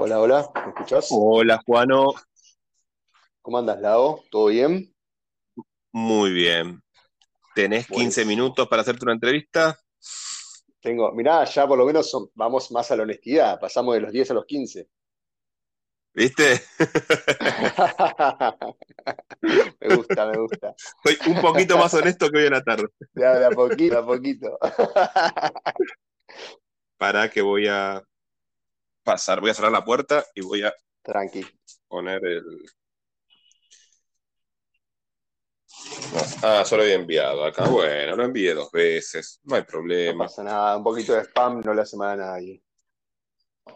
Hola, hola, ¿me escuchás? Hola, Juano. ¿Cómo andas, Lao? ¿Todo bien? Muy bien. ¿Tenés 15 Buenísimo. minutos para hacerte una entrevista? Tengo, mirá, ya por lo menos son- vamos más a la honestidad, pasamos de los 10 a los 15. ¿Viste? Me gusta, me gusta. Soy un poquito más honesto que hoy en la tarde. De a, de a poquito, de a poquito. Para que voy a pasar, voy a cerrar la puerta y voy a Tranqui. poner el. No, Ah, solo había enviado acá. Bueno, lo envié dos veces, no hay No problema. pasa nada, un poquito de spam no le hace mal a nadie.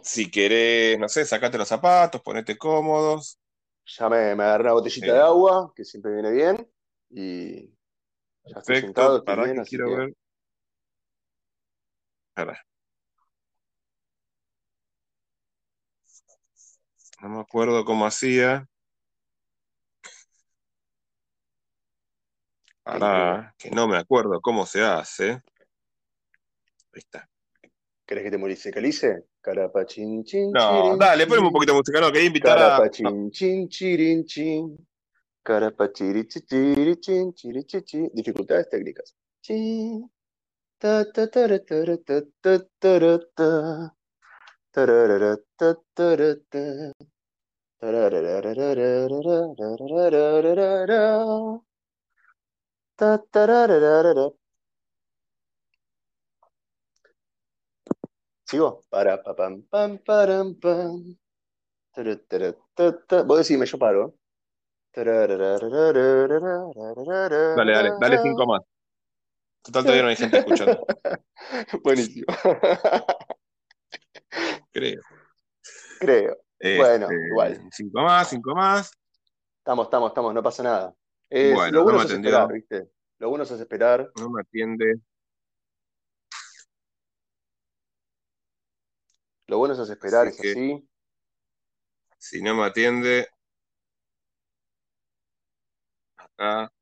Si querés, no sé, sacate los zapatos, ponete cómodos. Ya me, me agarré una botellita Sí. de agua, que siempre viene bien, y ya estoy sentado, Perfecto, estoy para bien, que quiero que ver. Pará, no me acuerdo cómo hacía. Pará, que no me acuerdo cómo se hace. Ahí está. ¿Querés que te musicalice? Carapachín, chin, No, chirin, dale, poneme un poquito de música. No, quería invitar a. Carapachín, chin, chirin, chin. Carapachiri, chichiri, chin, chiri, chichi. Dificultades técnicas. Chin. Ta, ta, ta, ta, ta. Ta, ta. Tarararararararararararara. Ta, tararararara. ¿Sigo? Para, pa, pam, pam, param, pam. Vos decime, yo paro. Dale, dale, dale cinco más. Total, todavía no hay gente escuchando, Buenísimo. creo. Creo. Bueno, Este, igual. cinco más, cinco más. Estamos, estamos, estamos, no pasa nada. Es, Bueno, lo no bueno me es atendió, esperar, ¿viste? Lo bueno es esperar. no me atiende. Lo bueno es esperar, Así es que así. si no me atiende, acá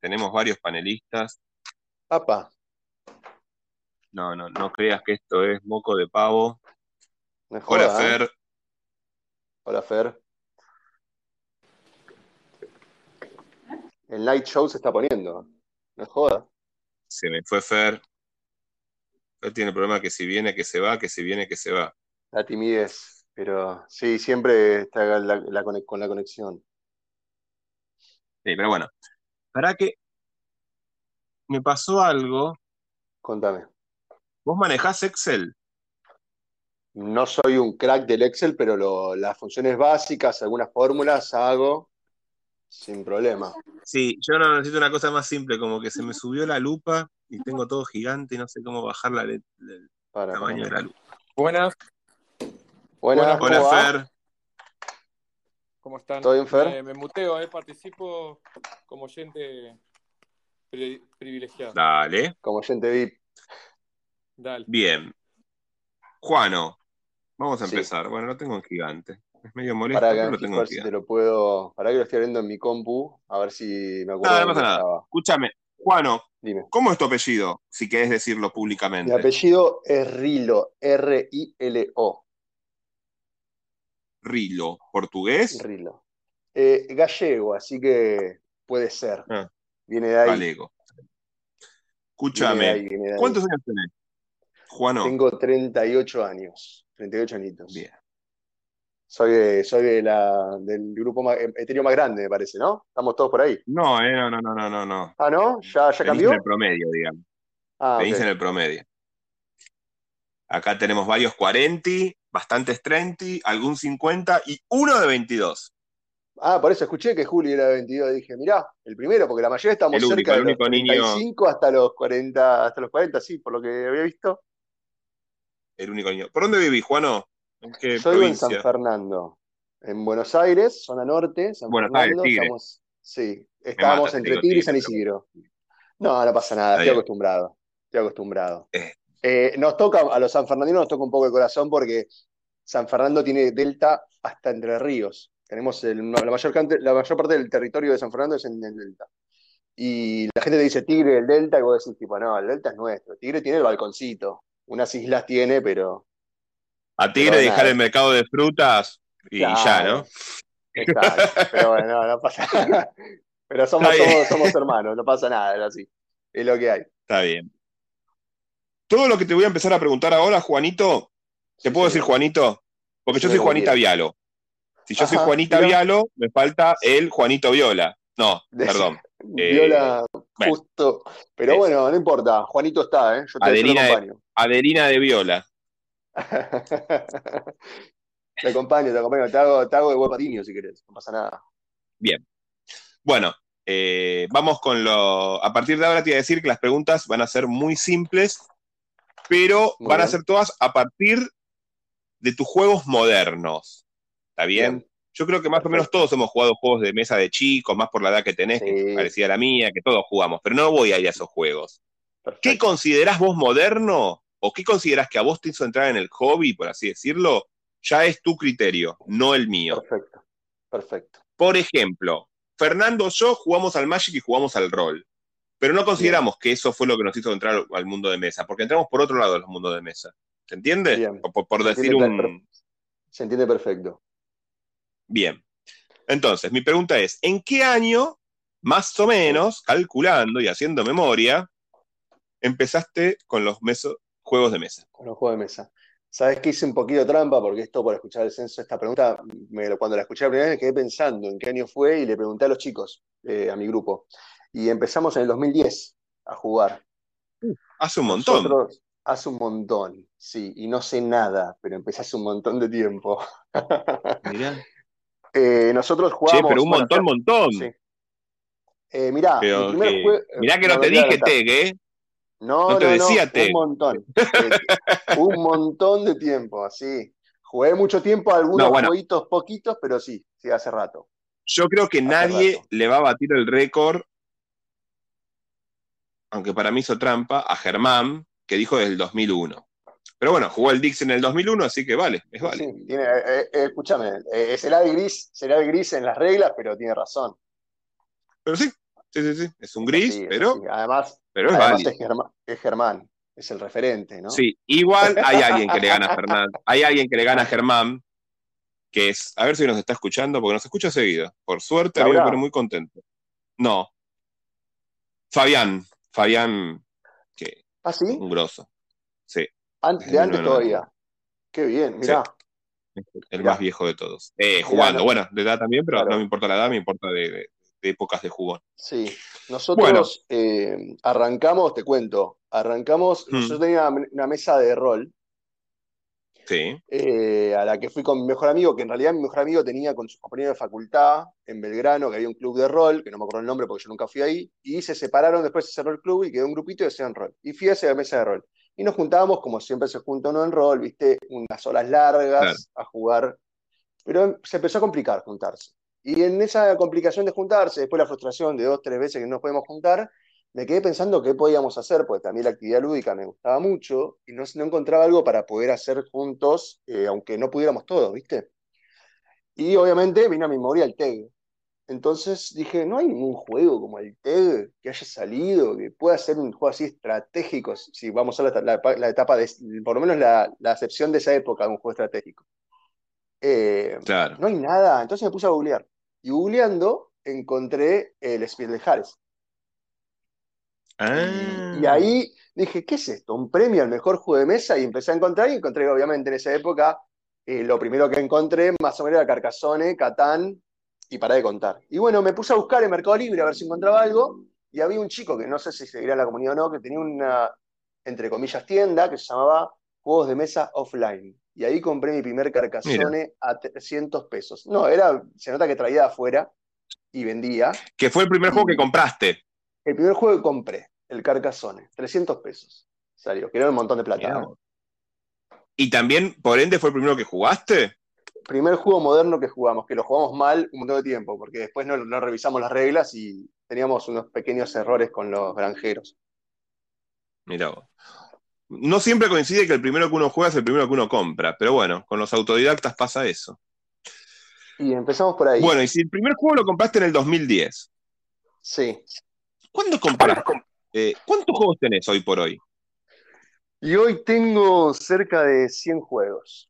tenemos varios panelistas. Papá, No, no, no creas que esto es moco de pavo. No Hola, ¿eh? Fer. Hola, Fer. El night show se está poniendo. No joda. Se me fue Fer. Fer tiene el problema que si viene, que se va, que si viene, que se va. La timidez. Pero sí, siempre está la, con la conexión. Sí, pero bueno, para que me pasó algo. Contame. ¿Vos manejás Excel? No soy un crack del Excel, pero lo- las funciones básicas, algunas fórmulas hago sin problema. Sí, yo no necesito una cosa más simple, como que se me subió la lupa y tengo todo gigante y no sé cómo bajar la el Para, para, tamaño de la lupa. Buenas, Buenas, ¿cómo Hola, va? Fer. ¿cómo están? ¿Todo bien, Fer? Me, me muteo, eh, participo como oyente pri- privilegiado. Dale. Como oyente VIP. Dale. Bien. Juano, vamos a Sí. empezar. Bueno, lo tengo en gigante. Es medio molesto, Para pero lo tengo en si te lo puedo. Para que lo estoy abriendo en mi compu, a ver si me acuerdo Nada, no dónde pasa nada. estaba. Escúchame, Juano, Dime. ¿cómo es tu apellido? Si querés decirlo Mi públicamente. apellido es Rilo, R-I-L-O. Rilo, ¿portugués? Rilo. Eh, gallego, así que puede ser. Ah, Viene de ahí. galego. Viene de ahí, Escúchame, viene de ahí. ¿cuántos años tenés? Juano. Tengo 38 años. 38 añitos. Bien. Soy, de, soy de la, del grupo más, etéreo más grande, me parece, ¿no? Estamos todos por ahí. No, eh, no, no, no, no, no. Ah, ¿no? ¿Ya, ya Venís en el cambió? promedio, digamos. Ah, Venís ok. en el promedio. Acá tenemos varios 40, bastantes 30, algún 50 y uno de 22. Ah, por eso escuché que Juli era de 22. Dije, mirá, el primero, porque la mayoría estamos El único, cerca el de los único niño, 35 hasta los 40, hasta los 40, sí, por lo que había visto. El único niño. ¿Por dónde vivís, Juano? ¿En qué Yo vivo en San? Fernando, en Buenos Aires, zona norte, San Buenos Aires, Fernando. Tigre. Estamos, sí, mata, te entre Tigre y San pero. Isidro. No, no pasa nada, estoy acostumbrado, estoy acostumbrado. Eh, Eh, nos toca, a los sanfernandinos nos toca un poco el corazón porque San Fernando tiene delta hasta Entre Ríos. Tenemos el- la, mayor, cante- la mayor parte del territorio de San Fernando es en el delta. Y la gente te dice Tigre del delta y vos decís, tipo, no, el delta es nuestro. Tigre tiene el balconcito. Unas islas tiene, pero A Tigre Pero dejar el mercado de frutas y ya. ¿no? Exacto. Pero bueno, no, no pasa nada. Pero somos, somos, somos hermanos, no pasa nada, es así. Es lo que hay. Está bien. Todo lo que te voy a empezar a preguntar ahora, Juanito, ¿te puedo decir. Juanito? Porque yo soy Juanita. Vialo. Si yo soy Juanita. Vialo, me falta el Juanito Viola. No, perdón. Eh, Viola justo. Pero Es. bueno, no importa. Juanito está, ¿eh? Yo te, Adelina de- acompaño. Adelina de Viola. te acompaño, te acompaño. Te hago, te hago de buen patiño si querés. No pasa nada. Bien. Bueno, eh, vamos con lo. A partir de ahora te voy a decir que las preguntas van a ser muy simples, pero Muy van a ser todas a partir de tus juegos modernos. ¿Está bien? Bien. Yo creo que más o menos todos hemos jugado juegos de mesa de chicos, más por la edad que tenés, que Sí. parecía la mía, que todos jugamos, pero no voy a ir a esos juegos. ¿Qué considerás vos moderno? ¿O qué considerás que a vos te hizo entrar en el hobby, por así decirlo? Ya es tu criterio, no el mío. Perfecto. Perfecto. Por ejemplo, Fernando y yo jugamos al Magic y jugamos al rol. Pero no consideramos que eso fue lo que nos hizo entrar al mundo de mesa, porque entramos por otro lado de los mundos de mesa. ¿Se entiende? Por, Se decir entiende un. Se entiende perfecto. Bien. Entonces, mi pregunta es: ¿en qué año, más o menos, calculando y haciendo memoria, empezaste con los meso- juegos de mesa? con los juegos de mesa. ¿Sabes que hice un poquito trampa? Porque esto, por escuchar el censo, esta pregunta, me- cuando la escuché la primera vez, me quedé pensando en qué año fue y le pregunté a los chicos, eh, a mi grupo. Y empezamos en el 2010 a jugar. Hace un montón. Nosotros hace un montón, sí, y no sé nada, pero empecé hace un montón de tiempo. Mirá. Eh, nosotros Che, jugábamos. pero un bueno, montón, montón. sí. Eh, mirá, Pero que- jue- mirá que no, te dije. TEG, ¿eh? No, No te no, decía no, un montón. Eh, un montón de tiempo, así. Jugué mucho tiempo algunos No, bueno. jueguitos poquitos, pero sí, sí, hace rato. Yo creo que Hace nadie rato. le va a batir el récord, aunque para mí hizo trampa, a Germán, que dijo del 2001. Pero bueno, jugó el Dix en el 2001, así que vale, es válido. Sí, tiene, eh, eh, escúchame, eh, será de gris, será de gris en las reglas, pero tiene razón. Pero sí, sí, sí, sí, es un Es gris, es pero. Además, pero es además válido. es Germán, es Germán, es el referente, ¿no? Sí, igual hay alguien que le gana a Fernán, hay alguien que le gana a Germán, que es, a ver si nos está escuchando, porque nos escucha seguido. Por suerte, a mí me ¿Laura? pone muy contento. No. Fabián, Fabián, que ¿Ah, sí? un grosso. Sí, Antes, Es de antes 1999. todavía. Qué bien, mirá. el Mirá. más viejo de todos. Eh, jugando, no- bueno, de edad también, pero Claro. no me importa la edad, me importa de, de- de épocas de jugón. Sí, nosotros eh, arrancamos, te cuento, arrancamos, Mm. yo tenía una, una mesa de rol Sí, eh, a la que fui con mi mejor amigo, que en realidad mi mejor amigo tenía con sus compañeros de facultad en Belgrano, que había un club de rol, que no me acuerdo el nombre porque yo nunca fui ahí, y se separaron, después se cerró el club y quedó un grupito y hacían rol. Y fui a esa mesa de rol. Y nos juntábamos, como siempre se junta uno en rol, viste, unas horas largas Claro. a jugar, pero se empezó a complicar juntarse. Y en esa complicación de juntarse, después la frustración de dos, tres veces que no nos podemos juntar, me quedé pensando qué podíamos hacer, porque también la actividad lúdica me gustaba mucho y no, no encontraba algo para poder hacer juntos, eh, aunque no pudiéramos todos, ¿viste? Y obviamente vino a mi memoria el TEG. Entonces dije, no hay ningún juego como el TEG que haya salido, que pueda ser un juego así estratégico, si vamos a la, la- la etapa de, por lo menos la, la acepción de esa época de un juego estratégico. Eh, claro. no hay nada, entonces me puse a googlear. Y googleando encontré el Spiel de Harris. Ah, Y ahí dije, ¿qué es esto? ¿Un premio al mejor juego de mesa? Y empecé a encontrar, y encontré obviamente en esa época, eh, lo primero que encontré más o menos era Carcassonne, Catán, y paré de contar. Y bueno, me puse a buscar en Mercado Libre a ver si encontraba algo, y había un chico que no sé si seguirá la comunidad o no, que tenía una, entre comillas, tienda que se llamaba Juegos de Mesa Offline. Y ahí compré mi primer Carcassonne a 300 pesos. No, era, se nota que traía de afuera y vendía. que fue el primer juego que compraste. El primer juego que compré, el Carcassonne, 300 pesos. Salió, que era un montón de plata. ¿eh? Y también, por ende, fue el primero que jugaste. Primer juego moderno que jugamos, que lo jugamos mal un montón de tiempo, porque después no, no revisamos las reglas y teníamos unos pequeños errores con los granjeros. Mirá vos. No siempre coincide que el primero que uno juega es el primero que uno compra, pero bueno, con los autodidactas pasa eso. Y empezamos por ahí. Bueno, y si el primer juego lo compraste en el 2010, Sí. ¿cuándo compraste? Eh, ¿Cuántos juegos tenés hoy por hoy? Y hoy tengo cerca de 100 juegos.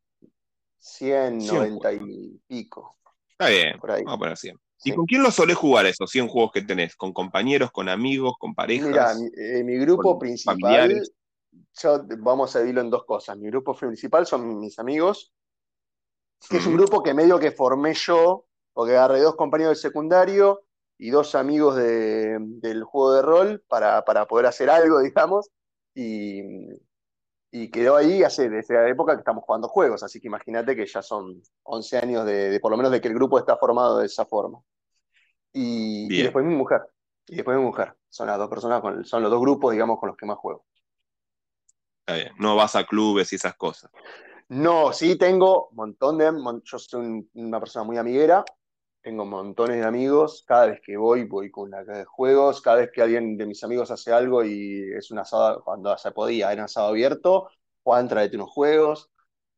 190 y pico, Está bien, por ahí. vamos a poner 100. Sí. ¿Y con quién los solés jugar esos 100 juegos que tenés? ¿Con compañeros, con amigos, con parejas? Mira, mi, eh, mi grupo principal, familiares. yo- vamos a dividirlo en dos cosas. Mi grupo principal son mis amigos, que es un grupo que medio que formé yo, porque agarré dos compañeros del secundario y dos amigos de- del juego de rol para, para poder hacer algo, digamos, y, y quedó ahí hace desde la época que estamos jugando juegos, así que imagínate que ya son 11 años de, de por lo menos de que el grupo está formado de esa forma. Y, después mi mujer, y después mi mujer, son las dos personas, con, son los dos grupos, digamos, con los que más juego. Está bien. No vas a clubes y esas cosas. No, sí tengo un montón de, yo soy un- una persona muy amiguera, tengo montones de amigos, cada vez que voy, voy con una caja de juegos, cada vez que alguien de mis amigos hace algo y es un asado, cuando se podía, era un asado abierto, Juan, tráete unos juegos,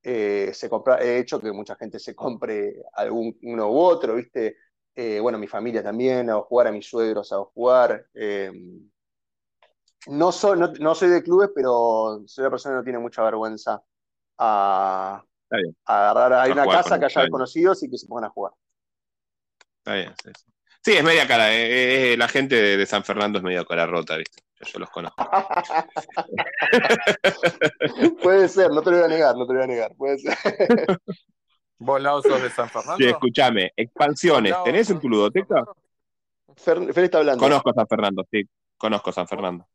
eh, se compra, he hecho que mucha gente se compre algún uno u otro, ¿viste? Eh, bueno, mi familia también, hago jugar a mis suegros, hago jugar. eh, no, soy, no, no soy de clubes, pero soy una persona que no tiene mucha vergüenza a, agarrar. Hay A una casa que haya conocidos y que se pongan a jugar. Está bien, sí, sí. Sí, es media cara. eh, eh, la gente de, de San Fernando es media cara rota, ¿viste? Yo, yo los conozco. Puede ser, no te lo voy a negar, no te lo voy a negar. Puede ser. ¿Vos, Lau, sos de San Fernando? Sí, escúchame. Expansiones. ¿Tenés en tu ludoteca? Fer, Fer está hablando. Conozco San Fernando, sí. Conozco San Fernando.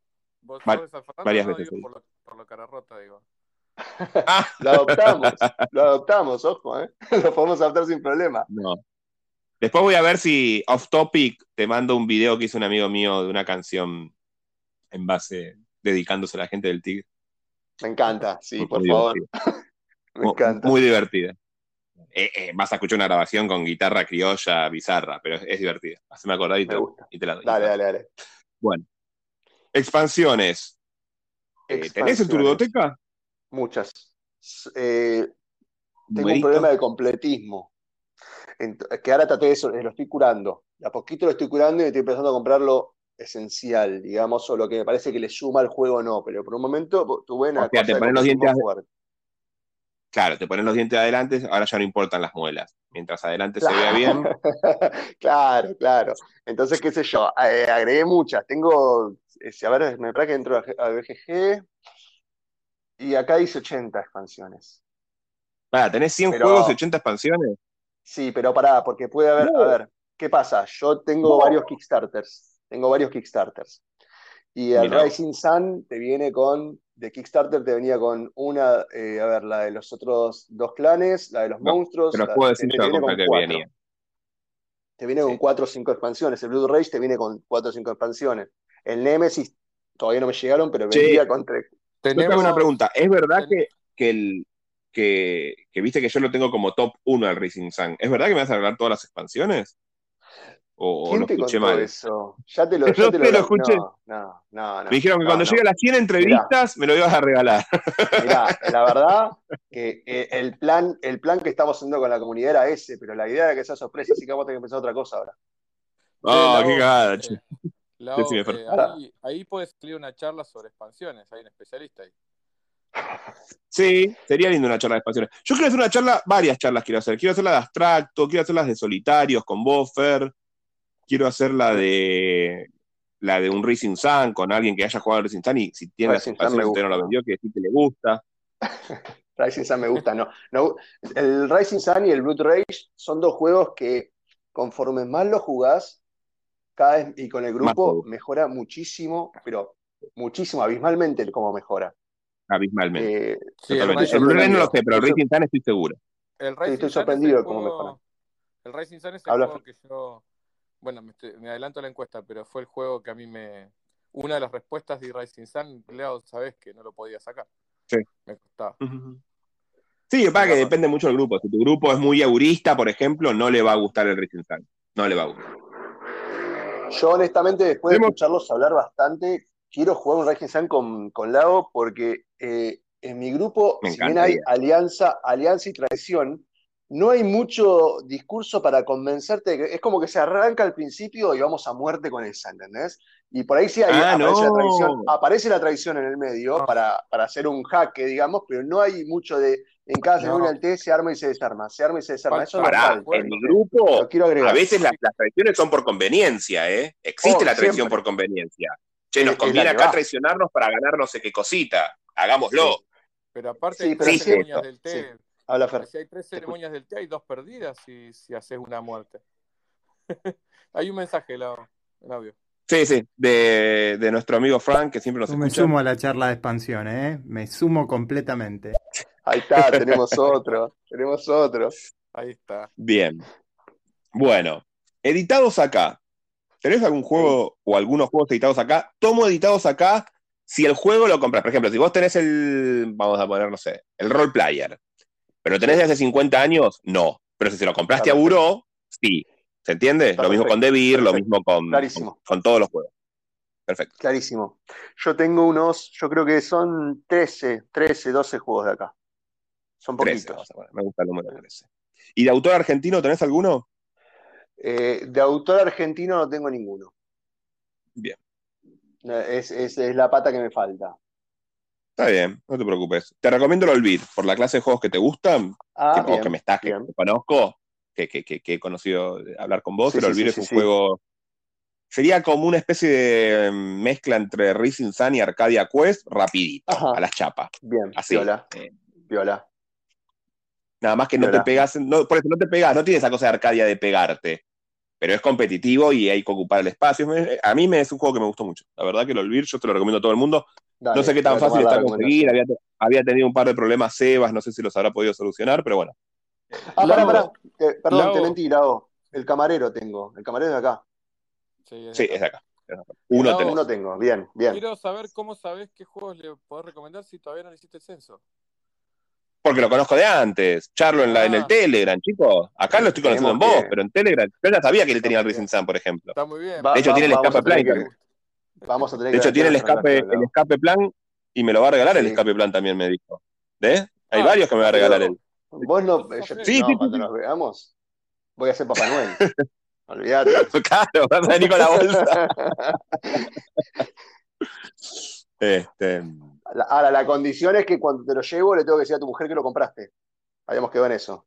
¿Vos Va- sos de San Fernando? varias No, veces digo por lo, por lo cara rota, digo. Ah, Lo adoptamos, lo adoptamos, ojo, ¿eh? Lo podemos adoptar sin problema. no. Después voy a ver si off topic te mando un video que hizo un amigo mío de una canción en base dedicándose a la gente del Tigre. Me encanta, sí, Muy por favor. Me encanta. Muy divertida. Eh, eh, vas a escuchar una grabación con guitarra criolla bizarra, pero es, es divertida. Haceme acordar y te, y te la doy. Dale, dale, dale. Bueno. Expansiones. Eh, ¿Tenés en tu ludoteca? Muchas. Tengo un problema de completismo. Que ahora traté de eso, lo estoy curando. A poquito lo estoy curando y estoy empezando a comprar lo esencial, digamos, o lo que me parece que le suma al juego no. Pero por un momento tuve una O sea, te ponen los dientes-. Claro, te ponen los dientes adelante, ahora ya no importan las muelas. Mientras adelante se vea bien, Claro, claro. Entonces, qué sé yo, eh, agregué muchas. Tengo, eh, a ver, me parece que entro a BGG y acá dice 80 expansiones. Pará, ¿tenés 100 Pero- juegos y 80 expansiones? Sí, pero pará, porque puede haber, No. a ver, ¿qué pasa? Yo tengo No. varios Kickstarters, tengo varios Kickstarters. Y el Mirá. Rising Sun te viene con, de Kickstarter te venía con una, eh, a ver, la de los otros dos clanes, la de los No, monstruos, la- puedo decir te yo viene con cuatro. venía. Te viene con cuatro o cinco expansiones. El Blue Rage te viene con cuatro o cinco expansiones. El Nemesis todavía no me llegaron, pero Che. vendía con tres. Yo Tenemos una pregunta. ¿Es verdad que, que, el, que, que viste que yo lo tengo como top 1 al Racing Sun? ¿Es verdad que me vas a regalar todas las expansiones? ¿O, o ¿Quién lo te escuché contó mal? eso? Ya te lo, No ya te sé, lo lo, escuché. No, no, no, no, Me dijeron que no, cuando no. llegue a las 100 entrevistas me lo ibas a regalar. Mirá, la verdad que eh, el plan, el plan que estamos haciendo con la comunidad era ese, pero la idea era que sea sorpresa, así que vamos a tener que pensar otra cosa ahora. Oh, qué cagada, eh, eh, ahí, ahí puede salir una charla sobre expansiones, hay un especialista ahí. Sí, sería lindo una charla de expansiones. Yo quiero hacer una charla, varias charlas quiero hacer. Quiero hacer la de abstracto, quiero hacer las de solitarios con Buffer, quiero hacer la de la de un Racing Sun con alguien que haya jugado al Racing Sun y si tiene las Racing expansiones y usted no la vendió, que decir que le gusta. Rising Sun me gusta, no, no. El Rising Sun y el Blood Rage son dos juegos que conforme más los jugás, cada vez, y con el grupo mejora muchísimo, pero muchísimo, abismalmente el cómo mejora. Abismalmente. Eh, Sí, el. Racing El Blu-ray no lo sé, pero el Estoy Racing Sun estoy seguro. El Sí, Rising estoy sorprendido es el de cómo juego- mejora. El Rising Sun es el Habla, juego que yo. Bueno, me, estoy- me adelanto a la encuesta, pero fue el juego que a mí me. Una de las respuestas de Rising Sun, Leo, sabes que no lo podía sacar. Sí. Me costaba. Sí, para que depende mucho del grupo. Si tu grupo es muy aurista, por ejemplo, no le va a gustar el Racing Sun. No le va a gustar. Yo honestamente, después de escucharlos hablar bastante, quiero jugar un Rising Sun con, con Lago porque eh, en mi grupo, Me si bien hay alianza, alianza y traición, no hay mucho discurso para convencerte. que- Es como que se arranca al principio y vamos a muerte con esa, ¿entendés? Y por ahí sí hay- Ah, aparece, la no. tradición, aparece la tradición en el medio para, para hacer un jaque, digamos, pero no hay mucho de en cada No. segunda del té se arma y se desarma, se arma y se desarma. Eso no Pará, bueno, en mi grupo, Lo quiero agregar. a veces las, las traiciones son por conveniencia, ¿eh? Existe Oh, la traición siempre. por conveniencia. Che, nos es conviene acá va. traicionarnos para ganar no sé qué cosita. Hagámoslo. Pero aparte Sí, hay tres sí, ceremonias del té. sí. Habla Fer. Si hay tres ceremonias del té, hay dos perdidas si, si haces una muerte. hay un mensaje Lau, en audio. Sí, sí, de, de nuestro amigo Frank, que siempre nos Yo me escucha. sumo a la charla de expansión, ¿eh? Me sumo completamente. Ahí está, tenemos otro, tenemos otro. Ahí está. Bien. Bueno, editados acá. ¿Tenés algún juego o algunos juegos editados acá? Tomo editados acá si el juego lo compras. Por ejemplo, si vos tenés el, vamos a poner, no sé, el role player, pero lo tenés de hace 50 años, no. Pero si se lo compraste a Buró, sí. ¿Se entiende? Lo mismo con Devir, lo mismo con, Clarísimo. con, con todos los juegos. Perfecto. Clarísimo. Yo tengo unos, yo creo que son 13, 13, 12 juegos de acá. Son 13, poquitos. vamos a poner. Me gusta el número 13. ¿Y de autor argentino tenés alguno? Eh, de autor argentino no tengo ninguno. Bien. Es, es, es la pata que me falta. Está bien, no te preocupes. Te recomiendo el Olvid, por la clase de juegos que te gustan, Ah, que, o bien, que me estás, que bien. te conozco, que, que, que, que he conocido hablar con vos, Sí, pero sí, Olvid sí, es un juego. Sería como una especie de mm, mezcla entre Rising Sun y Arcadia Quest, rapidito, Ajá. a las chapas. Bien, Así. viola, Eh, viola. nada más que no te pegas, no, por eso no te pegas, no tiene esa cosa de Arcadia de pegarte. Pero es competitivo y hay que ocupar el espacio. A mí me es un juego que me gustó mucho. La verdad que el Olvid, yo te lo recomiendo a todo el mundo. Dale, no sé qué tan fácil está conseguir. Había, había tenido un par de problemas Sebas, no sé si los habrá podido solucionar, pero bueno. Ah, pará, pará. Eh, perdón, te mentí. El camarero tengo. El camarero de acá. Sí, es acá. es de acá. es de acá. Uno tenés. Uno tengo. Bien, bien. Quiero saber cómo sabes qué juegos le podés recomendar si todavía no le hiciste el censo. Porque lo conozco de antes. Charlo en, la, en el Ah. Telegram, chicos. Acá lo estoy conociendo en vos, pero en Telegram. Yo ya sabía que él tenía el bien. Sun, por ejemplo. Está muy bien. De hecho, va- tiene el escape plan. que- Vamos a tener De que hecho, tiene el escape, el escape plan y me lo va a regalar el escape plan también, me dijo. ¿De? Hay Ah, varios que me va a regalar él. Vos no, Sí, yo- sí, no, sí, cuando sí. nos veamos, voy a ser Papá Noel. Olvídate. claro, vas a venir con la bolsa. Este, Ahora, la condición es que cuando te lo llevo le tengo que decir a tu mujer que lo compraste. Habíamos quedado en eso.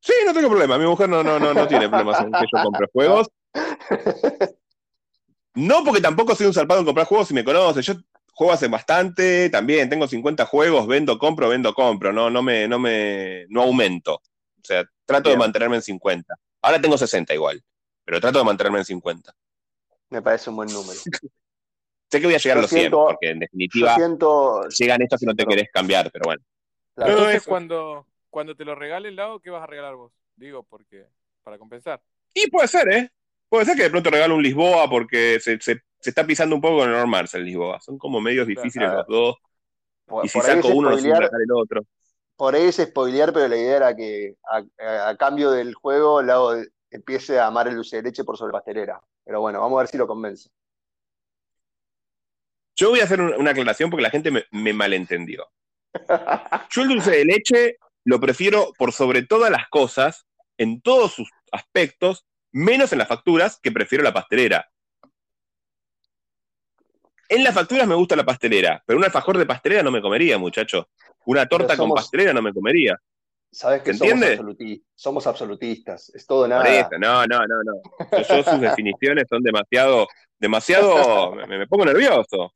sí, no tengo problema. Mi mujer no, no, no, no tiene problemas en que yo compre juegos. No, porque tampoco soy un zarpado en comprar juegos si me conoce. Yo juego hace bastante, también tengo 50 juegos, vendo, compro, vendo, compro. No, no me, no me, no aumento. O sea, trato Bien. de mantenerme en 50. Ahora tengo 60 igual, pero trato de mantenerme en 50. Me parece un buen número. Sé que voy a llegar a los 100, siento- porque en definitiva siento. llegan estos y no te Pero- querés cambiar, pero bueno. claro, Entonces, cuando, cuando te lo regale el lado, ¿qué vas a regalar vos? Digo, porque para compensar. Y puede ser, ¿eh? Puede ser que de pronto regalo un Lisboa porque se, se- se está pisando un poco con el Normal el Lisboa. Son como medios difíciles Claro. los dos. por, Y si saco uno, no sacar el otro. por ahí es spoilear, pero la idea era que a, a- a cambio del juego, Lau empiece a amar el dulce de leche por sobre pastelera. Pero bueno, vamos a ver si lo convence. Yo voy a hacer un- una aclaración porque la gente me, me malentendió. Yo el dulce de leche lo prefiero por sobre todas las cosas, en todos sus aspectos, menos en las facturas, que prefiero la pastelera. En las facturas me gusta la pastelera, pero un alfajor de pastelera no me comería, muchacho. Una torta con pastelera no me comería. Sabes que ¿Se somos, absoluti- somos absolutistas. Es todo nada. no, no, no, no. Yo, yo sus definiciones son demasiado, demasiado, me, me pongo nervioso.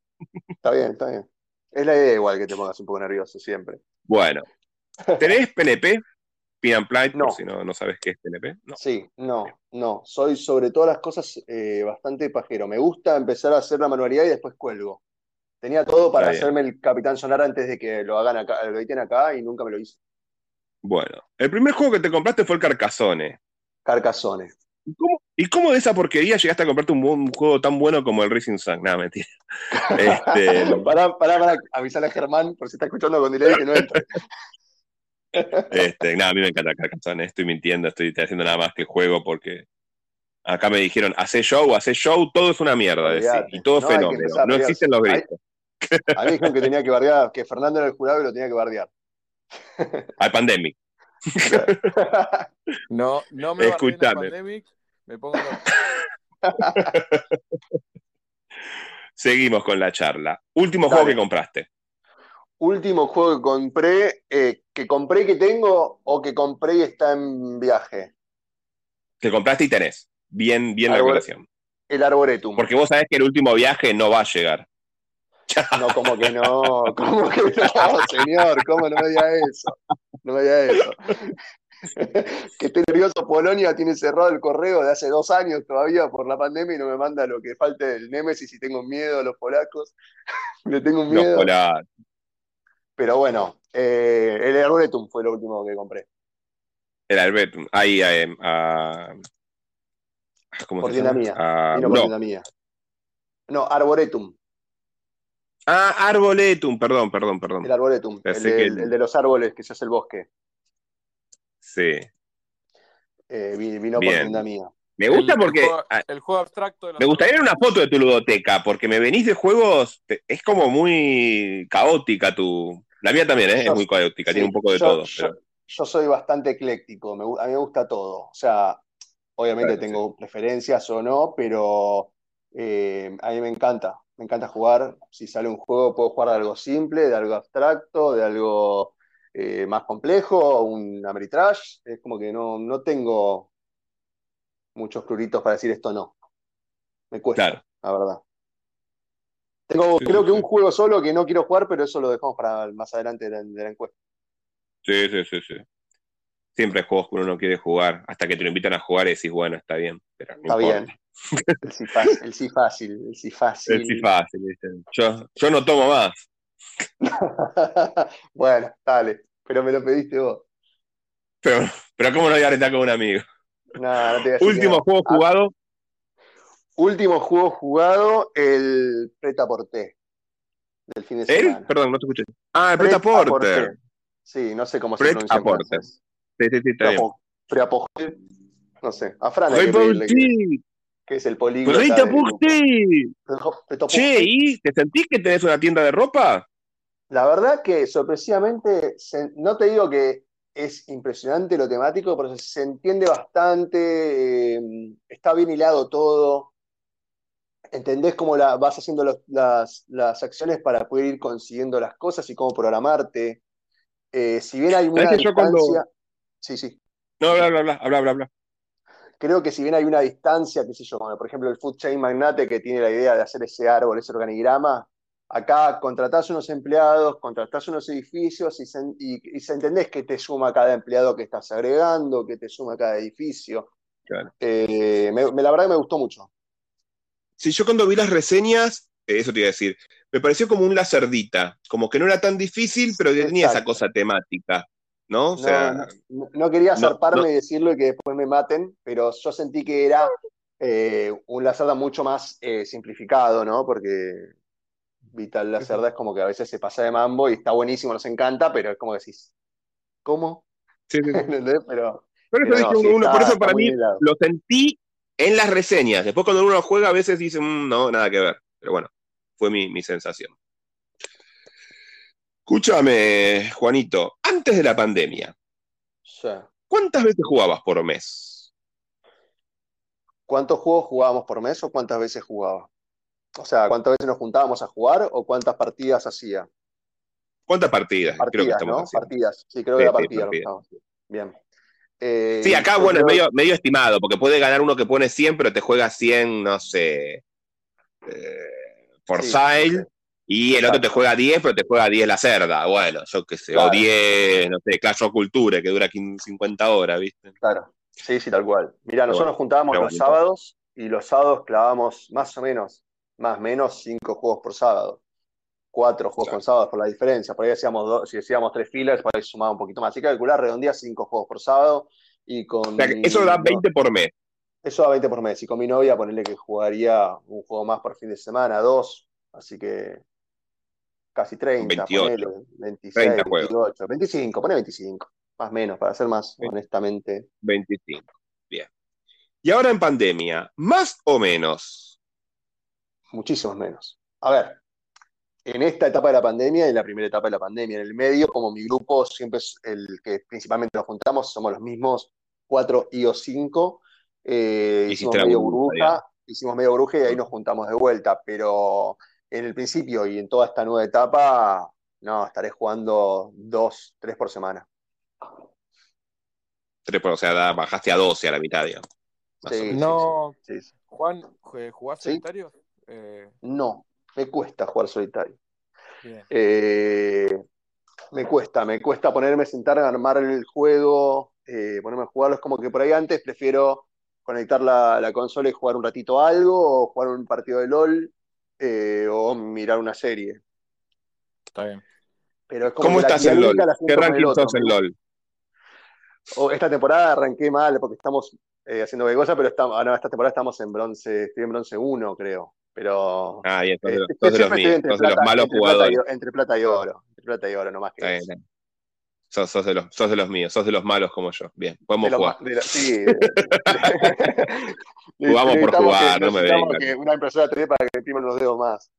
Está bien, está bien. Es la idea igual que te pongas un poco nervioso siempre. Bueno, ¿tenés PNP? Pin and Plight, No. si no, no sabes qué es PNP. No. Sí, no, no. Soy sobre todas las cosas eh, bastante pajero. Me gusta empezar a hacer la manualidad y después cuelgo. Tenía todo para hacerme el Capitán Sonar antes de que lo hagan acá, lo editen acá y nunca me lo hice. Bueno, el primer juego que te compraste fue el Carcassonne. Carcassonne. ¿Y cómo, y cómo de esa porquería llegaste a comprarte un, juego tan bueno como el Racing Sun? Nada, mentira. Este, Pará, pará, pará, avisale a Germán por si está escuchando con delay que no entre. este, nada, a mí me encanta Carcassonne. Estoy mintiendo, estoy haciendo nada más que juego porque acá me dijeron, hace show, hace show, todo es una mierda, decir, y todo No, hay que fenómeno. empezar No existen los Hay- gritos. A mí dijeron que tenía que bardear, que Fernando era el jurado y lo tenía que bardear. Al Pandemic. No, no me. Escúchame. Pandemic, me pongo. Seguimos con la charla. Último Dale. juego que compraste. Último juego que compré, eh, que compré que tengo o que compré y está en viaje. Que compraste y tenés. Bien, bien la relación. El Arboretum. Porque vos sabés que el último viaje no va a llegar. No, como que no, como que no, señor, ¿cómo no me diga eso? No me diga eso. Que estoy nervioso, Polonia tiene cerrado el correo de hace dos años todavía por la pandemia y no me manda lo que falte del Nemesis y tengo miedo a los polacos. Le tengo Los miedo. polacos. Pero bueno, eh, el Arboretum fue lo último que compré. El Albertum. Ahí, eh, a. ¿Cómo Por se llama? mía. A- Y no por mía. No, Arboretum. Ah, Arboletum, perdón, perdón, perdón. El Arboretum. El, que- el de los árboles que se hace el bosque. Sí. Eh, vi- vino por Bien. tienda mía. Me gusta El- el porque. juego- El juego abstracto de Me gustaría ver una foto de tu ludoteca, porque me venís de juegos. te- Es como muy caótica tu. La mía también, ¿eh? Es muy caótica, Sí, tiene un poco de yo- todo. yo- pero- yo soy bastante ecléctico, me a mí me gusta todo. O sea, obviamente Claro, tengo preferencias o no, pero eh, a mí me encanta, me encanta jugar. Si sale un juego, puedo jugar de algo simple, de algo abstracto, de algo eh, más complejo, un Ameritrash. Es como que no, no tengo muchos pluritos para decir esto no. Me cuesta, Claro. la verdad. Tengo, Sí, creo sí, que un juego solo que no quiero jugar, pero eso lo dejamos para más adelante de la, de la encuesta. Sí, sí, sí, sí. Siempre hay juegos que uno no quiere jugar, hasta que te lo invitan a jugar y decís, bueno, está bien, pero no Está importa. bien. El sí fácil, el sí fácil, el sí fácil. Es sí fácil. Yo, yo no tomo más. Bueno, dale, pero me lo pediste vos. Pero, pero ¿cómo no voy a alentar con un amigo? No, no te voy a decir que Último juego Ah, jugado, último juego jugado, el Preta Porté del fin semana. Perdón, no te escuché. Ah, el Pret Preta a Porter. Porter. Sí, no sé cómo se pronuncia francés. Sí, sí, sí, está bien. No sé, a Fran hay que pedirle que, Repartí, que es el políglota Che. ¿y te sentís que tenés una tienda de ropa? La verdad que sorpresivamente, se- no te digo que es impresionante lo temático, pero se entiende bastante, eh, está bien hilado todo, entendés cómo la, vas haciendo los- las, las acciones para poder ir consiguiendo las cosas y cómo programarte. Eh, si bien hay una yo cuando- distancia, sí, sí, No, bla, bla, bla, bla, bla, bla. creo que si bien hay una distancia, qué sé yo, como por ejemplo el Food Chain Magnate que tiene la idea de hacer ese árbol, ese organigrama, acá contratás unos empleados, contratás unos edificios y, se, y, y se entendés que te suma cada empleado que estás agregando, que te suma cada edificio. Claro. Eh, me- me- la verdad que me gustó mucho. Si yo cuando vi las reseñas, eh, eso te iba a decir, me pareció como un lacerdita, como que no era tan difícil, pero que tenía esa cosa temática, ¿no? O sea, no- no quería zarparme no. y decirlo y que después me maten, pero yo sentí que era eh, un Lacerda mucho más eh, simplificado, ¿no? Porque Vital Lacerda es como que a veces se pasa de mambo y está buenísimo, nos encanta, pero es como que decís, ¿cómo? sí, sí. Pero, Por eso, dije, uno- está- por eso para mí lo sentí en las reseñas. Después cuando uno juega a veces dice, "Mm, no, nada que ver. Pero bueno, fue mi, mi sensación. Escúchame, Juanito, antes de la pandemia, Sí. ¿cuántas veces jugabas por mes? ¿Cuántos juegos jugábamos por mes o cuántas veces jugaba? O sea, ¿cuántas veces nos juntábamos a jugar o cuántas partidas hacía? ¿Cuántas partidas? Creo que Partidas, estamos ¿no? haciendo. Partidas. Sí, creo que Sí, era sí, partida lo partidas. Bien. Eh, Sí, acá, bueno, es medio, medio estimado, porque puede ganar uno que pone 100, pero te juega 100, no sé, eh, Sí, sale, y el otro te juega 10, pero te juega 10 la cerda. Bueno, yo qué sé, o Claro. 10, no sé, Clash of Culture, que dura 15, 50 horas, ¿viste? Claro, sí, sí, tal cual. Mira, nosotros bueno, nos juntábamos pero los bueno, sábados y los sábados clavábamos más o menos, más o menos cinco juegos por sábado. Cuatro juegos Claro. por sábado por la diferencia. Por ahí hacíamos dos, si hacíamos tres filas, por ahí sumaba un poquito más. Así que calcular, redondía cinco juegos por sábado y con O sea, eso da no- 20 por mes. eso da 20 por mes. Y con mi novia ponerle que jugaría un juego más por fin de semana, dos. Así que casi 30, 28. ponele, 26, 30 juegos. 28, 25, pone 25. Más o menos, para ser más honestamente. 25. Bien. Y ahora en pandemia, más o menos. Muchísimos menos. A ver, en esta etapa de la pandemia en la primera etapa de la pandemia. En el medio, como mi grupo siempre es el que principalmente nos juntamos, somos los mismos cuatro y o cinco. eh, hicimos medio burbuja, hicimos medio burbuja y ahí nos juntamos de vuelta. Pero en el principio y en toda esta nueva etapa, no, estaré jugando dos, tres por semana. Tres por- o sea, bajaste a 12 a la mitad, digamos. Más o Sí, menos. sí, No, sí, sí. Juan, ¿jue- ¿jugás Sí. solitario? Eh, No, me cuesta jugar solitario. Eh, me cuesta, me cuesta ponerme a sentar a armar el juego, eh, ponerme a jugarlo. Es como que por ahí antes prefiero conectar la, la consola y jugar un ratito algo, o jugar un partido de LOL, eh, o mirar una serie. Está bien. Pero es como ¿Cómo estás en LOL? ¿Qué ranking sos en LOL? O esta temporada arranqué mal porque estamos eh, haciendo qué cosa, pero estamos, ah, no, esta temporada estamos en bronce, estoy en bronce 1, creo. Pero Ah, de los, eh, de los míos, sos de los plata, malos entre plata y, jugadores. entre plata y oro. Entre plata y oro, no más que bien, bien. Sos, sos de los, sos de los míos, sos de los malos como yo. Bien, De podemos jugar. ma- de los- sí, Jugamos por jugar, que, no me vengas. que una impresora 3D para que impriman los dedos más.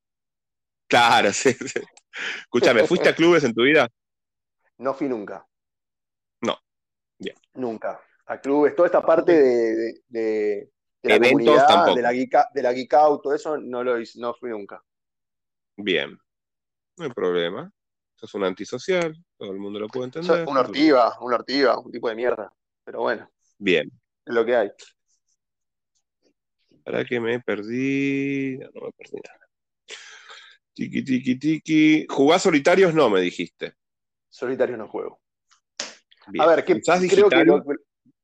Claro, sí, sí. Escúchame, ¿fuiste a clubes en tu vida? No fui nunca. No. Bien. Nunca. A clubes, toda esta parte de, de, de- de la Eventos tampoco. de la, geek, de la geek out, todo eso, no lo hice, no fui nunca. Bien, no hay problema. Sos un antisocial, todo el mundo lo puede entender. una ortiva, una ortiva, un tipo de mierda. Pero bueno, Bien, es lo que hay. ¿para que me perdí? No, no me perdí nada. Tiki, tiki, tiki. ¿Jugás solitarios? No, me dijiste. Solitario no juego. Bien. A ver, ¿qué, ¿Usás creo que lo-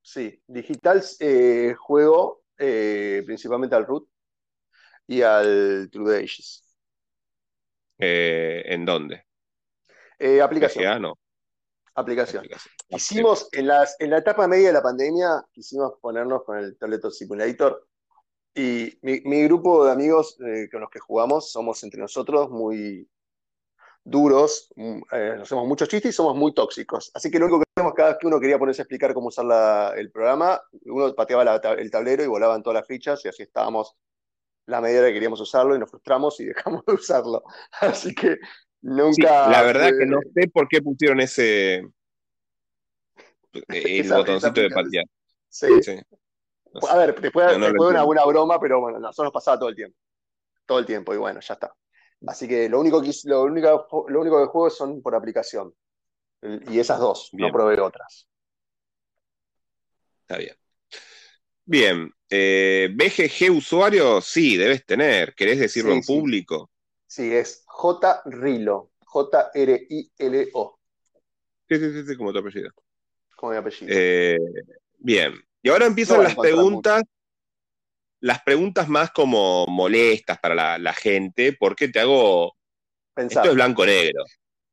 sí, digital eh, juego eh, principalmente al Root y al True Ages. Eh, ¿en dónde? Eh, aplicación, PGA, no. aplicación. Aplicación. Quisimos, en, las, en la etapa media de la pandemia, quisimos ponernos con el Tableto Simulator. Y mi, mi grupo de amigos eh, con los que jugamos somos entre nosotros muy duros, mm, eh, nos hacemos muchos chistes y somos muy tóxicos. Así que lo único que cada vez que uno quería ponerse a explicar cómo usar la- el programa, uno pateaba la el tablero y volaban todas las fichas y así estábamos la media hora que queríamos usarlo y nos frustramos y dejamos de usarlo. Así que nunca... Sí, la verdad que no sé por qué pusieron ese eh, el Esa- botoncito esa de patear. Sí. Sí. No sé. A ver, después, No, no lo después una buena broma, pero bueno, nosotros nos pasaba todo el tiempo. Todo el tiempo, y bueno, ya está. Así que lo único que, lo único, lo único que juego son por aplicación. Y esas dos, Bien. no probé otras. Está bien. Bien. eh, ¿BGG usuario? Sí, debes tener. ¿Querés decirlo Sí, en sí. público? Sí, es J. Rilo. J-R-I-L-O, Sí, sí, sí, como tu apellido. como mi apellido. Eh, bien. Y ahora empiezan No, las preguntas, las preguntas más como molestas para la, la gente, porque te hago, Pensar. esto es blanco-negro.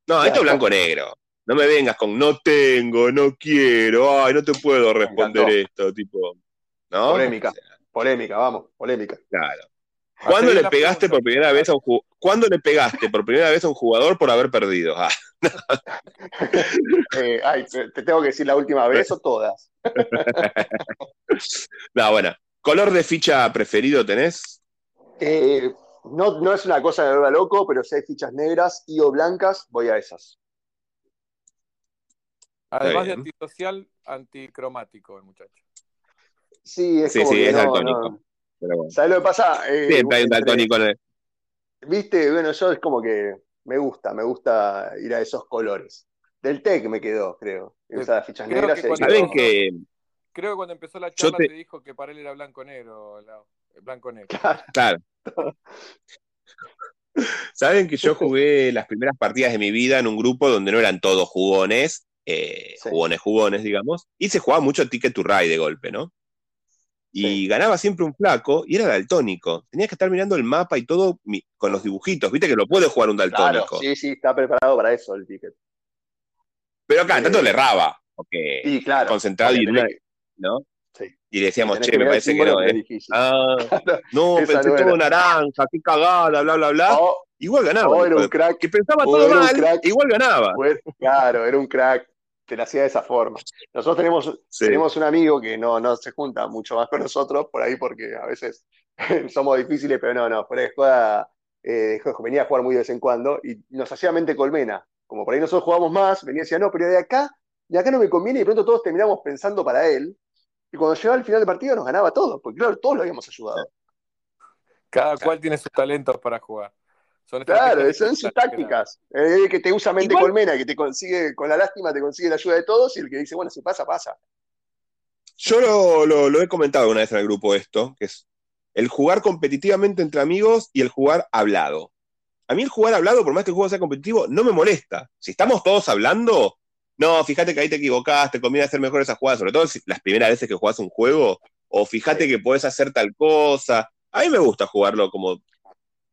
No, esto es blanco-negro. No me vengas con no tengo, no quiero, ay, no te puedo responder esto, tipo, ¿no? Polémica. O sea, Polémica, vamos, polémica. claro. ¿Cuándo le pegaste por primera vez a un ju- ¿Cuándo le pegaste por primera vez a un jugador por haber perdido? Ah, Eh, ay, te, te tengo que decir la última vez o todas. no, bueno. ¿Color de ficha preferido tenés? Eh, no, no es una cosa de vuelva loco, pero si hay fichas negras y o blancas, voy a esas. Además de antisocial, anticromático el muchacho. Sí, es Sí, como sí, que es no, daltónico. no. Pero bueno. ¿Sabes lo que pasa? Eh, Siempre hay un daltónico en el- Viste, bueno, yo es como que me gusta, me gusta ir a esos colores. Del TEC me quedó, creo. Eh, Esas fichas creo negras. que cuando- ¿Saben que Creo que cuando empezó la charla te- te... dijo que para él era blanco-negro, Lau. blanco-negro. Claro, Claro. Saben que yo jugué las primeras partidas de mi vida en un grupo donde no eran todos jugones, eh, Sí. jugones, jugones, digamos, y se jugaba mucho Ticket to Ride de golpe, ¿no? Y Sí. ganaba siempre un flaco y era daltónico. Tenías que estar mirando el mapa y todo con los dibujitos. Viste que lo puede jugar un claro, daltónico. sí, sí, está preparado para eso el ticket. Pero acá, Eh, tanto le erraba, porque Y claro, concentrado y una- ¿no? Sí. Y decíamos, che, me parece que no, ¿eh? Ah, no, Esa pensé no todo naranja, qué cagada, bla, bla, bla. O, Igual ganaba. o el era un crack, que pensaba o todo mal, crack. igual ganaba. era- claro, era un crack, te la hacía de esa forma. Nosotros tenemos, Sí. tenemos un amigo que no, no se junta mucho más con nosotros por ahí porque a veces somos difíciles, pero no, no, fuera de eh, venía a jugar muy de vez en cuando, y nos hacía mente colmena. Como por ahí nosotros jugábamos más, venía y decía, no, pero de acá, de acá no me conviene, y de pronto todos terminamos pensando para él. Y cuando llegaba al final del partido nos ganaba todo, porque claro, todos lo habíamos ayudado. Cada cual tiene sus talentos para jugar. Son Claro, son sus tácticas. El que te usa mente Igual- colmena, que te consigue, con la lástima, te consigue la ayuda de todos, y el que dice, bueno, si pasa, pasa. Yo lo, lo- lo he comentado una vez en el grupo esto, que es el jugar competitivamente entre amigos y el jugar hablado. A mí el jugar hablado, por más que el juego sea competitivo, no me molesta. Si estamos todos hablando, no, fíjate que ahí te equivocaste, conviene hacer mejor esa jugada, sobre todo si- las primeras veces que jugás un juego, o fíjate que podés hacer tal cosa. A mí me gusta jugarlo como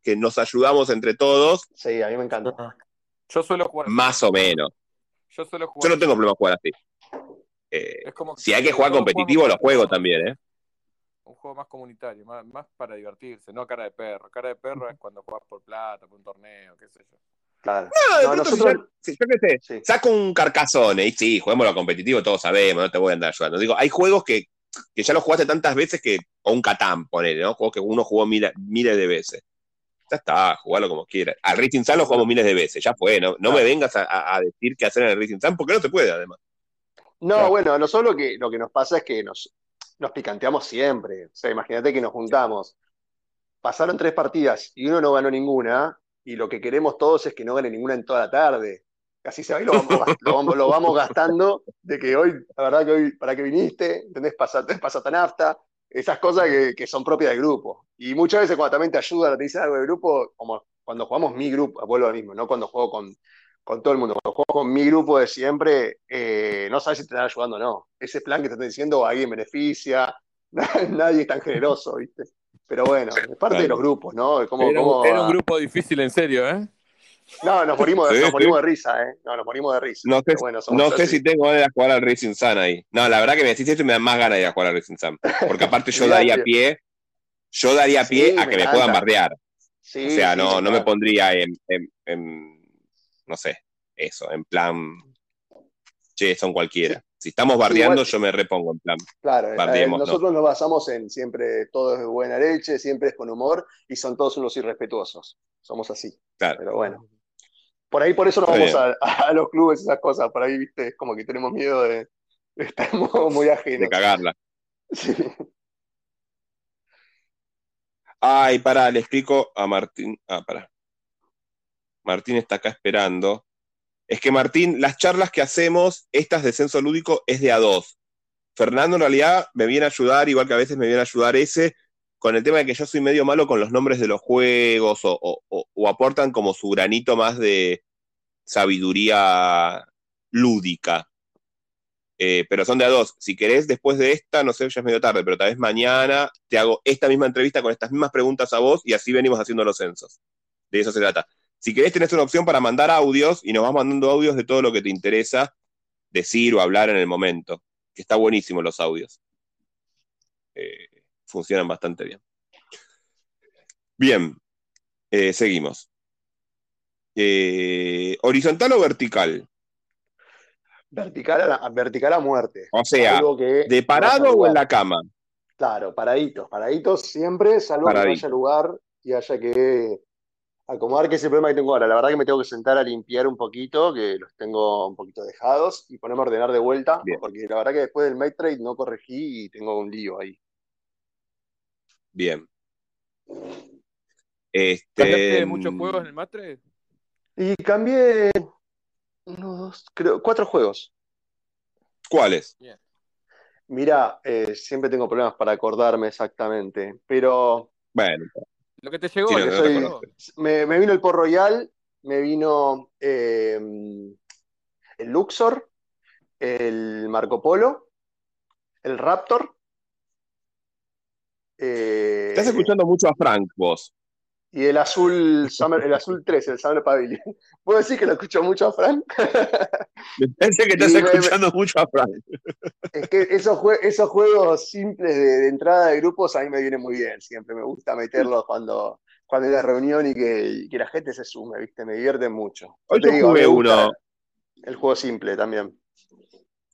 que nos ayudamos entre todos, Sí, a mí me encanta. Yo suelo jugar. más o menos. Yo suelo jugar. Yo no tengo problema jugar así. Eh, Es como si hay que jugar competitivo, lo juego también, ¿eh? Un juego más comunitario, más, más para divertirse, no cara de perro. Cara de perro es cuando juegas por plata, por un torneo, qué sé yo. Claro. No, de No, pronto, nosotros- si yo, si yo qué sé, Sí. saco un carcazone y sí, juguemos lo competitivo, todos sabemos, no te voy a andar ayudando. Digo, hay juegos que, que ya los jugaste tantas veces que, o un Catán, ponele, ¿no? Juegos que uno jugó mila- miles de veces. Ya está, jugalo como quieras. Al Racing Sun lo jugamos miles de veces, ya fue, no, no me vengas a, decir qué hacer en el Racing Sun porque no se puede, además. No, Claro. bueno, a nosotros lo que, lo que nos pasa es que nos, nos picanteamos siempre. O sea, imagínate que nos juntamos. Pasaron tres partidas y uno no ganó ninguna, y lo que queremos todos es que no gane ninguna en toda la tarde. Así se va y lo vamos, lo vamos, lo vamos gastando de que hoy, la verdad que hoy, ¿para qué viniste? ¿Entendés? Pasa, pasa tan nafta. Esas cosas que, que son propias del grupo. Y muchas veces cuando también te ayudan, te dicen algo del grupo, como cuando jugamos mi grupo, vuelvo a lo mismo, no cuando juego con, con todo el mundo. Cuando juego con mi grupo de siempre, eh, no sabes si te están ayudando o no. Ese plan que te están diciendo alguien beneficia, nadie es tan generoso, ¿viste? Pero bueno, es parte Claro. de los grupos, ¿no? Como, Era, como- era un grupo difícil, en serio, ¿eh? No, nos morimos, de, Sí, nos sí. morimos de risa, ¿eh? No, nos morimos de risa. No sé, bueno, no sé si tengo ganas de jugar al Racing Sun ahí. No, la verdad que me decís esto y me da más ganas de ir a jugar al Racing Sun. Porque aparte yo daría pie, yo daría pie Sí, a que me puedan bardear. O sea, no, no me pondría en, en- en- no sé, eso, en plan, che, son cualquiera. Si estamos bardeando, igual- yo me repongo en plan. Claro, eh, Bardeemos, no. nosotros nos basamos en siempre todo es buena leche, siempre es con humor y son todos unos irrespetuosos. Somos así. Claro. Pero bueno. Por ahí, por eso no vamos a, a los clubes, esas cosas. Por ahí, viste, es como que tenemos miedo de, de estar muy, muy de ajenos. cagarla. Sí. Ay, pará, le explico a Martín. Ah, pará. Martín está acá esperando. Es que Martín, las charlas que hacemos, estas de censo lúdico, es de a dos. Fernando en realidad me viene a ayudar, igual que a veces me viene a ayudar ese, con el tema de que yo soy medio malo con los nombres de los juegos o, aportan como su granito más de sabiduría lúdica. Eh, pero son de a dos. Si querés, después de esta, no sé, ya es medio tarde, pero tal vez mañana te hago esta misma entrevista con estas mismas preguntas a vos y así venimos haciendo los censos. De eso se trata. Si querés, tenés una opción para mandar audios y nos vas mandando audios de todo lo que te interesa decir o hablar en el momento. Que está buenísimo los audios. Eh, funcionan bastante bien. Bien, eh, seguimos. Eh, ¿Horizontal o vertical? Vertical a, la- vertical a muerte. O sea, Algo que ¿de parado o en la cama? Claro, paraditos, paraditos siempre, salvo que no Paradito. haya lugar y haya que acomodar, que es el problema que tengo ahora. La verdad que me tengo que sentar a limpiar un poquito, que los tengo un poquito dejados, y ponerme a ordenar de vuelta, Bien. porque la verdad que después del Mate Trade no corregí y tengo un lío ahí. Bien. ¿Cambiaste Este, muchos juegos en el Matre? Y cambié uno, dos, creo, cuatro juegos. ¿Cuáles? Mira, eh, siempre tengo problemas para acordarme exactamente, pero Bueno, Lo que te llegó, Sí, soy- me vino el Port Royal, me vino eh, el Luxor, el Marco Polo, el Raptor. Eh, estás escuchando mucho a Frank vos. Y el azul, Summer- el azul 3, el Summer Pavilion. ¿Puedo decir que lo escucho mucho a Frank? Parece que estás Y me- escuchando mucho a Frank. Es que esos, jue- esos juegos simples de, de entrada de grupos a mí me vienen muy bien. Siempre me gusta meterlos cuando, cuando hay la reunión y que, y que la gente se sume, ¿viste? Me divierten mucho. Hoy Te yo digo, jugué uno. El juego simple también.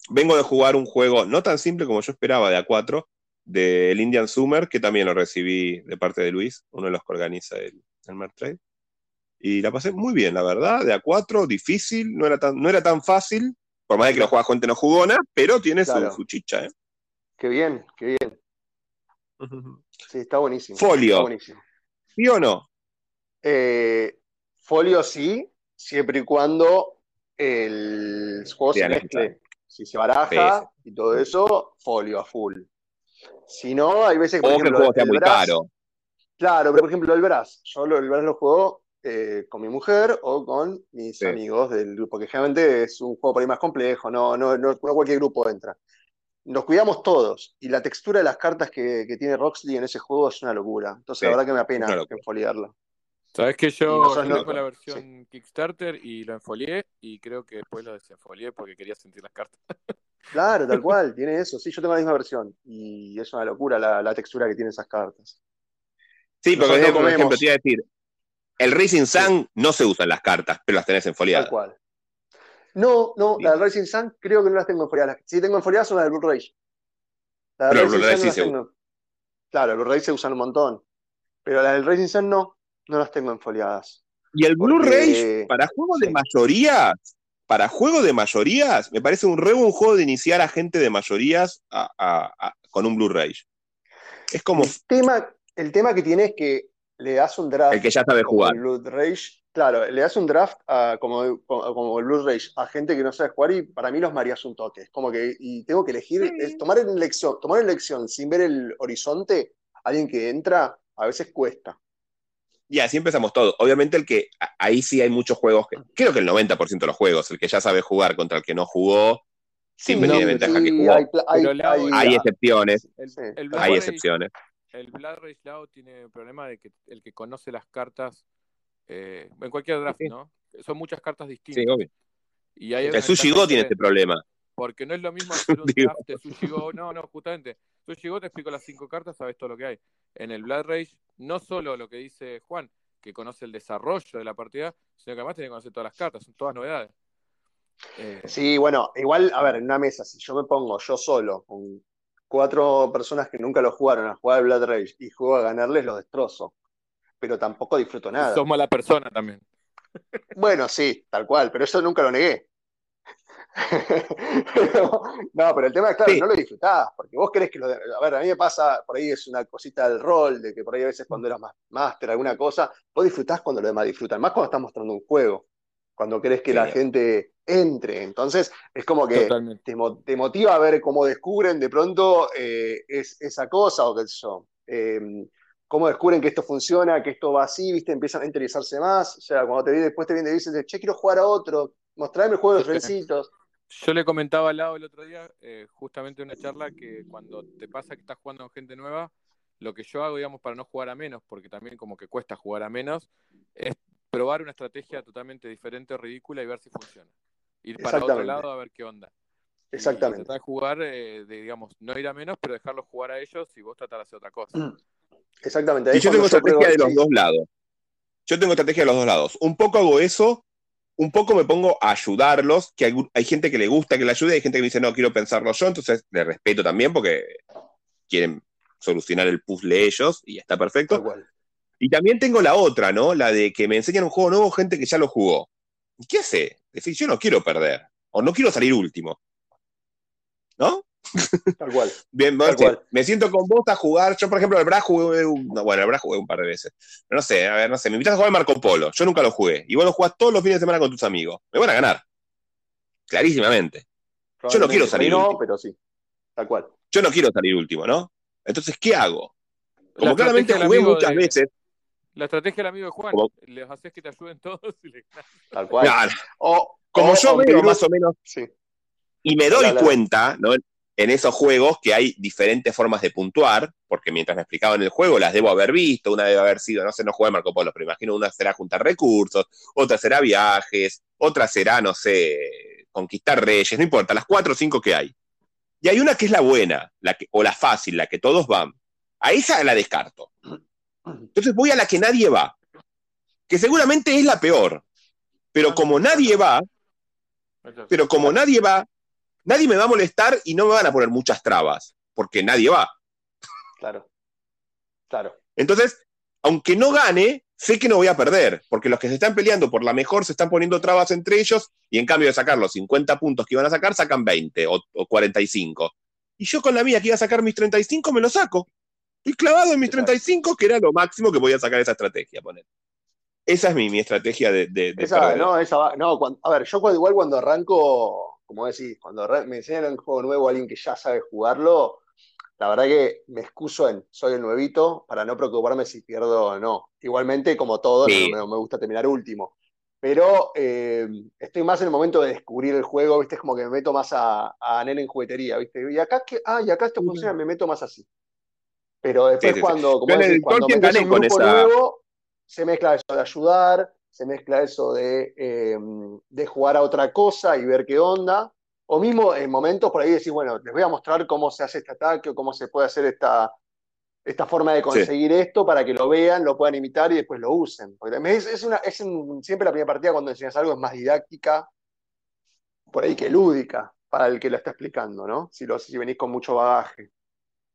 Vengo de jugar un juego no tan simple como yo esperaba, de A4, del Indian Summer, que también lo recibí de parte de Luis, uno de los que organiza el, el Trade. Y la pasé muy bien, la verdad, de a cuatro, difícil, no era tan, no era tan fácil, por más de que lo juega gente no jugona, pero tiene su- Claro. su, chicha, ¿eh? Qué bien, qué bien. Sí, está buenísimo. Folio. Está buenísimo. ¿Sí o no? Eh, folio sí, siempre y cuando el juego se mezcle. Si se baraja y todo eso, folio a full. Si no, hay veces que, por O que el juego sea el muy Brass- caro. Claro, pero por ejemplo, el Brass, yo lo- el Brass lo juego eh, con mi mujer o con mis Sí. amigos del grupo, que generalmente es un juego por ahí más complejo, no, no, no, no cualquier grupo entra. Nos cuidamos todos y la textura de las cartas que, que tiene Roxley en ese juego es una locura. Entonces, Sí, la verdad que me apena locura. Sabes enfoliarla. que yo, nosotros yo no- la versión Kickstarter y lo enfolié y creo que después lo desenfolié porque quería sentir las cartas. Claro, tal cual, tiene eso. Sí, yo tengo la misma versión y es una locura la, la textura que tienen esas cartas. Sí, porque Nosotros por ejemplo, te iba a decir, el Racing Sun no se usan las cartas, pero las tenés Tal enfoliadas. cual. No, no, Bien. la del Racing Sun creo que no las tengo enfoliadas. Sí tengo enfoliadas son las del Blu-ray. La del Pero el Blu-ray sí no se tengo. Claro, el Blu-ray se usan un montón. Pero las del Racing Sun no, no las tengo enfoliadas. Y el Porque- Blu-ray, para juegos de sí. Para juegos de mayorías, me parece un re buen juego de iniciar a gente de mayorías a- a- a- con un Blu-ray. Es como El tema, el tema que tiene es que le das un draft. el que ya sabe jugar. Blu-ray, claro, le das un draft a- como, el Blu-ray a gente que no sabe jugar y para mí los mareas un toque. Es como que, y tengo que elegir, Sí. es tomar en elección, tomar en elección sin ver el horizonte, alguien que entra, a veces cuesta. Y así empezamos todo. Obviamente el que ahí sí hay muchos juegos, que, creo que el 90% de los juegos, el que ya sabe jugar contra el que no jugó, siempre tiene ventaja que sí, jugó. hay, hay- hay- Hay excepciones, El, Sí, el hay excepciones. Rage- el Blood Rage Lao tiene el problema de que el que conoce las cartas eh, en cualquier draft, Sí. ¿no? Son muchas cartas Sí, distintas. obvio. Y hay El Sushi Go tiene este problema. Porque no es lo mismo hacer un Digo. draft de Sushi Go. No, no, justamente. Sushi Go te explico las cinco cartas, sabes todo lo que hay. En el Blood Rage, no solo lo que dice Juan, que conoce el desarrollo de la partida, sino que además tiene que conocer todas las cartas, son todas novedades. Eh, Sí, bueno, igual, a ver, en una mesa, si yo me pongo yo solo con cuatro personas que nunca lo jugaron a jugar al Blood Rage y juego a ganarles, los destrozo. Pero tampoco disfruto nada. sos mala persona también. Bueno, sí, tal cual, pero eso nunca lo negué. Pero- no, pero el tema es, claro, Sí. no lo disfrutás, porque vos querés que lo... de- A ver, a mí me pasa, por ahí es una cosita del rol, de que por ahí a veces cuando eras más máster, alguna cosa, vos disfrutás cuando los demás disfrutan, más cuando estás mostrando un juego, cuando querés que Sí. la gente entre. Entonces, es como que te, mo- te motiva a ver cómo descubren de pronto eh, es, esa cosa o qué sé yo. Eh, cómo descubren que esto funciona, que esto va así, ¿viste? Empiezan a interesarse más. O sea, cuando te después te vienen y dices, che, quiero jugar a otro, mostrame el juego de frencitos. Yo le comentaba al lado el otro día, eh, justamente en una charla, que cuando te pasa que estás jugando con gente nueva, lo que yo hago, digamos, para no jugar a menos, porque también como que cuesta jugar a menos, es probar una estrategia totalmente diferente, ridícula y ver si funciona. Ir para otro Exactamente. lado a ver qué onda. Y Exactamente. tratar de jugar, eh, de, digamos, no ir a menos, pero dejarlos jugar a ellos y vos tratar de hacer otra cosa. Exactamente. Ahí Y yo tengo estrategia de los dos lados. Yo tengo estrategia de los dos lados. Un poco hago eso, un poco me pongo a ayudarlos, que hay, hay gente que le gusta que le ayude, hay gente que me dice, no, quiero pensarlo yo, entonces le respeto también porque quieren solucionar el puzzle ellos y está perfecto. cual. Y también tengo la otra, ¿no? La de que me enseñan un juego nuevo gente que ya lo jugó. ¿Y ¿Qué hace? Decir, yo no quiero perder, o no quiero salir último. ¿No? Tal cual. Bien, Tal sé, cual. me siento con vos a jugar. Yo, por ejemplo, el Bra jugué, un- no, bueno, el Bra jugué un par de veces. Pero no sé, a ver, no sé, me invitas a jugar Marco Polo. Yo nunca lo jugué. Y vos lo jugás todos los fines de semana con tus amigos. Me van a ganar. Clarísimamente. Yo no quiero salir no, último. pero sí. Tal cual. Yo no quiero salir último, ¿no? Entonces, ¿qué hago? Como La claramente jugué muchas de- veces. La estrategia del amigo de Juan, Como- les haces que te ayuden todos y le Tal cual. Claro, O, como o yo veo más o menos Sí. Y me doy La, la, la. cuenta, ¿no? En esos juegos que hay diferentes formas de puntuar, porque mientras me explicaban el juego las debo haber visto, una debe haber sido, no sé, no jugué Marco Polo, pero imagino una será juntar recursos, otra será viajes, otra será, no sé, conquistar reyes, no importa, las cuatro o cinco que hay. Y hay una que es la buena, la que, o la fácil, la que todos van. A esa la descarto. Entonces voy a la que nadie va, que seguramente es la peor. Pero como nadie va, pero como nadie va, nadie me va a molestar y no me van a poner muchas trabas, porque nadie va. Claro. Claro. Entonces, aunque no gane, sé que no voy a perder, porque los que se están peleando por la mejor se están poniendo trabas entre ellos y en cambio de sacar los 50 puntos que iban a sacar, sacan 20 o, o 45. Y yo con la mía que iba a sacar mis 35 me lo saco. Estoy clavado en mis 35, que era lo máximo que podía sacar esa estrategia. Poner. Esa es mi, mi estrategia de, de, de Esa, no, esa va- no, cuando- a ver, yo cuando- igual cuando arranco, como decís, cuando me enseñan un juego nuevo a alguien que ya sabe jugarlo, la verdad que me excuso en soy el nuevito para no preocuparme si pierdo o no. Igualmente, como todo, no, Sí. no me gusta terminar último. Pero eh, estoy más en el momento de descubrir el juego, ¿viste? Es como que me meto más a, a nena en juguetería, ¿viste? Y acá, que, ah, y acá esto funciona, me meto más así. Pero después Sí, sí, sí. cuando, como Yo en el decís, cuando gané un con grupo esa- nuevo, se mezcla eso de ayudar, se mezcla eso de, eh, de jugar a otra cosa y ver qué onda. O mismo en momentos por ahí decir, bueno, les voy a mostrar cómo se hace este ataque o cómo se puede hacer esta, esta forma de conseguir esto para que lo vean, lo puedan imitar y después lo usen. Porque es, es una, es un- siempre la primera partida cuando enseñas algo es más didáctica, por ahí que lúdica, para el que lo está explicando, ¿no? Si, lo, si venís con mucho bagaje.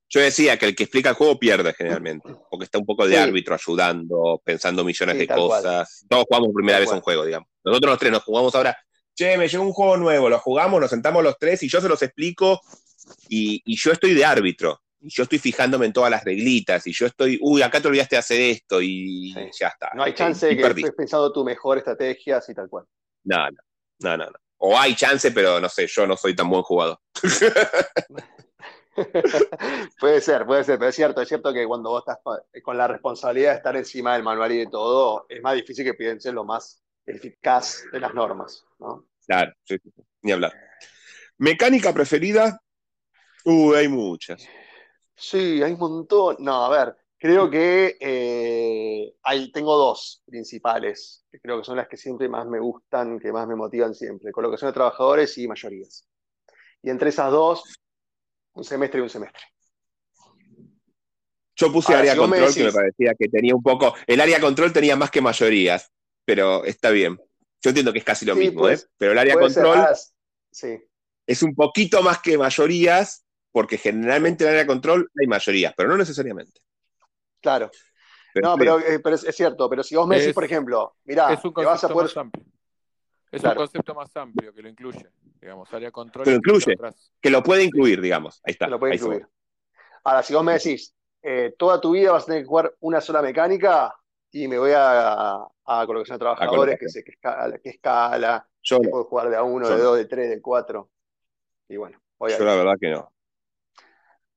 Yo decía que el que explica el juego pierde generalmente, porque está un poco de Sí. árbitro ayudando, pensando millones Sí, de cual. cosas. Todos jugamos por primera Tal vez cual. un juego, digamos. Nosotros los tres nos jugamos ahora. Che, me llegó un juego nuevo, lo jugamos, nos sentamos los tres y yo se los explico y, y yo estoy de árbitro. Y yo estoy fijándome en todas las reglitas y yo estoy, uy, acá te olvidaste de hacer esto y Sí. ya está. No hay chance de que estés pensando tu mejor estrategia, así tal cual. No, no, no, no, no. O hay chance, pero no sé, yo no soy tan buen jugador. puede ser, puede ser, pero es cierto, es cierto que cuando vos estás con, con la responsabilidad de estar encima del manual y de todo, es más difícil que pienses lo más eficaz de las normas, ¿no? Claro, sí, ni hablar. Mecánica preferida, uy, hay muchas. Sí, hay un montón. No, a ver, creo que eh, hay, tengo dos principales, que creo que son las que siempre más me gustan, que más me motivan siempre, colocación de trabajadores y mayorías. Y entre esas dos, un semestre y un semestre. Yo puse Ahora, área si vos me control que me parecía que tenía un poco. El área control tenía más que mayorías, pero está bien. Yo entiendo que es casi lo Sí, mismo, pues, ¿eh? Pero el área control ah, sí, es un poquito más que mayorías, porque generalmente en el área control hay mayorías, pero no necesariamente. claro. Pero No, está pero, eh, pero es, es cierto, pero si vos me decís, Es- por ejemplo, mirá, es un te vas a poder... más amplio. Es Claro. un concepto más amplio que lo incluye. Digamos, área control. Que lo incluye. que lo puede incluir, digamos. Ahí está. Lo puede se incluir. Ahora, si vos me decís, eh, toda tu vida vas a tener que jugar una sola mecánica y me voy a, a colocación de trabajadores, que sé que escala, que escala, Yo, que no, puedo jugar de a uno, Yo de no. dos, de tres, de cuatro. Y bueno, voy a yo la verdad que no.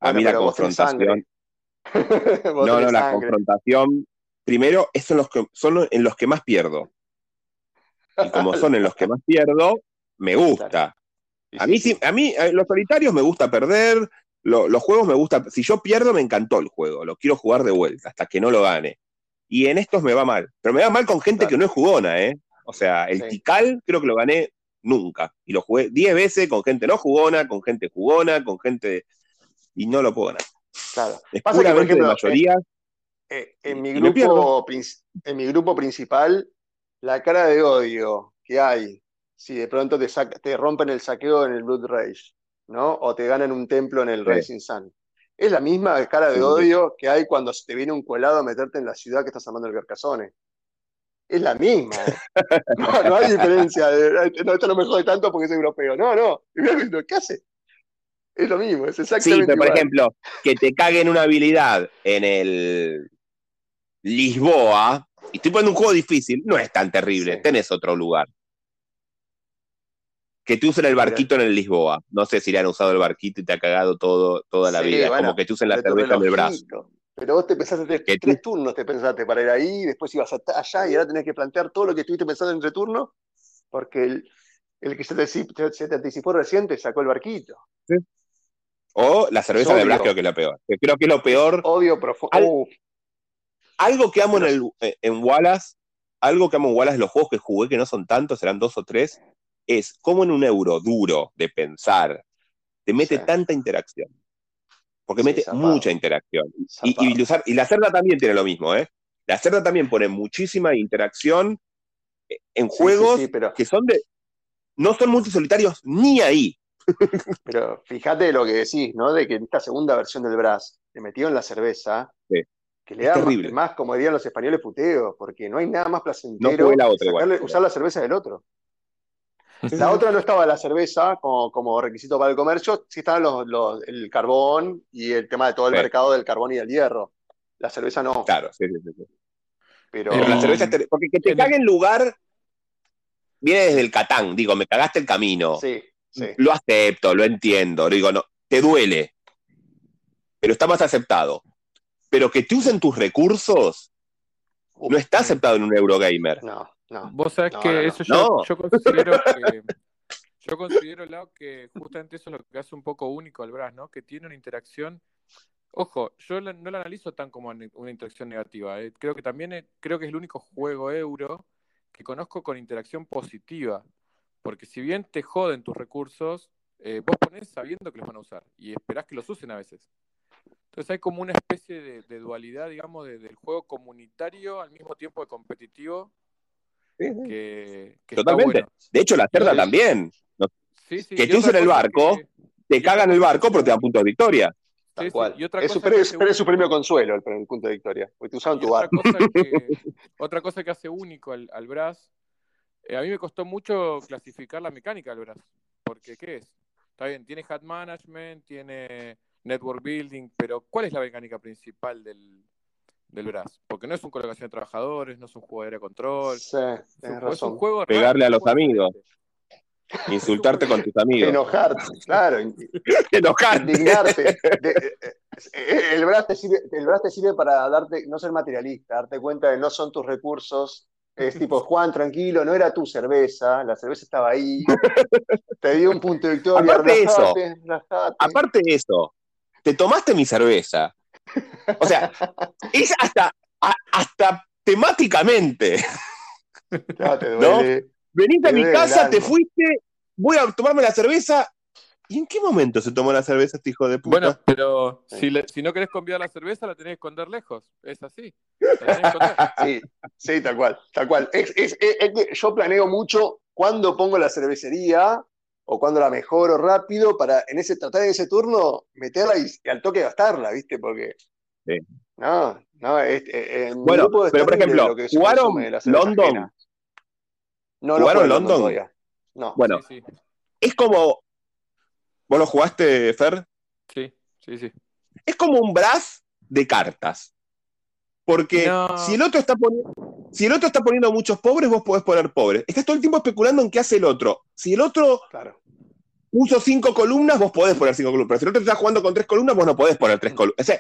A Bueno, mí la confrontación. No, no, la sangre. confrontación. Primero, es en los que, son en los que más pierdo. Y como son en los que más pierdo, me gusta. A mí, sí, a mí, eh, los solitarios me gusta perder, lo- los juegos me gusta. Si yo pierdo, me encantó el juego, lo quiero jugar de vuelta hasta que no lo gane. Y en estos me va mal, pero me va mal con gente Claro. que no es jugona, ¿eh? O sea, el Sí. Tikal creo que lo gané nunca. Y lo jugué 10 veces con gente no jugona, con gente jugona, con gente. Y no lo puedo ganar. Claro. Es Pasa que, por ejemplo, mayoría. Eh, en, mi grupo, en mi grupo principal, la cara de odio que hay si de pronto te, te rompen el saqueo en el Blood Rage, ¿no? O te ganan un templo en el Sí. Rising Sun. Es la misma cara de Sí, sí. odio que hay cuando te viene un colado a meterte en la ciudad que estás armando el Carcassonne. Es la misma. No, no hay diferencia. de- no, esto no me jode tanto porque es europeo. No, no. ¿Qué hace? Es lo mismo, es Sí, exactamente pero por igual. ejemplo, que te caguen una habilidad en el Lisboa, y estoy poniendo un juego difícil, no es tan terrible, Sí. tenés otro lugar. Que te usen el barquito en el Lisboa. No sé si le han usado el barquito y te ha cagado todo, toda la Sí, vida. Bueno, como que te usen la de cerveza en el brazo. Pero vos te pensaste tres, tres turnos, te pensaste para ir ahí, después ibas allá y ahora tenés que plantear todo lo que estuviste pensando entre turnos, porque el, el que se te, se- se te anticipó recién te sacó el barquito. O la cerveza obvio. brazo, creo que es lo peor. Creo que es lo peor. Odio profundo. Al- Algo que amo en, el, eh, en Wallace, algo que amo en Wallace, los juegos que jugué, que no son tantos, serán dos o tres, es como en un euro duro de pensar, te mete Sí. tanta interacción. Porque Sí, mete mucha interacción. Y, y, usar- y la cerda también tiene lo mismo, ¿eh? La cerda también pone muchísima interacción eh, en juegos pero, que son de. No son multisolitarios ni ahí. pero fíjate lo que decís, ¿no? De que en esta segunda versión del Brass te metieron la cerveza, Sí. Que le Es da más- terrible. más, como dirían los españoles, puteo, porque no hay nada más placentero la igual. usar la cerveza del otro. La otra no estaba la cerveza como, como requisito para el comercio, sí estaban los, los- el carbón y el tema de todo el Sí. mercado del carbón y del hierro. La cerveza no, Claro, sí, sí, sí, pero Pero la cerveza Porque que te el- cague en lugar viene desde el Catán. Digo, me cagaste el camino. sí, sí. Lo acepto, lo entiendo. Digo, no, te duele. Pero está más aceptado. Pero que te usen tus recursos no está aceptado en un Eurogamer. No, no. Vos sabés No, que no, no. eso yo, No. yo considero que yo considero Lau, que justamente eso es lo que hace un poco único al Brass, ¿no? Que tiene una interacción. Ojo, yo la- no la analizo tan como una interacción negativa. eh. Creo que también eh, creo que es el único juego euro que conozco con interacción positiva. Porque si bien te joden tus recursos, eh, vos ponés sabiendo que los van a usar y esperás que los usen a veces. Entonces hay como una especie de, de dualidad, digamos, de- del juego comunitario al mismo tiempo de competitivo que, que está Totalmente. bueno. De hecho, la cerda Sí. también. Sí, sí, Que te usen el barco, que- Te cagan el barco, pero te dan punto de victoria. Tal sí, sí, cual. y otra Es su, cosa pero que es, hace pero es su único- premio consuelo el, el punto de victoria, porque te usaron y tu otra barco. cosa que, otra cosa que hace único al, al Brass, eh, a mí me costó mucho clasificar la mecánica del Brass, porque ¿qué es? Está bien, tiene hat management, tiene network building, pero ¿cuál es la mecánica principal del, del Brass? Porque no es un colocación de trabajadores, no es un juego de aire control, Sí, es un, es razón. juego Pegarle a los amigos. Insultarte con tus amigos. Enojarte, claro, Enojarte. indignarte. De- eh, el brazo te sirve, el brazo te sirve para darte, no ser materialista, darte cuenta de que no son tus recursos. Es tipo, Juan, tranquilo, no era tu cerveza, la cerveza estaba ahí, te dio un punto de victoria, Aparte de eso, relajate, relajate. Aparte de eso, te tomaste mi cerveza. O sea, es hasta, a- hasta temáticamente. Ya te duele. Veniste a mi casa, te fuiste, voy a tomarme la cerveza. ¿Y en qué momento se tomó la cerveza este hijo de puta? Bueno, pero Sí. si, le- si no querés convidar la cerveza, la tenés que esconder lejos. Es así. La tenés que esconder. Sí, sí, tal cual, tal cual. Es, es- es- es que yo planeo mucho cuándo pongo la cervecería o cuándo la mejoro rápido para en ese tratar en ese turno meterla y, y al toque gastarla, ¿viste? Porque Sí. no, no, es, eh, en mi Bueno, pero por ejemplo, lo que ¿jugaron London? ajena. No, no ¿Jugaron jugué London? todavía. No. Bueno, Sí, sí, es como. ¿Vos lo jugaste, Fer? sí, sí, sí. Es como un brass de cartas. Porque No. si el otro está poniendo. Si el otro está poniendo muchos pobres, vos podés poner pobres. Estás todo el tiempo especulando en qué hace el otro. Si el otro Claro. puso cinco columnas, vos podés poner cinco columnas. Pero si el otro está jugando con tres columnas, vos no podés poner tres columnas. O sea,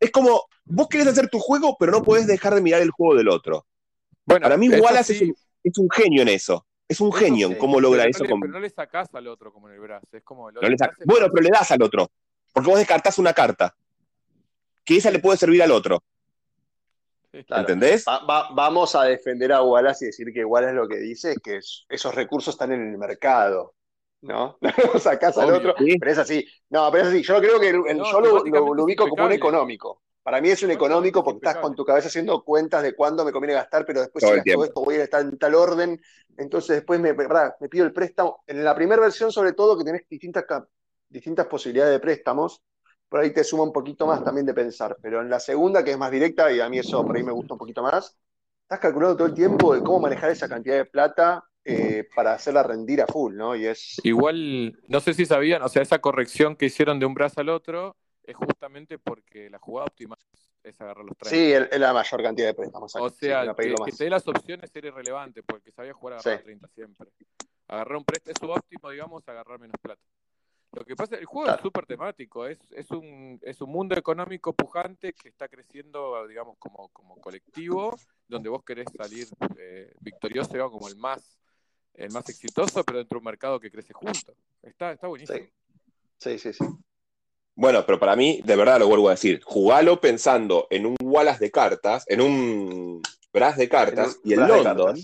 es como, vos querés hacer tu juego, pero no podés dejar de mirar el juego del otro. Bueno, Para mí, Wallace sí, es, un, es un genio en eso. Es un Eso genio sí. en cómo logra pero eso. no le, con- pero no le sacás al otro como en el brazo. Es como el no otro le que sac- hace- Bueno, pero le das al otro. Porque vos descartás una carta. Que esa le puede servir al otro. Claro. ¿Entendés? Va- va- vamos a defender a Wallace y decir que Wallace lo que dice es que es- esos recursos están en el mercado, ¿no? No sacás al Obvio. otro, Sí. pero es así. No, pero es así. Yo creo que el- el- No, yo lo, ubico como un económico. Para mí es un económico porque estás con tu cabeza haciendo cuentas de cuándo me conviene gastar, pero después Todo si gasto esto voy a estar en tal orden. Entonces después me, me- pido el préstamo. En la primera versión, sobre todo, que tenés distintas, distintas posibilidades de préstamos, por ahí te suma un poquito más también de pensar. Pero en la segunda, que es más directa, y a mí eso por ahí me gusta un poquito más, estás calculando todo el tiempo de cómo manejar esa cantidad de plata eh, para hacerla rendir a full, ¿no? Y es. Igual, no sé si sabían, o sea, esa corrección que hicieron de un brazo al otro es justamente porque la jugada óptima es agarrar los 30. Sí, es la mayor cantidad de préstamos. O sea, que, que te dé las opciones era irrelevante, porque sabía jugar a agarrar Sí. 30 siempre. Agarrar un préstamo, es óptimo, digamos, agarrar menos plata. Lo que pasa, el juego Claro. es súper temático, es, es, un, es un mundo económico pujante que está creciendo, digamos, como, como colectivo, donde vos querés salir eh, victorioso, digamos, como el más, el más exitoso, pero dentro de un mercado que crece junto. Está, está buenísimo. Sí. Sí, sí, sí. Bueno, pero para mí, de verdad lo vuelvo a decir, jugalo pensando en un Wallace de cartas, en un Brass de cartas, y de London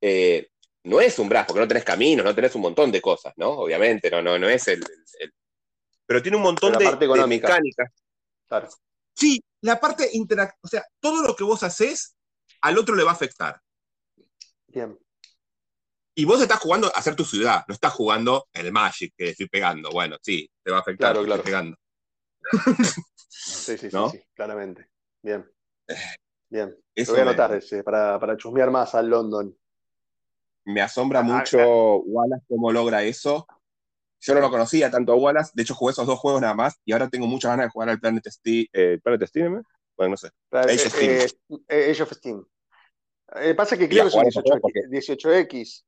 eh, no es un Brass, porque no tenés caminos, no tenés un montón de cosas, ¿no? Obviamente, no, no, no es el, el- el- Pero tiene un montón de, parte de económica. mecánicas. Claro. Sí, la parte interac o sea, todo lo que vos haces al otro le va a afectar. Bien. Y vos estás jugando a hacer tu ciudad, no estás jugando el Magic, que estoy pegando. Bueno, sí, te va a afectar, Claro, claro. estoy pegando. Sí, sí, sí, ¿No? sí, claramente. Bien. Bien. Lo voy a me- anotar ese, para, para chusmear más al London. Me asombra Ah, mucho Wallace cómo logra eso. Yo no lo conocía tanto a Wallace, de hecho jugué esos dos juegos nada más y ahora tengo muchas ganas de jugar al Planet Steam. Eh, ¿Planet Steam? Bueno, no sé. Age of Eh, eh, Age of Steam. Eh, pasa que creo que es un jugar esos 18, juegos porque- 18X.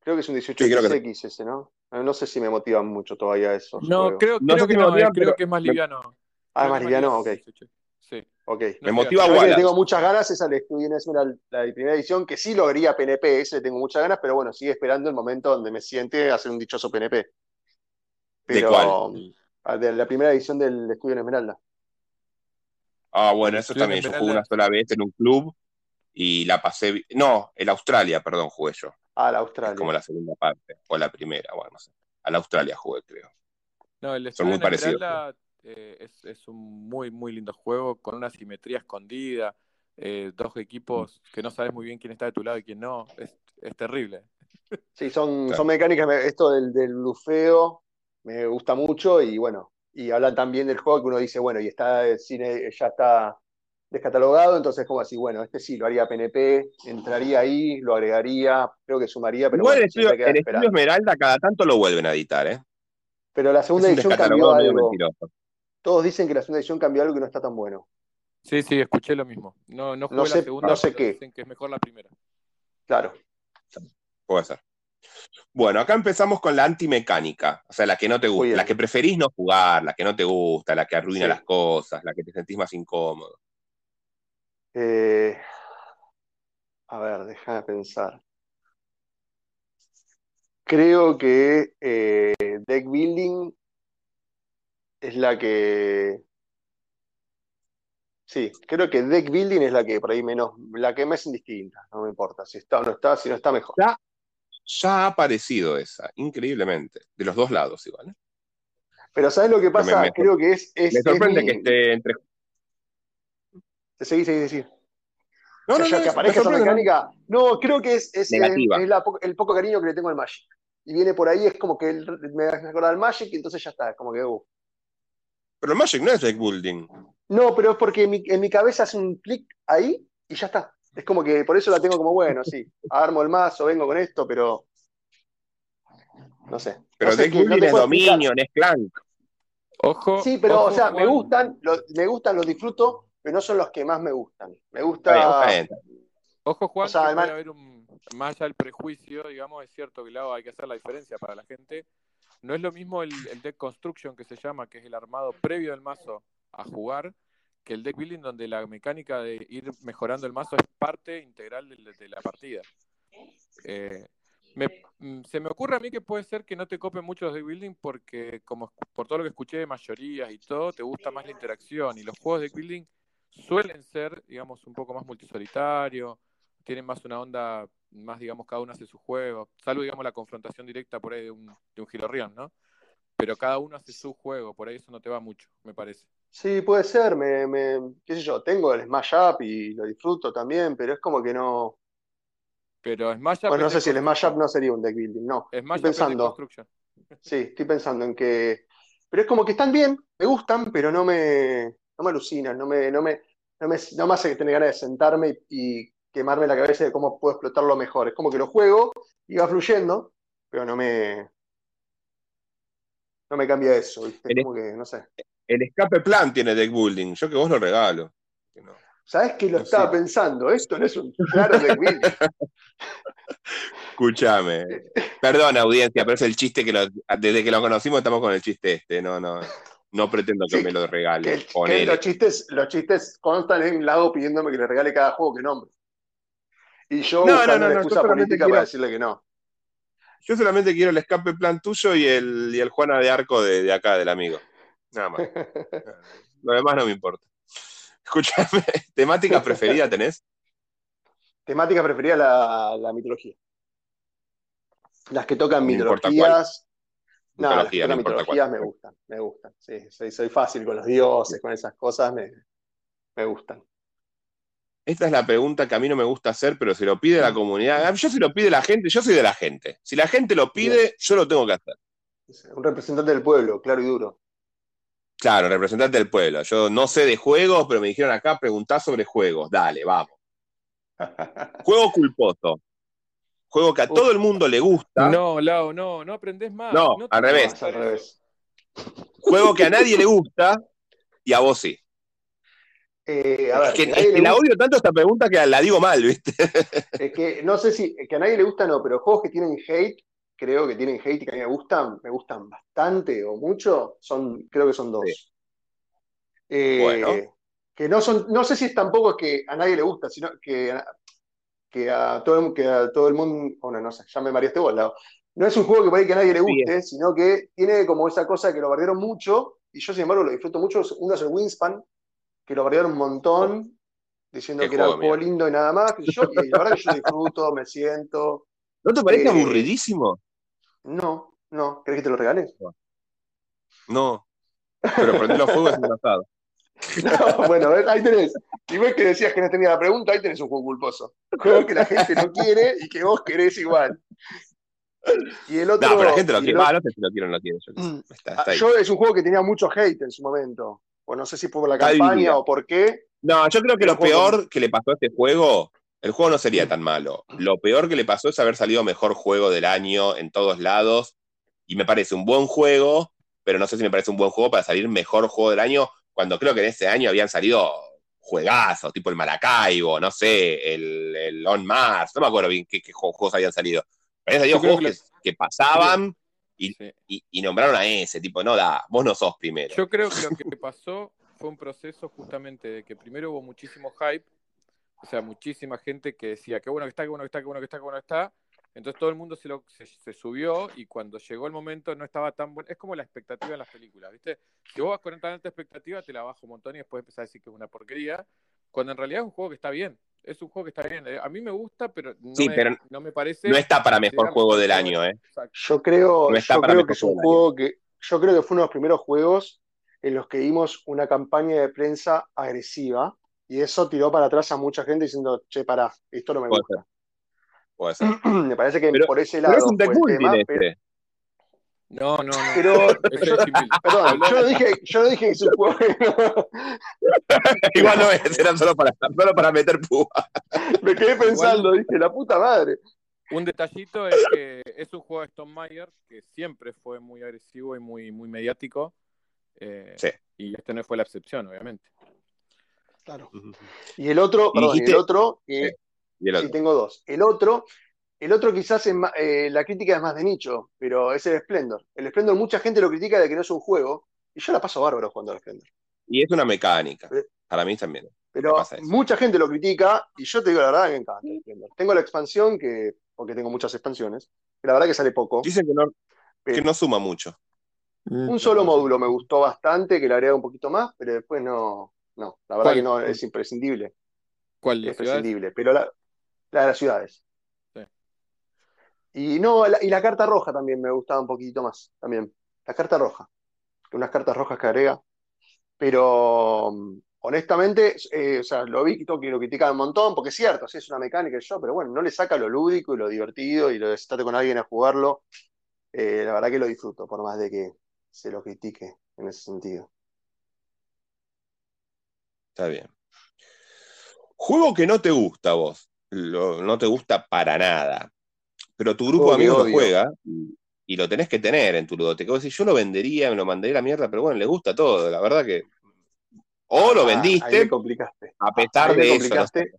Creo que es un 18X Sí, creo que- ese, ¿no? Eh, No sé si me motivan mucho todavía esos No, creo, No creo sé que me no, motivan, eh, creo que es más liviano. Ah, Creo más que es liviano, ok. liviano, 18. Sí. ok. No Me motiva Wallace. tengo muchas ganas es al Estudio Esmeralda, la de primera edición, que sí lo haría PNP, ese le tengo muchas ganas, pero bueno, sigue esperando el momento donde me siente a hacer un dichoso PNP. Pero, cuál? ah, De la primera edición del Estudio en Esmeralda. Ah, bueno, eso también. Yo jugué una sola vez en un club y la pasé. No, el Australia, perdón, jugué yo. Ah, la Es Australia. como la segunda parte, o la primera, bueno, no sé. Al Australia jugué, creo. No, el Son Estudio muy en parecidos, Esmeralda eh, es, es un muy, muy lindo juego con una simetría escondida, eh, dos equipos que no sabes muy bien quién está de tu lado y quién no. Es, es terrible. Sí, son, Claro. son mecánicas, me- esto del, del blufeo me gusta mucho y bueno, y hablan también del juego que uno dice, bueno, y está el cine, ya está descatalogado, entonces como así, bueno, este sí, lo haría PNP, entraría ahí, lo agregaría, creo que sumaría, pero bueno, el estudio, el estudio. Esmeralda cada tanto lo vuelven a editar, ¿eh? Pero la segunda un edición cambió algo. mentiroso. Todos dicen que la segunda edición cambió algo que no está tan bueno. Sí, sí, escuché lo mismo. No, no jugué No la sé- segunda, no sé pero qué. dicen que es mejor la primera. Claro. Puede ser. Bueno, acá empezamos con la antimecánica, o sea, la que no te gusta, la que preferís no jugar, la que no te gusta, la que arruina Sí. las cosas, la que te sentís más incómodo. Eh, a ver, déjame pensar. Creo que eh, deck building es la que. Sí, creo que deck building es la que por ahí menos, la que me es indistinta, no me importa. Si está o no está, si no está mejor. Ya ha aparecido esa, increíblemente, de los dos lados igual. ¿eh? Pero ¿sabes lo que me- pasa? me- Creo que es, es, Me es sorprende mi- que esté entre... Seguí, seguí, seguí. No, no, no, que aparezca esa mecánica. No, creo que es, es, Negativa. es la el poco cariño que le tengo al Magic. Y viene por ahí, es como que el- me hace acordar al Magic y entonces ya está, es como que. uh. Pero el Magic no es deck building. No, pero es porque en mi, en mi cabeza hace un clic ahí y ya está. Es como que por eso la tengo como bueno, sí. Armo el mazo, vengo con esto, pero. No sé. Pero no sé deck no building te es. Dominion, es Clank. Ojo. Sí, pero, ojo, o sea, me gustan, lo- me gustan, los disfruto, pero no son los que más me gustan. Me gusta. bien. Ojo, Juan, O sea, que además- puede haber un, más allá del prejuicio, digamos, es cierto que Lau, hay que hacer la diferencia para la gente. No es lo mismo el, el deck construction que se llama, que es el armado previo del mazo a jugar, que el deck building donde la mecánica de ir mejorando el mazo es parte integral de, la partida. Eh, me- mm, se me ocurre a mí que puede ser que no te copen mucho los deck building porque como por todo lo que escuché de mayorías y todo, te gusta más la interacción y los juegos de deck building suelen ser, digamos, un poco más multisolitario, tienen más una onda, más, digamos, cada uno hace su juego, salvo, digamos, la confrontación directa por ahí de un, de un Giro Rion, ¿no? Pero cada uno hace su juego, por ahí eso no te va mucho, me parece. Sí, puede ser, me, me- qué sé yo, tengo el Smash Up y lo disfruto también, pero es como que no. Pero Smash Up Bueno, no sé si el Smash Up no sería un deck building, no. Smash Estoy es pensando, sí, estoy pensando en que. Pero es como que están bien, me gustan, pero no me, no me alucinan, no me, no me, no me, no me hace tener ganas de sentarme y, y quemarme la cabeza de cómo puedo explotarlo mejor. Es como que lo juego y va fluyendo, pero no me, no me cambia eso, ¿viste? El- como que, no sé. El escape plan tiene deck building. Yo que vos lo regalo. No. ¿Sabes que lo No estaba sé. pensando? Esto no es un claro deck building. Escúchame. Perdón, audiencia, pero es el chiste que lo- desde que lo conocimos estamos con el chiste este. No, no. No pretendo que Sí, me lo regale. que los chistes, los chistes constan en Lago pidiéndome que le regale cada juego que nombre. Y yo No, no, no, una no, excusa política quiero- para decirle que no. Yo solamente quiero el escape plan tuyo y el, y el Juana de Arco de, de acá, del amigo. Nada más. Lo demás no me importa. Escúchame, ¿temática preferida tenés? Temática preferida la, la mitología. Las que tocan No mitologías. No, las que no mitologías me gustan, me gustan. Sí, soy, soy fácil con los dioses, con esas cosas, me, me gustan. Esta es la pregunta que a mí no me gusta hacer, pero se lo pide la comunidad. Ah, Yo si lo pide la gente, yo soy de la gente. Si la gente lo pide, yo lo tengo que hacer. Un representante del pueblo, claro y duro. Claro, representante del pueblo. Yo no sé de juegos, pero me dijeron acá, preguntá sobre juegos. Dale, vamos. Juego culposo. Juego que a todo el mundo le gusta. No, Lau, no, no aprendés más. No, te al revés. al revés. Juego que a nadie le gusta y a vos sí. Eh, a ver, Es que, es la gusta- odio tanto esta pregunta que la digo mal, ¿viste? es que no sé si que a nadie le gusta, no, pero juegos que tienen hate, creo que tienen hate y que a mí me gustan, me gustan bastante o mucho, son, creo que son dos. Sí. Eh, Bueno. Que no son, no sé si es tampoco que a nadie le gusta, sino que, a- que a todo, el- que a todo el mundo, bueno, no sé, ya me mareaste vos, Lau. No es un juego que por ahí que a nadie le guste, sino que tiene como esa cosa que lo bardearon mucho, y yo sin embargo lo disfruto mucho. Uno es el Wingspan, que lo bardearon un montón, diciendo Qué que era un juego, lindo y nada más. sé yo, y la verdad que yo lo disfruto, me siento. ¿No te parece Eh, aburridísimo? No, no, ¿querés que te lo regale? No. Pero prender los fuegos es un asado. No, bueno, ves, ahí tenés. Y ves que decías que no tenía la pregunta, ahí tenés un juego culposo. Un juego que la gente no quiere y que vos querés igual. Y el otro. No, pero la gente lo y quiere. otro- Ah, no sé si lo quiere o no lo quiere. Yo. Mm. Está, Ah, está ahí. yo es un juego que tenía mucho hate en su momento. O no sé si fue por la campaña o por qué. No, yo creo que lo juego- peor que le pasó a este juego, el juego no sería tan malo. Lo peor que le pasó es haber salido mejor juego del año en todos lados. Y me parece un buen juego, pero no sé si me parece un buen juego para salir mejor juego del año, cuando creo que en ese año habían salido juegazos, tipo el Maracaibo, no sé, el, el On Mars, no me acuerdo bien qué, qué ju- juegos habían salido. Pero habían salido juegos que que, que pasaban y, Sí. y- y nombraron a ese, tipo, no da, vos no sos primero. Yo creo que lo que pasó fue un proceso justamente de que primero hubo muchísimo hype, o sea, muchísima gente que decía qué bueno que está, qué bueno que está, qué bueno que está, qué bueno que está. Entonces todo el mundo se, lo, se, se subió y cuando llegó el momento no estaba tan bueno. Es como la expectativa en las películas, ¿viste? Si vos vas con tan alta expectativa, te la bajo un montón y después empezás a decir que es una porquería, cuando en realidad es un juego que está bien. Es un juego que está bien. Eh, A mí me gusta, pero no, Sí, me, pero no me parece. No está para mejor juego del año, ¿eh? Exacto. Yo creo, No está yo para creo mejor que es un juego que. Yo creo que fue uno de los primeros juegos en los que vimos una campaña de prensa agresiva. Y eso tiró para atrás a mucha gente diciendo, che, pará, esto no me Puede gusta. Puede ser. Me parece que Pero- por ese Pero lado es un fue deck el tema, de pero- este. No, no, no. Pero, es perdón, yo no dije, yo no dije que es un juego Igual no es, era solo para, solo para meter púa. Me quedé pensando, dije, la puta madre. Un detallito es que es un juego de Stone Meyer que siempre fue muy agresivo y muy, muy mediático. eh, Sí. Y este no fue la excepción, obviamente. Claro. Y el otro, Y perdón, y el otro, que Y el sí otro. tengo dos. El otro, el otro quizás es más- eh, la crítica es más de nicho, pero es el Splendor. El Splendor mucha gente lo critica de que no es un juego, y yo la paso bárbaro jugando al Splendor. Y es una mecánica. Eh. Para mí también. Pero mucha gente lo critica, y yo te digo la verdad, me encanta el Splendor. Tengo la expansión, que, porque tengo muchas expansiones, que la verdad que sale poco. Dicen que no, que Pero- no suma mucho. Un solo módulo me gustó bastante, que le agrega un poquito más, pero después no, no, la verdad ¿Cuál? que no, es imprescindible. ¿Cuál? Es ¿Las ciudades? prescindible, pero la, la de las ciudades. Y no, la- y la carta roja también me gustaba un poquito más, también. La carta roja, unas cartas rojas que agrega. Pero mm, honestamente, eh, o sea, lo vi que lo critican un montón, porque es cierto, sí, es una mecánica yo, pero bueno, no le saca lo lúdico y lo divertido y lo de con alguien a jugarlo. Eh, la verdad que lo disfruto, por más de que se lo critique en ese sentido. Está bien. Juego que no te gusta vos. No te gusta para nada. Pero tu grupo de amigos lo juega y, lo tenés que tener en tu ludoteca. Decís, yo lo vendería, me lo mandaría a la mierda, pero bueno, le gusta todo. La verdad que. O lo Ah, vendiste complicaste. a pesar ahí de eso. no sé.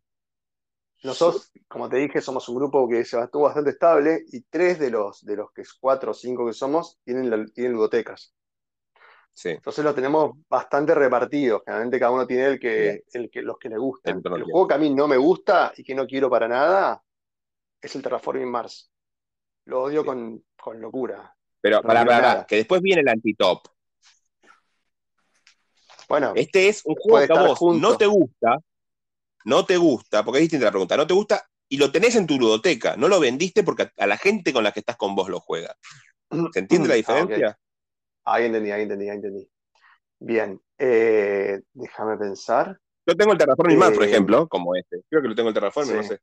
Nosotros, como te dije, somos un grupo que se estuvo bastante estable y tres de los, de los que cuatro o cinco que somos tienen, la- tienen ludotecas. Sí. Entonces los tenemos bastante repartidos. Generalmente cada uno tiene el que, el que, los que le gustan. El juego que a mí no me gusta y que no quiero para nada es el Terraforming Mars. Lo odio con, con locura. Pero No pará, nada. que después viene el antitop. Bueno, Este es un juego que a vos junto. no te gusta, no te gusta, porque es distinta la pregunta, no te gusta y lo tenés en tu ludoteca, no lo vendiste porque a- la gente con la que estás con vos lo juega. ¿Se entiende la Ah, diferencia? ahí entendí, ahí entendí, ahí entendí. Bien, eh, déjame pensar. Yo tengo el Terraforming Mars, por Eh, ejemplo, como este. Creo que lo tengo el Terraforming, no sé.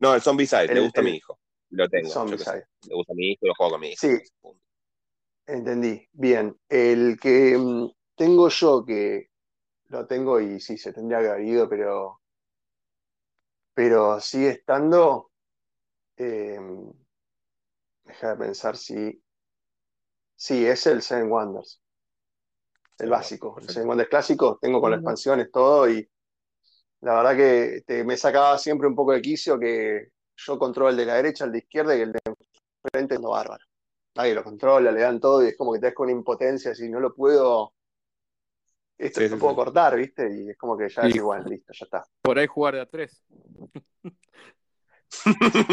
No, el Zombie Side, le El- gusta a el- mi hijo. Lo tengo. Side. Le gusta a mi hijo y lo juego con mi hijo. Sí. Entendí. Bien. El que, mm, tengo yo que lo tengo y sí, se tendría que haber ido, pero, pero sigue estando. Eh, deja de pensar si. Sí, es el Seven Wonders. El básico. El Seven Wonders clásico, tengo con las expansiones todo y la verdad que te- me sacaba siempre un poco de quicio que yo controlo el de la derecha, el de izquierda y el de enfrente es bárbaro. Nadie lo controla, le dan todo y es como que te das con una impotencia, si no lo puedo, esto Sí, lo puedo sí. cortar, ¿viste? Y es como que ya es igual, listo, ya está. Por ahí jugar de a tres.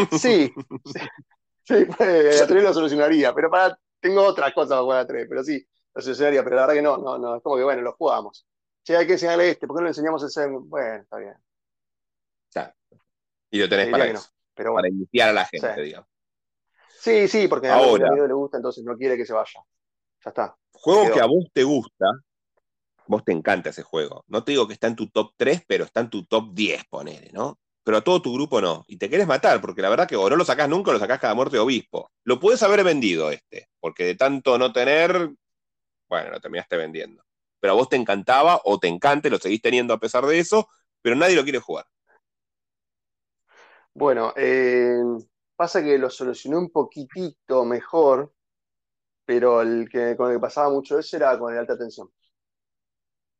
Sí, sí, sí, pues, a tres lo solucionaría, pero para, tengo otras cosas para jugar a tres, pero sí, lo solucionaría, pero la verdad que no, no, no, es como que bueno, lo jugamos. Che, hay que enseñarle este, ¿por qué no le enseñamos ese? Bueno, está bien, Y lo tenés Te para para iniciar a la gente, Sí. digamos. Sí, sí, porque a mi Ahora. le gusta, entonces no quiere que se vaya. Ya está. Juego Quedó. que a vos te gusta, vos te encanta ese juego. No te digo que está en tu top 3, pero está en tu top 10, ponele, ¿no? Pero a todo tu grupo no. Y te querés matar, porque la verdad que o no lo sacás nunca o lo sacás cada muerte de obispo. Lo puedes haber vendido este, porque de tanto no tener, bueno, lo terminaste vendiendo. Pero a vos te encantaba o te encanta y lo seguís teniendo a pesar de eso, pero nadie lo quiere jugar. Bueno, eh, pasa que lo solucioné un poquitito mejor, pero el que con el que pasaba mucho eso era con el alta tensión.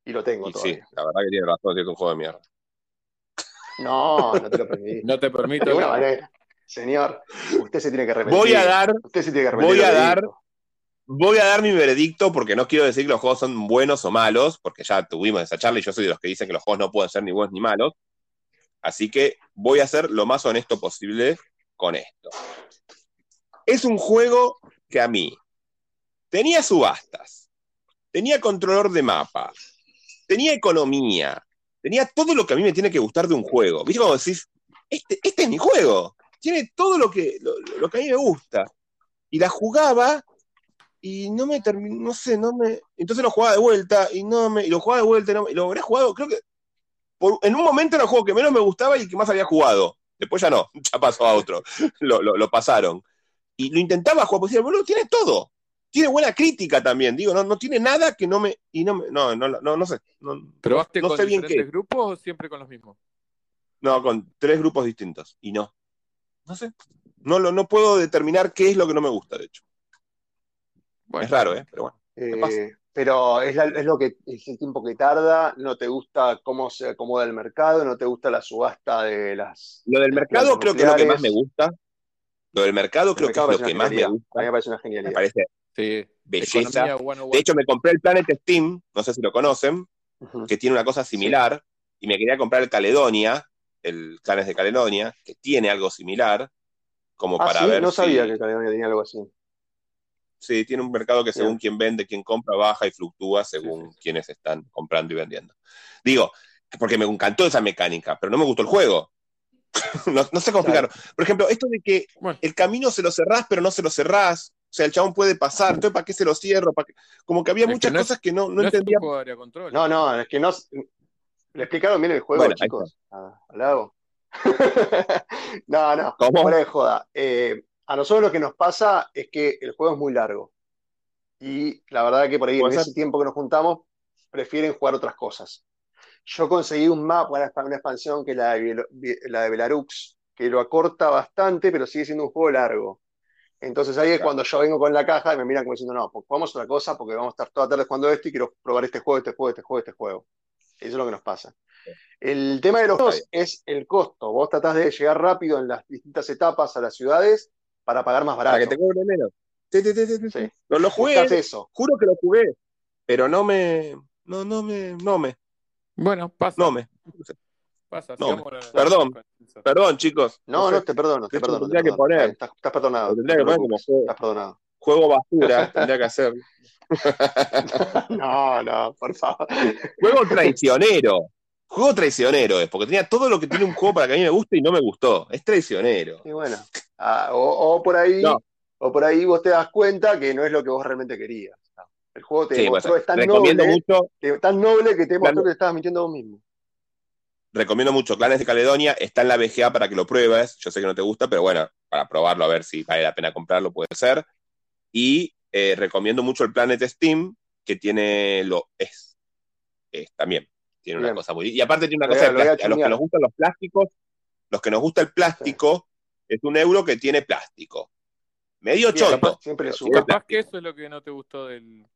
Y lo tengo Y sí, todavía. la verdad que tiene razón, es un juego de mierda. No, no te lo permití. No te permito. De manera. Señor, usted se tiene que arrepentir. Voy a dar Usted se tiene que arrepentir. voy a dar- dijo. Voy a dar mi veredicto porque no quiero decir que los juegos son buenos o malos, porque ya tuvimos esa charla y yo soy de los que dicen que los juegos no pueden ser ni buenos ni malos. Así que voy a ser lo más honesto posible con esto. Es un juego que a mí tenía subastas, tenía controlador de mapa, tenía economía, tenía todo lo que a mí me tiene que gustar de un juego. ¿Viste como decís? Este, este es mi juego. Tiene todo lo que, lo que a mí me gusta. Y la jugaba y no me terminó, no sé, no me. Entonces lo jugaba de vuelta y no me. Y lo jugaba de vuelta y, no me- y lo habré jugado, creo que. por- en un momento era el juego que menos me gustaba y el que más había jugado. Después ya no, ya pasó a otro. Lo, lo- lo pasaron. Y lo intentaba jugar, porque decía, boludo, tiene todo. Tiene buena crítica también. Digo, no, no tiene nada que no me. Y no me. No, no, no, no sé. No, ¿Probaste no con sé bien qué. grupos o siempre con los mismos? No, con tres grupos distintos. Y no. No sé. No, lo, no puedo determinar qué es lo que no me gusta, de hecho. Bueno, Es raro, ¿eh? Pero bueno. Eh, pero es, la- es lo que es el tiempo que tarda, no te gusta cómo se acomoda el mercado, no te gusta la subasta de las. Lo del mercado creo que es lo que más me gusta. Lo del mercado El creo que es lo parece que más me genialidad. A mí gusta. me parece una Me genialidad. parece sí. belleza. 101. De hecho, me compré el Planet Steam, no sé si lo conocen, que tiene una cosa similar, y me quería comprar el Caledonia, el Clanes de Caledonia, que tiene algo similar, como Ah, para sí, ver no si... sabía que Caledonia tenía algo así. Sí, tiene un mercado que según quien vende, quien compra, baja y fluctúa según quienes están comprando y vendiendo. Digo, porque me encantó esa mecánica, pero no me gustó el juego. no, no sé cómo explicarlo. Por ejemplo, esto de que Bueno, el camino se lo cerrás, pero no se lo cerrás. O sea, el chabón puede pasar. Entonces, ¿para qué se lo cierro? ¿Para qué? Como que había Es que muchas es- cosas que no, entendía. control. No, no, es que no. ¿Le explicaron bien el juego, Bueno, chicos? Ah, ¿Al lado? no, no, ¿Cómo? fuera de joda. Eh, a nosotros lo que nos pasa es que el juego es muy largo. Y la verdad que por ahí, en ese tiempo que nos juntamos, prefieren jugar otras cosas. Yo conseguí un mapa, una, una expansión que es la de, la de Belarux, que lo acorta bastante, pero sigue siendo un juego largo. Entonces ahí es Claro. cuando yo vengo con la caja y me miran como diciendo, no, pues jugamos otra cosa porque vamos a estar toda tarde jugando esto y quiero probar este juego, este juego, este juego, este juego. Eso es lo que nos pasa. El tema de los juegos es el costo. Vos tratás de llegar rápido en las distintas etapas a las ciudades para pagar más Para barato. que te cobre menos. Sí, sí, sí, sí. Lo, lo jugué, eso. juro que lo jugué, pero no me, no, no me, no me, Bueno, pasa. no me. Pasa. no, la- perdón. Perdón, chicos. No, no, te perdono, te perdono. te tendría que poner. Estás, estás perdonado. Tendría no que poner como juego, Estás perdonado. juego basura, tendría que hacer. No, no, por favor. Juego traicionero. Juego traicionero es, porque tenía todo lo que tiene un juego para que a mí me guste y no me gustó. Es traicionero. Y bueno, ah, o, o por ahí, No. o por ahí vos te das cuenta que no es lo que vos realmente querías. El juego te Sí, demostró, bueno, es tan noble, mucho, que- tan noble que te Claro. que te estabas mintiendo vos mismo. recomiendo mucho Clanes de Caledonia, está en la BGA para que lo pruebes. Yo sé que no te gusta, pero bueno, para probarlo a ver si vale la pena comprarlo, puede ser. Y eh, recomiendo mucho el Planet Steam, que tiene lo es. es también. Tiene una Bien. cosa muy. Y aparte tiene una cosa a- lo los que nos gustan los plásticos, los que nos gusta el plástico, es un euro que tiene plástico. Medio Bien, choto. capaz siempre suma. Capaz que eso es lo que no te gustó del,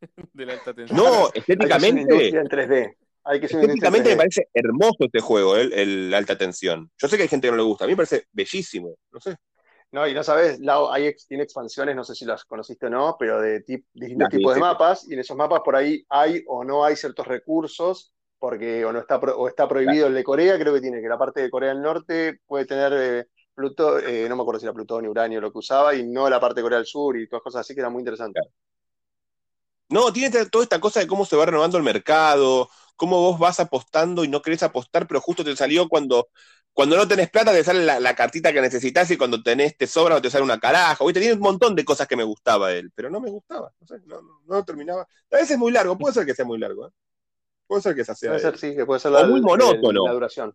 de la alta tensión. No, estéticamente, industria en 3D. Hay que estéticamente me 3D. parece hermoso este juego, el, el alta tensión. Yo sé que hay gente que no le gusta, a mí me parece bellísimo. No sé. No, y no sabes, hay ex- tiene expansiones, no sé si las conociste o no, pero de tip- distintos tipos de sí, mapas, y en esos mapas por ahí hay o no hay ciertos recursos, porque o no está o está prohibido el de Corea, creo que tiene, que la parte de Corea del Norte puede tener eh, Pluto, eh, no me acuerdo si era plutonio, uranio, lo que usaba, y no la parte de Corea del Sur y todas cosas así que era muy interesante. No, tiene toda esta cosa de cómo se va renovando el mercado, cómo vos vas apostando y no querés apostar, pero justo te salió cuando, cuando no tenés plata, te sale la, la cartita que necesitas y cuando tenés te sobra o te sale una caraja. ¿viste? Tiene un montón de cosas que me gustaba él, pero no me gustaba. No, sé, no, no- no terminaba. A veces es muy largo, puede ser que sea muy largo. ¿eh? Puede ser que sea. Puede ser, él. sí, que puede ser O la, muy el- monótono. la duración.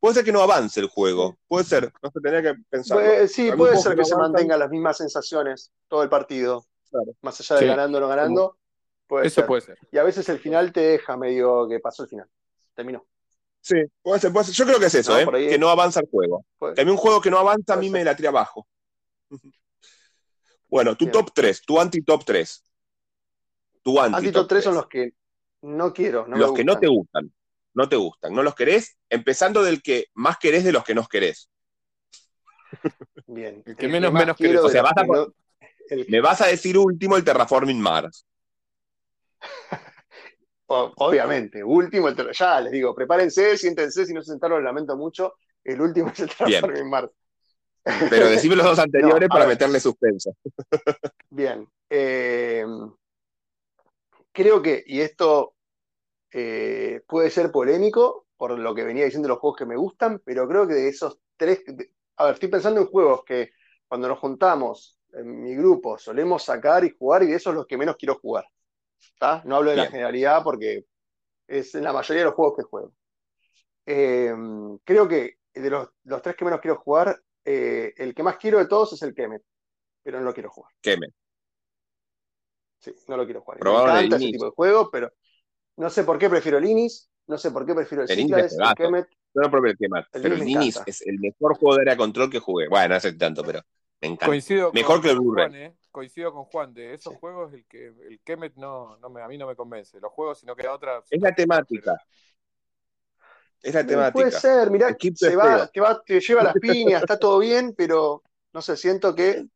Puede ser que no avance el juego. Puede ser, no se tenía que pensar. Puede- sí, puede ser que se mantengan las mismas sensaciones todo el partido, Claro. más allá de Sí. ganando o no ganando, puede Eso ser. puede ser. Y a veces el final te deja medio que pasó el final. Terminó. Sí, puede ser, puede ser. Yo creo que es eso, No, ¿eh? que no avanza el juego. Puede- Que a mí un juego que no avanza a mí ser. me la tira abajo. Bueno, tu Bien. top 3, tu anti-top 3. Tu Anti-top anti-top 3 son 3. los que no quiero, no los me que no te gustan. No te gustan. No los querés, empezando del que más querés de los que no querés. Bien. El que menos- menos quiero querés. O sea, los vas a que con- no- el- Me vas a decir último el Terraforming Mars. obviamente, último, el ya les digo, prepárense, siéntense, si no se sentaron, lo lamento mucho. El último es el Bien. Terraforming Mars. Pero decime los dos anteriores No, para ver. meterle suspenso. Bien. eh, creo que, y esto eh, puede ser polémico por lo que venía diciendo los juegos que me gustan, pero creo que de esos tres, de- a ver, estoy pensando en juegos que cuando nos juntamos en mi grupo solemos sacar y jugar y de esos los que menos quiero jugar. ¿Tá? No hablo de la generalidad porque es en la mayoría de los juegos que juego. Eh, creo que de los, los tres que menos quiero jugar, eh, el que más quiero de todos es el Kemet, pero no lo quiero jugar. Queme. Sí, no lo quiero jugar. Me Probaron el encanta ese Inis. tipo de juego, pero no sé por qué prefiero el Inis, no sé por qué prefiero el El Inis. Kemet. Yo no probé el El pero el me encanta. es el mejor juego de área control que jugué. Bueno, no sé tanto, pero me encanta. Coincido Mejor con, que el Blu-ray. Juan, ¿eh? Coincido con Juan. De esos Sí. juegos, el que el Kemet no, no me, a mí no me convence. Los juegos, si no queda otra. Es la temática. Es la Eh, Puede temática. ser, mirá, se va, te va, te lleva las piñas, está todo bien, pero no sé, siento que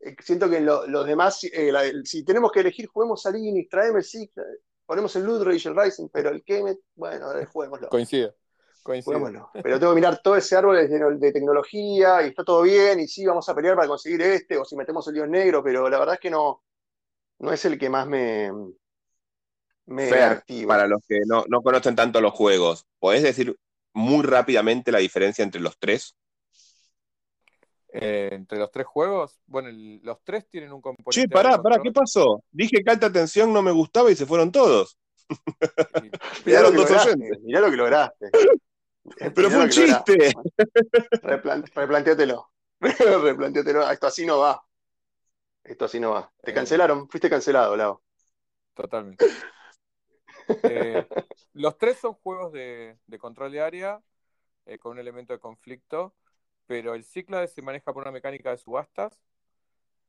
eh, siento que lo- los demás, eh, la- el- si tenemos que elegir, juguemos al Inis, traeme el Cyclades, ponemos el Loot Rage, el Rising, pero el Kemet, bueno, eh, juguémoslo. Coincido. Coincido. Juguémoslo. Pero tengo que mirar todo ese árbol de, de tecnología y está todo bien, y sí, vamos a pelear para conseguir este, o si metemos el lío negro, pero la verdad es que no, no es el que más me, me Fer, activa. para los que no, no conocen tanto los juegos, ¿podés decir muy rápidamente la diferencia entre los tres? Eh, entre los tres juegos, bueno, el- los tres tienen un componente. Che, de pará, pará, ¿qué pasó? Dije que alta atención no me gustaba y se fueron todos. y- Mirá lo Quedaron que dos lograste, oyentes. mirá lo que lograste. Pero fue un chiste. Replan- replantéatelo. replantéatelo. Esto así no va. Esto así no va. Te Eh. cancelaron. Fuiste cancelado, Lau. Totalmente. Eh, los tres son juegos de, de control de área eh, con un elemento de conflicto, pero el Cyclades se maneja por una mecánica de subastas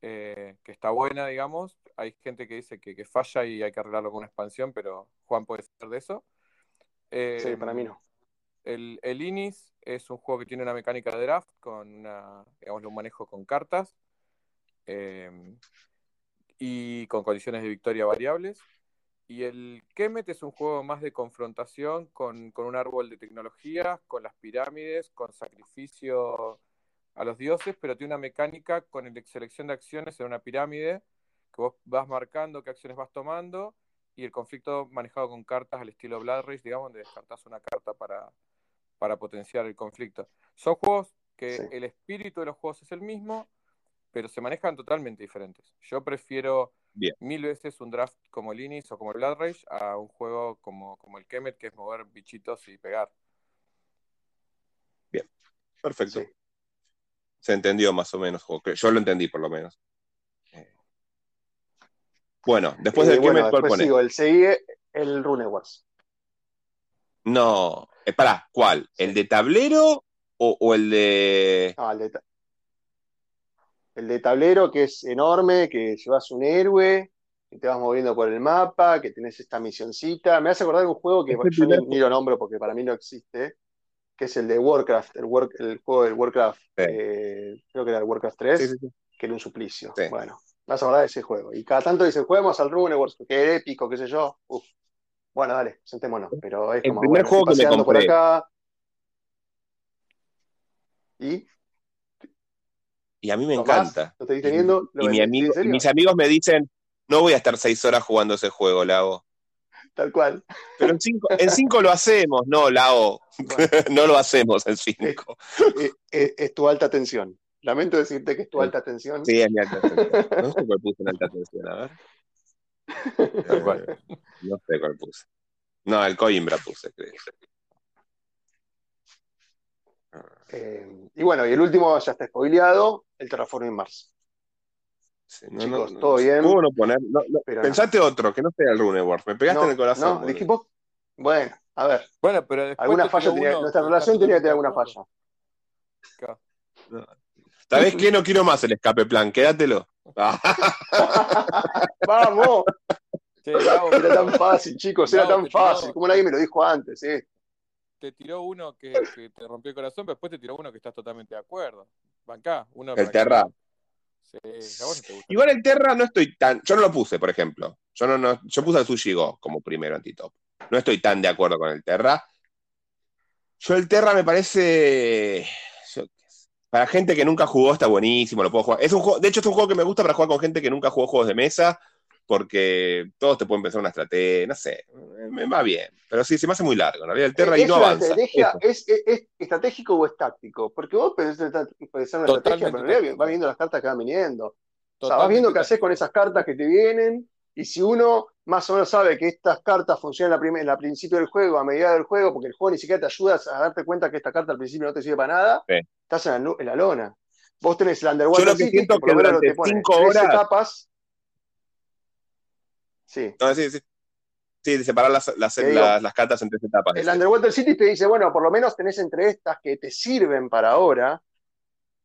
eh, que está buena, digamos. Hay gente que dice que, que falla y hay que arreglarlo con una expansión, pero Juan puede ser de eso. Sí, para mí no. El, Inis es un juego que tiene una mecánica de draft con una, digamos, un manejo con cartas eh, y con condiciones de victoria variables. Y el Kemet es un juego más de confrontación con, un árbol de tecnología, con las pirámides, con sacrificio a los dioses, pero tiene una mecánica con el- selección de acciones en una pirámide, que vos vas marcando qué acciones vas tomando, y el conflicto manejado con cartas al estilo Blood Rage, digamos, donde descartas una carta para, para potenciar el conflicto. Son juegos que Sí. el espíritu de los juegos es el mismo, pero se manejan totalmente diferentes. Yo prefiero Bien. mil veces un draft como el Inis o como el Blood Rage a un juego como, como el Kemet, que es mover bichitos y pegar. Perfecto. Sí. Se entendió más o menos, o que yo lo entendí por lo menos. Eh, Bueno, después Eh, del bueno, Kemet, ¿cuál después sigo, el sigue el Rune Wars. No, eh, pará, ¿cuál? ¿El de tablero o, o el de. Ah, el de, ta- el de tablero que es enorme, que llevas un héroe, que te vas moviendo por el mapa, que tenés esta misioncita. Me hace acordar de un juego que yo ni, ni lo nombro porque para mí no existe, que es el de Warcraft, el, War- el juego del Warcraft, Sí. eh, creo que era el Warcraft 3, Sí, sí, sí. que era un suplicio. Sí. Bueno, me hace acordar de ese juego. Y cada tanto dicen, juguemos al Rune Wars, que es épico, qué sé yo. Uf. Bueno, dale, sentémonos. Pero es El como, primer bueno, juego que me paseando por compré. acá. ¿Y? Y a mí me encanta. ¿Lo estoy teniendo? ¿Lo Y, mis amigos me dicen, no voy a estar seis horas jugando ese juego, Lao. Tal cual. Pero en cinco, en cinco lo hacemos, no, Lao. Bueno, no lo hacemos en cinco. es, es- es tu alta tensión. Lamento decirte que es tu alta tensión. Sí, es mi alta tensión. No sé cuál puse en alta tensión, a ver. No sé cuál puse. No, el Coimbra puse, creo. Eh, y bueno, y el último ya está spoileado, el Terraforming Mars. Sí, no, Chicos, no, todo bien. ¿Cómo no poner? No, no, Pero no. pensate otro, que no sea el Runeward. Me pegaste No, en el corazón. no, dijimos, bueno, a ver, Bueno, pero alguna te falla tiró tenía, uno nuestra que relación tenía que tener alguna falla. ¿Sabés qué? No quiero más el escape plan, quédatelo. Vamos, Gabo, era tan fácil, chicos, era tan tiró- fácil. Como nadie me lo dijo antes, eh. te tiró uno que, que te rompió el corazón, pero después te tiró uno que estás totalmente de acuerdo. Bancá, uno El Terra. que- Sí, a vos no te gusta. Igual el Terra no estoy tan. Yo no lo puse, por ejemplo. Yo no, no, yo puse al Sushi Go como primero antitop. No estoy tan de acuerdo con el Terra. Yo el Terra me parece. Para gente que nunca jugó está buenísimo, lo puedo jugar. Es un juego, de hecho, es un juego que me gusta para jugar con gente que nunca jugó juegos de mesa, porque todos te pueden pensar una estrategia, no sé, me va bien. Pero sí, se me hace muy largo. En realidad el Terra y ¿Es no avanza. estrategia? ¿Es, es- es estratégico o es táctico? Porque vos pensás pensar una estrategia, pero en realidad táctico. vas viendo las cartas que van viniendo. O sea, vas viendo qué haces con esas cartas que te vienen, y si uno más o menos sabe que estas cartas funcionan al principio del juego, a medida del juego, porque el juego ni siquiera te ayuda a darte cuenta que esta carta al principio no te sirve para nada, Sí. estás en la, nu- en la lona. Vos tenés el Yo Underwater lo que City, siento que durante te cinco horas- etapas. Sí. No, sí, sí. Sí, de separar las, las, las cartas en tres etapas. El Underwater City te dice, bueno, por lo menos tenés entre estas que te sirven para ahora,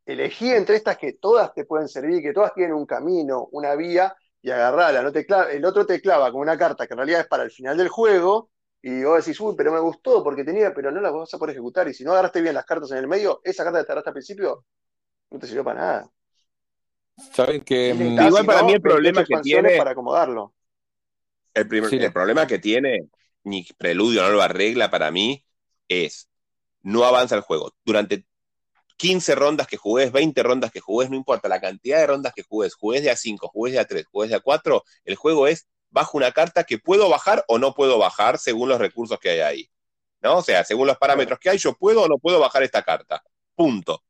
elegí entre estas que todas te pueden servir, que todas tienen un camino, una vía, y agarrala. No te clava- el otro te clava con una carta que en realidad es para el final del juego, y vos decís, uy, pero me gustó porque tenía, pero no la vas a poder ejecutar. Y si no agarraste bien las cartas en el medio, esa carta que te agarraste al principio no te sirvió para nada. Saben que. Mm, igual si para no, mí el 28 problema que tiene- para acomodarlo. El, primer- Sí, el problema que tiene, ni Preludio no lo arregla para mí, es no avanza el juego. Durante 15 rondas que jugues, 20 rondas que jugues, no importa la cantidad de rondas que jugues, jugues de a 5, jugues de a 3, jugues de a 4, el juego es bajo una carta que puedo bajar o no puedo bajar según los recursos que hay ahí. ¿No? O sea, según los parámetros que hay, yo puedo o no puedo bajar esta carta. Punto.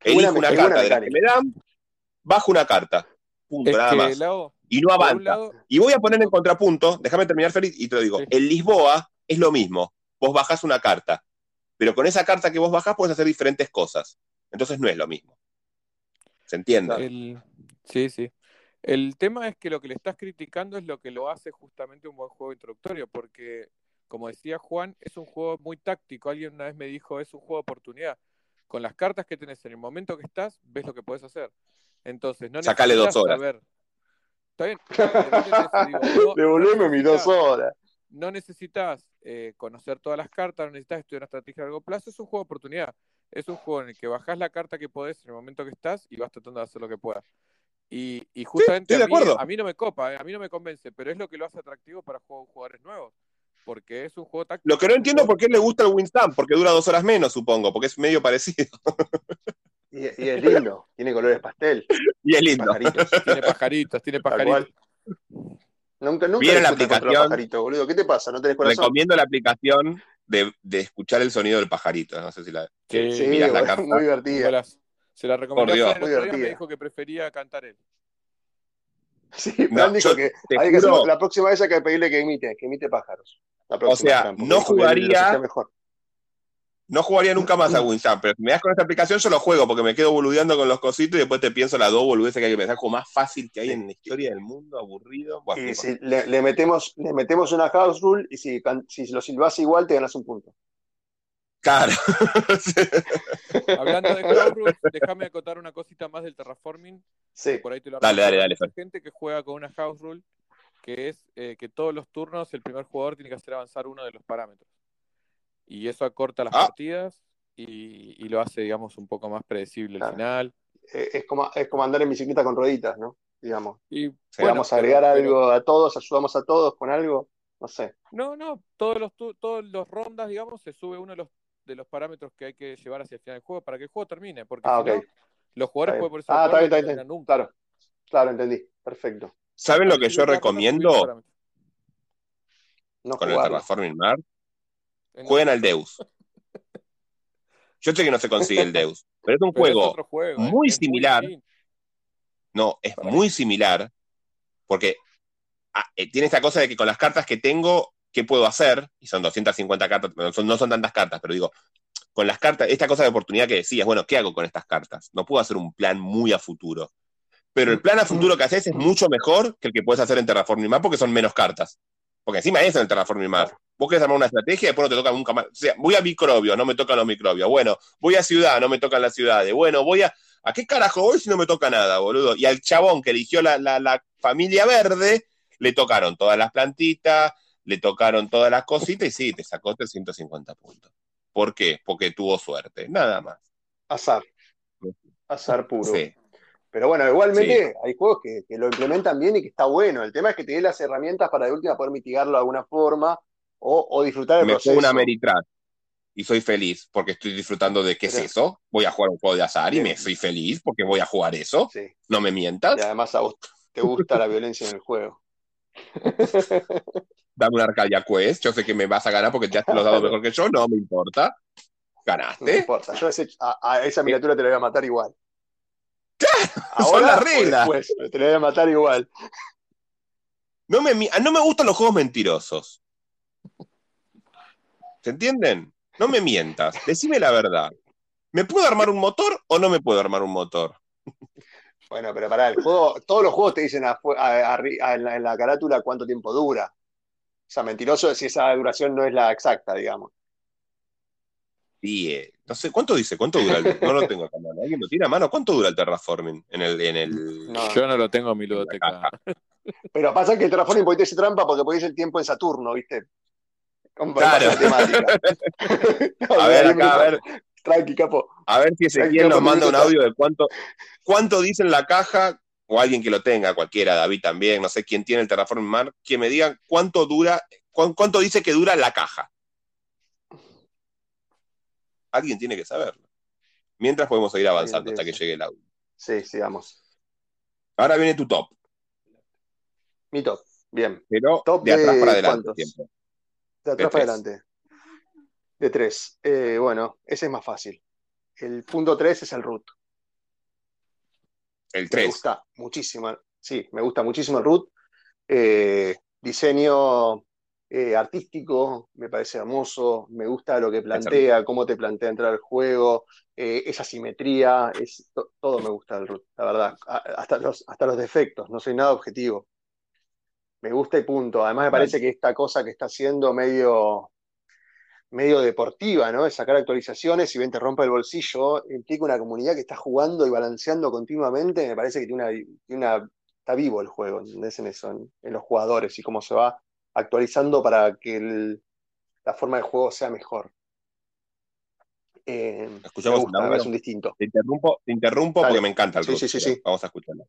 Elijo una carta de las que me dan, bajo una carta. Punto, es nada más. Y no avanza. lado, Y voy a poner en contrapunto, déjame terminar, Félix, y te lo digo. Sí. El Lisboa es lo mismo. Vos bajás una carta, pero con esa carta que vos bajás puedes hacer diferentes cosas. Entonces no es lo mismo. ¿Se entiende? el, sí, sí. El tema es que lo que le estás criticando es lo que lo hace justamente un buen juego introductorio, porque, como decía Juan, es un juego muy táctico. Alguien una vez me dijo, es un juego de oportunidad. Con las cartas que tenés en el momento que estás, ves lo que puedes hacer. Entonces, no Sacale dos necesitas horas. saber. Está bien, digo, no- Devolveme mis dos necesitas- horas. no necesitas eh, conocer todas las cartas, no necesitas estudiar una estrategia a largo plazo, es un juego de oportunidad. Es un juego en el que bajás la carta que podés en el momento que estás y vas tratando de hacer lo que puedas. Y, y justamente estoy de a, mí, acuerdo. a mí no me copa, eh, a mí no me convence, pero es lo que lo hace atractivo para jugadores nuevos. Porque es un juego táctico. Lo que no entiendo es por qué le gusta el Winston, porque dura dos horas menos, supongo, porque es medio parecido. Y, y es lindo, tiene colores pastel, Y es lindo. pajaritos. Tiene pajaritos, tiene pajaritos. Nunca, nunca Viene la aplicación. pajaritos, boludo. ¿Qué te pasa? ¿No tenés corazón? Recomiendo la aplicación de, de escuchar el sonido del pajarito. No sé si la. Sí, la carta. muy divertida. Se la día, me divertida. dijo que prefería cantar él. Sí, No, Fran dijo yo que hay que hacer- la próxima vez hay que pedirle que imite, que imite pájaros. La próxima, sea, Fran, porque no dijo jugaría- mejor. No jugaría nunca más a Winsam, pero si me das con esta aplicación yo lo juego porque me quedo boludeando con los cositos y después te pienso las dos boludeces que hay que pensar como más fácil que hay en la historia del mundo, aburrido. Bueno, Y si le, le metemos, le metemos una house rule y si, si lo silbas igual te ganas un punto. Claro. Hablando de House Rules, déjame acotar una cosita más del terraforming. Sí. Por ahí te lo Dale, dale, dale, Hay gente que juega con una house rule que es eh, que todos los turnos el primer jugador tiene que hacer avanzar uno de los parámetros. Y eso acorta las Ah. partidas y, y lo hace, digamos, un poco más predecible al Claro. final. Eh, Es como, es como andar en bicicleta con rueditas, ¿no? Digamos. Y Si bueno, vamos a pero- agregar pero- algo a todos, ayudamos a todos con algo, no sé. No, no, todos los, todos los rondas, digamos, se sube uno de los, de los parámetros que hay que llevar hacia el final del juego para que el juego termine. Porque Ah, si ok. no, los jugadores pueden ponerse de Ah, está bien, está no bien, está terminan bien. nunca. Claro, claro, entendí. Perfecto. ¿Saben lo que yo recomiendo. No con el. Terraforming Mars? Jueguen al Deus. Yo sé que no se consigue el Deus, pero es un pero juego muy similar. No, es muy similar, porque ah, eh, tiene esta cosa de que con las cartas que tengo, ¿qué puedo hacer? Y son 250 cartas, no son, no son tantas cartas, pero digo, con las cartas, esta cosa de oportunidad que decías, bueno, ¿qué hago con estas cartas? No puedo hacer un plan muy a futuro. Pero el plan a futuro que haces es mucho mejor que el que puedes hacer en Terraforming Mars porque son menos cartas. Porque encima es en el Terraforming Mars. Vos querés armar una estrategia y después no te toca nunca más. O sea, voy a microbios, no me tocan los microbios. Bueno, voy a ciudad, no me tocan las ciudades. Bueno, voy a. ¿A qué carajo voy si no me toca nada, boludo? Y al chabón que eligió la, la- la familia verde, le tocaron todas las plantitas, le tocaron todas las cositas y sí, te sacó 350 puntos. ¿Por qué? Porque tuvo suerte, nada más. Azar. Azar puro. Sí. Pero bueno, igualmente hay juegos que, que lo implementan bien y que está bueno. El tema es que te dé las herramientas para de última poder mitigarlo de alguna forma o, o disfrutar del Me proceso. una Ameritrash y soy feliz porque estoy disfrutando de qué es eso. Voy a jugar un juego de azar y me soy feliz porque voy a jugar eso. Sí. No me mientas. Y además a vos te gusta la violencia en el juego. Dame una Arcadia Quest. Yo sé que me vas a ganar porque te has los dado mejor que yo. No me importa. No Ganaste. importa, yo a, ese- a- a esa miniatura te la voy a matar igual. son las reglas. después, pero te la voy a matar igual. No me, mi- no me gustan los juegos mentirosos. ¿Se entienden? No me mientas. Decime la verdad. ¿Me puedo armar un motor o no me puedo armar un motor? Bueno, pero pará, el juego, todos los juegos te dicen a- a- en, la, en la carátula cuánto tiempo dura. O sea, mentiroso es si esa duración no es la exacta, digamos. Sí, eh, no sé, ¿cuánto dice? ¿Cuánto dura el No lo tengo acá, mano. ¿Alguien lo tiene a mano? ¿Cuánto dura el terraforming en el, en el... No. Yo no lo tengo en mi ludoteca. Pero pasa que el Terraforming podés hacer trampa porque podés el tiempo en Saturno, ¿viste? Con Claro. la temática. A ver, acá, a ver, Tranqui, capo. a ver si Ezequiel nos manda un audio de cuánto, cuánto dice en la caja, o alguien que lo tenga, cualquiera, David también, no sé quién tiene el Terraforming Mars, que me digan cuánto dura, cuán- cuánto dice que dura la caja. Alguien tiene que saberlo. Mientras podemos seguir avanzando hasta que llegue el audio. Sí, sigamos. Ahora viene tu top, Mi top. Bien. pero Top de atrás de para adelante cuántos? siempre. De atrás De para tres. adelante. De tres. Eh, bueno, ese es más fácil. El punto tres es el root. El Me 3. gusta muchísimo. Sí, me gusta muchísimo el root. Eh, diseño eh, artístico, me parece hermoso. Me gusta lo que plantea, cómo te plantea entrar al juego, eh, esa simetría, es, to- todo me gusta del root, la verdad. A- hasta los, hasta los defectos, no soy nada objetivo. Me gusta y punto. Además me parece que esta cosa que está haciendo medio, medio deportiva, ¿no? De sacar actualizaciones y ven te rompe el bolsillo, implica una comunidad que está jugando y balanceando continuamente. Me parece que tiene una, tiene una- está vivo el juego, ¿entendés? En eso, en, en los jugadores y cómo se va actualizando para que el- la forma de juego sea mejor. Eh, Escuchamos gusta, parece un distinto. Te interrumpo, te interrumpo Dale. porque me encanta el Sí, sí, sí, sí. Vamos a escucharlo.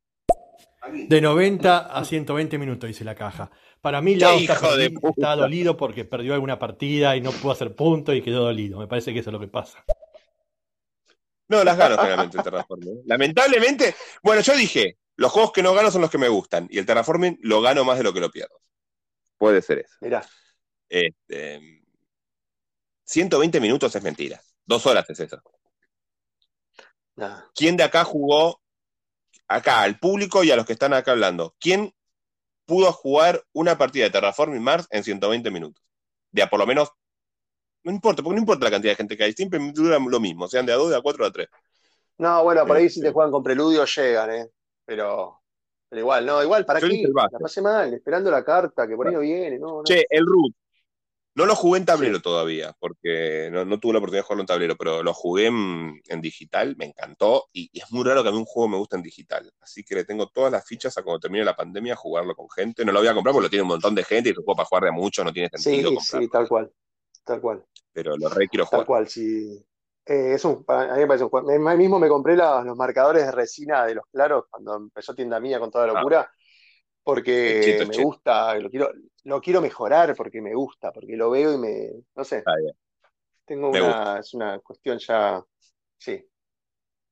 De 90 a 120 minutos, dice la caja. Para mí, ¡Qué Lau está, está dolido porque perdió alguna partida y no pudo hacer punto y quedó dolido. Me parece que eso es lo que pasa. No, las gano generalmente el Terraforming. ¿eh? Lamentablemente, bueno, yo dije, los juegos que no gano son los que me gustan. Y el Terraforming lo gano más de lo que lo pierdo. Puede ser eso. Mirá, Este, 120 minutos es mentira. Dos horas es eso. ¿Quién de acá jugó, acá, al público y a los que están acá hablando, quién pudo jugar una partida de Terraforming Mars en 120 minutos? De a por lo menos No importa, porque no importa la cantidad de gente que hay, siempre dura lo mismo, sean de a 2, de a 4, de a 3. No, bueno, por ahí si te Este. juegan con preludio llegan, ¿eh? Pero, pero igual, no, igual, ¿para Yo qué? La pasé mal, esperando la carta, que por ahí no viene, no, no. Che, el root. No lo jugué en tablero Sí. todavía, porque no, no tuve la oportunidad de jugarlo en tablero, pero lo jugué en, en digital, me encantó, y, y es muy raro que a mí un juego me guste en digital. Así que le tengo todas las fichas a cuando termine la pandemia a jugarlo con gente. No lo voy a comprar porque lo tiene un montón de gente y un juego para jugar de mucho, no tiene sentido Sí, comprarlo. sí, tal cual, tal cual, Pero lo re quiero tal jugar. cual, sí. Eh, es un, para- a mí me parece un juego. Me- mismo me compré la- los marcadores de resina de los claros cuando empezó tienda mía con toda la Ah. locura, porque me gusta, lo quiero, lo quiero mejorar porque me gusta, porque lo veo y me, no sé, tengo Me una, es una cuestión ya, sí,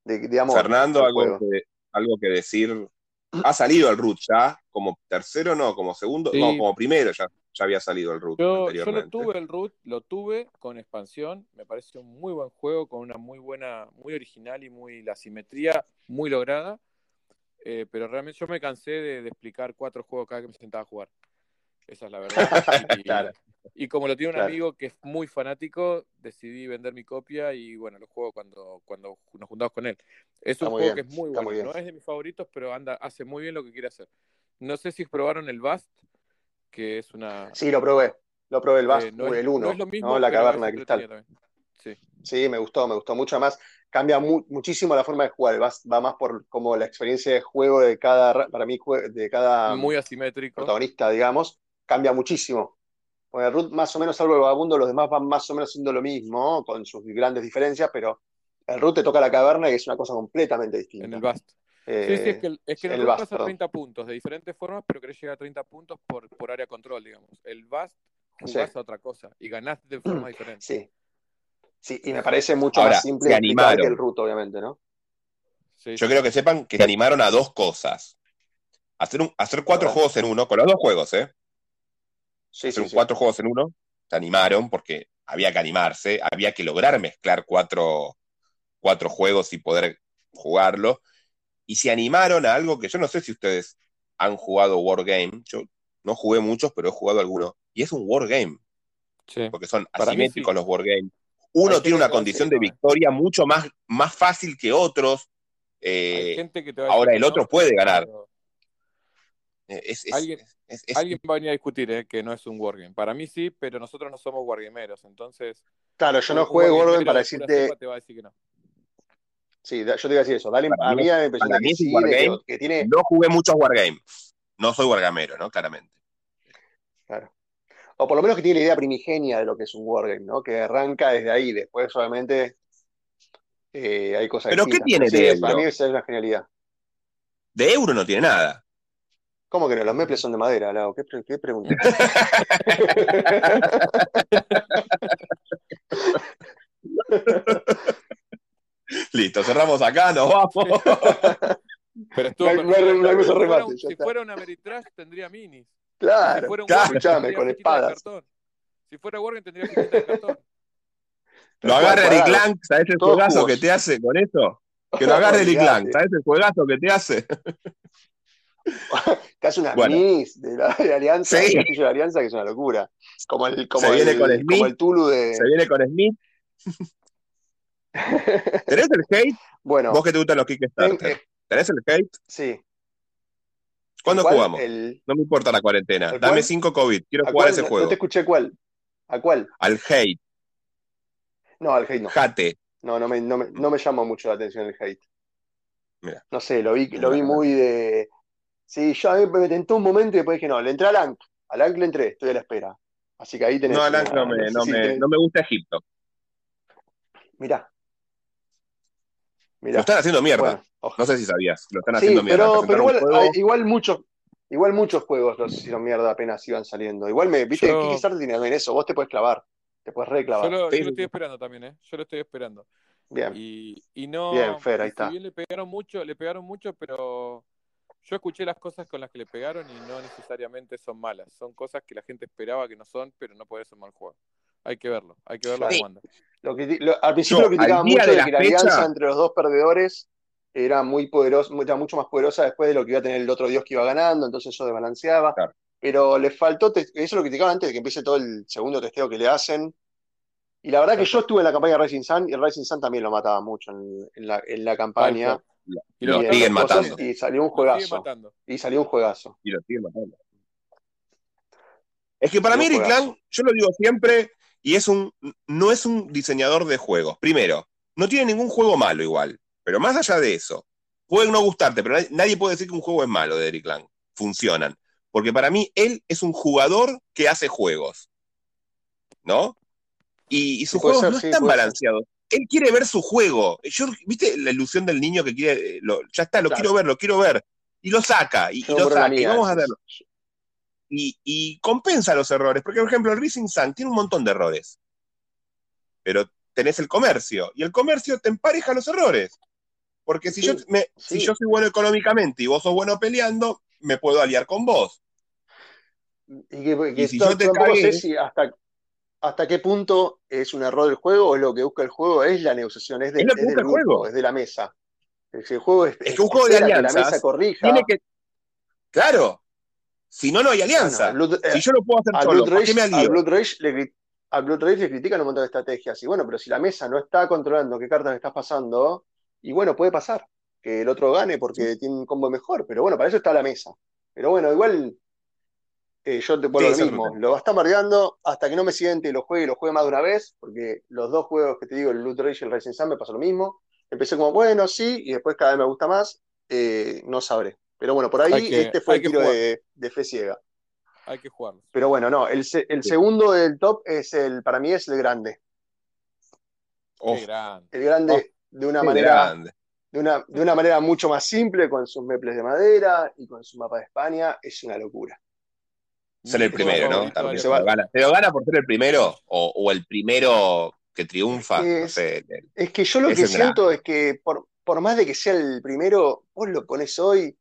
de, de amor Fernando, al algo que, algo que decir. Ha salido el root ya, como tercero, no, como segundo, Sí. no, como primero ya, ya había salido el root Yo, yo lo tuve el root, lo tuve con expansión, me parece un muy buen juego, con una muy buena, muy original y muy la simetría muy lograda, eh, pero realmente yo me cansé de, de explicar cuatro juegos cada que me sentaba a jugar. Esa es la verdad. Y, Claro. y como lo tiene un Claro. amigo que es muy fanático, decidí vender mi copia y bueno, lo juego cuando, cuando nos juntamos con él. Es Está un juego bien, que es muy está bueno, muy no es de mis favoritos, pero anda, hace muy bien lo que quiere hacer. No sé si probaron el Bast, que es una, Sí, lo probé, lo probé el eh, Bast, no, es, el no 1, es lo mismo, La pero caverna de cristal. Sí. Sí, me gustó, me gustó mucho. Además, cambia mu- muchísimo la forma de jugar. Va, va más por como la experiencia de juego de cada, ra- para mí, de cada Muy asimétrico. protagonista, digamos, cambia muchísimo. Con el Root, más o menos, salvo el vagabundo, los demás van más o menos siendo lo mismo, con sus grandes diferencias, pero el Root te toca la caverna y es una cosa completamente En distinta. el Bast. Eh, Sí, sí, es que, el- es que en el, Bast, vas a perdón. 30 puntos de diferentes formas, pero querés llegar a 30 puntos por, por área control, digamos. El Bast jugás Sí. a otra cosa y ganás de forma diferente. Sí. Sí, y me parece mucho Ahora, más simple animaron. que el Root, obviamente, ¿no? Sí, Yo sí. creo que sepan que se animaron a dos cosas. Hacer, un, hacer cuatro juegos en uno, con los dos juegos, ¿eh? Sí, hacer sí, un sí. cuatro juegos en uno, se animaron porque había que animarse, había que lograr mezclar cuatro, cuatro juegos y poder jugarlo. Y se animaron a algo que yo no sé si ustedes han jugado Wargame. Yo no jugué muchos, pero he jugado algunos. Y es un Wargame, Sí. porque son Para asimétricos sí. los Wargames. Uno Hay tiene una condición de ¿eh? victoria mucho más, más fácil que otros. Hay Eh, gente que te va a ahora el otro no, puede ganar. pero es, es- Alguien- es- es- Alguien va a venir a discutir eh, que no es un wargame. Para mí sí, pero nosotros no somos wargameros, entonces Claro, yo no juego Wargame para decirte. cepa te va a decir que no. Sí, yo te iba a decir eso. Dale, Para a mí- mí me impresión que sí, que, tiene. no jugué muchos Wargames. No soy Wargamero, ¿no? Claramente. Claro. O por lo menos que tiene la idea primigenia de lo que es un wargame, ¿no? Que arranca desde ahí. Después, obviamente, eh, hay cosas ¿Pero qué tiene sí, de es- para euro? mí esa es una genialidad. De euro no tiene nada. ¿Cómo que no? Los meples son de madera, Lau. ¿Qué, qué pregunta? Listo, cerramos acá, nos vamos. Pero estuvo No no no más si, fuera un, si fuera una Ameritrash tendría minis. si Claro, fuera un claro, Wargame escuchame, con espadas. cartón. Si fuera Wargame tendría de cartón. Lo agarre Eric. Lang, ¿sabes el Todos juegazo jugos. que te hace con eso? Que lo agarre Eric. Lang, ¿sabes el juegazo que te hace? Hace unas Bueno. minis de la, de Alianza, Sí. de Alianza, que es una locura. Como el, como Se viene el, con Smith. como el Tulu de. Se viene con Smith. ¿Tenés el hate? bueno, Vos que te gustan los Kickstarter. eh, ¿Tenés el hate? sí. ¿Cuándo ¿Cuál? jugamos? El, No me importa la cuarentena. ¿El Dame cuál? 5 COVID. Quiero ¿a jugar cuál? ese No- juego. No te escuché cuál. ¿A cuál? Al hate. No, al hate no. Jate. No, no me, no me, no me llamó mucho la atención el hate. Mira. No sé, lo vi, lo vi muy de. Sí, yo a mí me tentó un momento y después dije, no, le entré al Ankh. Al Ankh le entré, estoy a la espera. Así que ahí tenés. No, Alan, una- no no, no me gusta Egipto. Mirá. Lo están haciendo mierda. Bueno. No sé si sabías. Lo están Sí, haciendo mierda. pero, igual, igual muchos, igual muchos juegos los hicieron mierda apenas iban saliendo. Igual me, viste, Yo- Kickstarter tiene también eso, vos te puedes clavar, te puedes Yo reclavar. lo, yo lo estoy esperando también, ¿eh? Yo lo estoy esperando. Bien. Y, y no. Bien, Fer, ahí está. Si bien le pegaron mucho, le pegaron mucho, pero yo escuché las cosas con las que le pegaron y no necesariamente son malas. Son cosas que la gente esperaba que no son, pero no puede ser mal juego. Hay que verlo, hay que verlo Claro. cómo anda. Lo que, lo- al principio Yo, lo criticaban mucho de que la fecha- alianza entre los dos perdedores era muy poderosa, era mucho más poderosa después de lo que iba a tener el otro dios que iba ganando, entonces eso desbalanceaba. Claro. Pero le faltó, eso lo criticaban antes de que empiece todo el segundo testeo que le hacen. Y la verdad que yo estuve en la campaña de Racing Sun y el Racing Sun también lo mataba mucho en, en la, en la campaña. Y Lo en siguen matando. Y salió un juegazo. Y salió un juegazo. Y lo siguen matando. Es que para Sí, mí. Lang, yo lo digo siempre, y es un, no es un diseñador de juegos. Primero, no tiene ningún juego malo igual, pero más allá de eso, puede no gustarte, pero nadie, puede decir que un juego es malo de Eric Lang. Funcionan. Porque para mí él es un jugador que hace juegos. ¿No? Y, y sus Sí, juegos ser, no sí, están ser. balanceados. Él quiere ver su juego. Yo, ¿Viste la ilusión del niño que quiere, eh, lo- ya está, lo Claro. quiero ver, lo quiero ver? Y lo saca, y, lo saca, y vamos a verlo y, y compensa los errores. Porque, por ejemplo, el Rising Sun tiene un montón de errores. Pero tenés el comercio, y el comercio te empareja los errores. Porque si, Sí, yo, me- sí. si yo soy bueno económicamente y vos sos bueno peleando, me puedo aliar con vos. Y que, que Y si to- yo te cagué- sé si hasta, hasta qué punto es un error del juego o lo que busca el juego, es la negociación, es, de- Es del grupo, juego. es de la mesa. Es que el juego es, Es que un juego de que la alianzas mesa corrija. Tiene que. Claro. Si no, no hay alianza. Eh, si yo lo puedo hacer al solo, Blood ¿por qué Rage, me alío? Blood Rage le, Rage le critican un montón de estrategias. Y bueno, pero si la mesa no está controlando qué cartas estás pasando, y bueno, puede pasar que el otro gane porque tiene un combo mejor. Pero bueno, para eso está la mesa. Pero bueno, igual eh, yo te vuelvo Sí, a lo mismo. Lo va a estar hasta que no me siente y lo juegue y lo juegue más de una vez, porque los dos juegos que te digo, el Blood Rage y el Racing Sun, me pasó lo mismo. Empecé como, bueno, sí, y después cada vez me gusta más. eh, no sabré. Pero bueno, por ahí que- este fue el tiro de, de fe ciega. Hay que jugarlos. Pero bueno, no, el, el Sí. segundo del top es el, para mí es el grande. Oh, Qué grande. El grande de una manera, grande. de una, de una manera mucho más simple, con sus meples de madera y con su mapa de España, es una locura. Ser el primero, ¿no? También se gana. ¿Se lo gana por ser el primero? ¿O, o el primero que triunfa? No Es- sé. el- Es que yo lo que siento es que por, por más de que sea el primero, vos lo pones hoy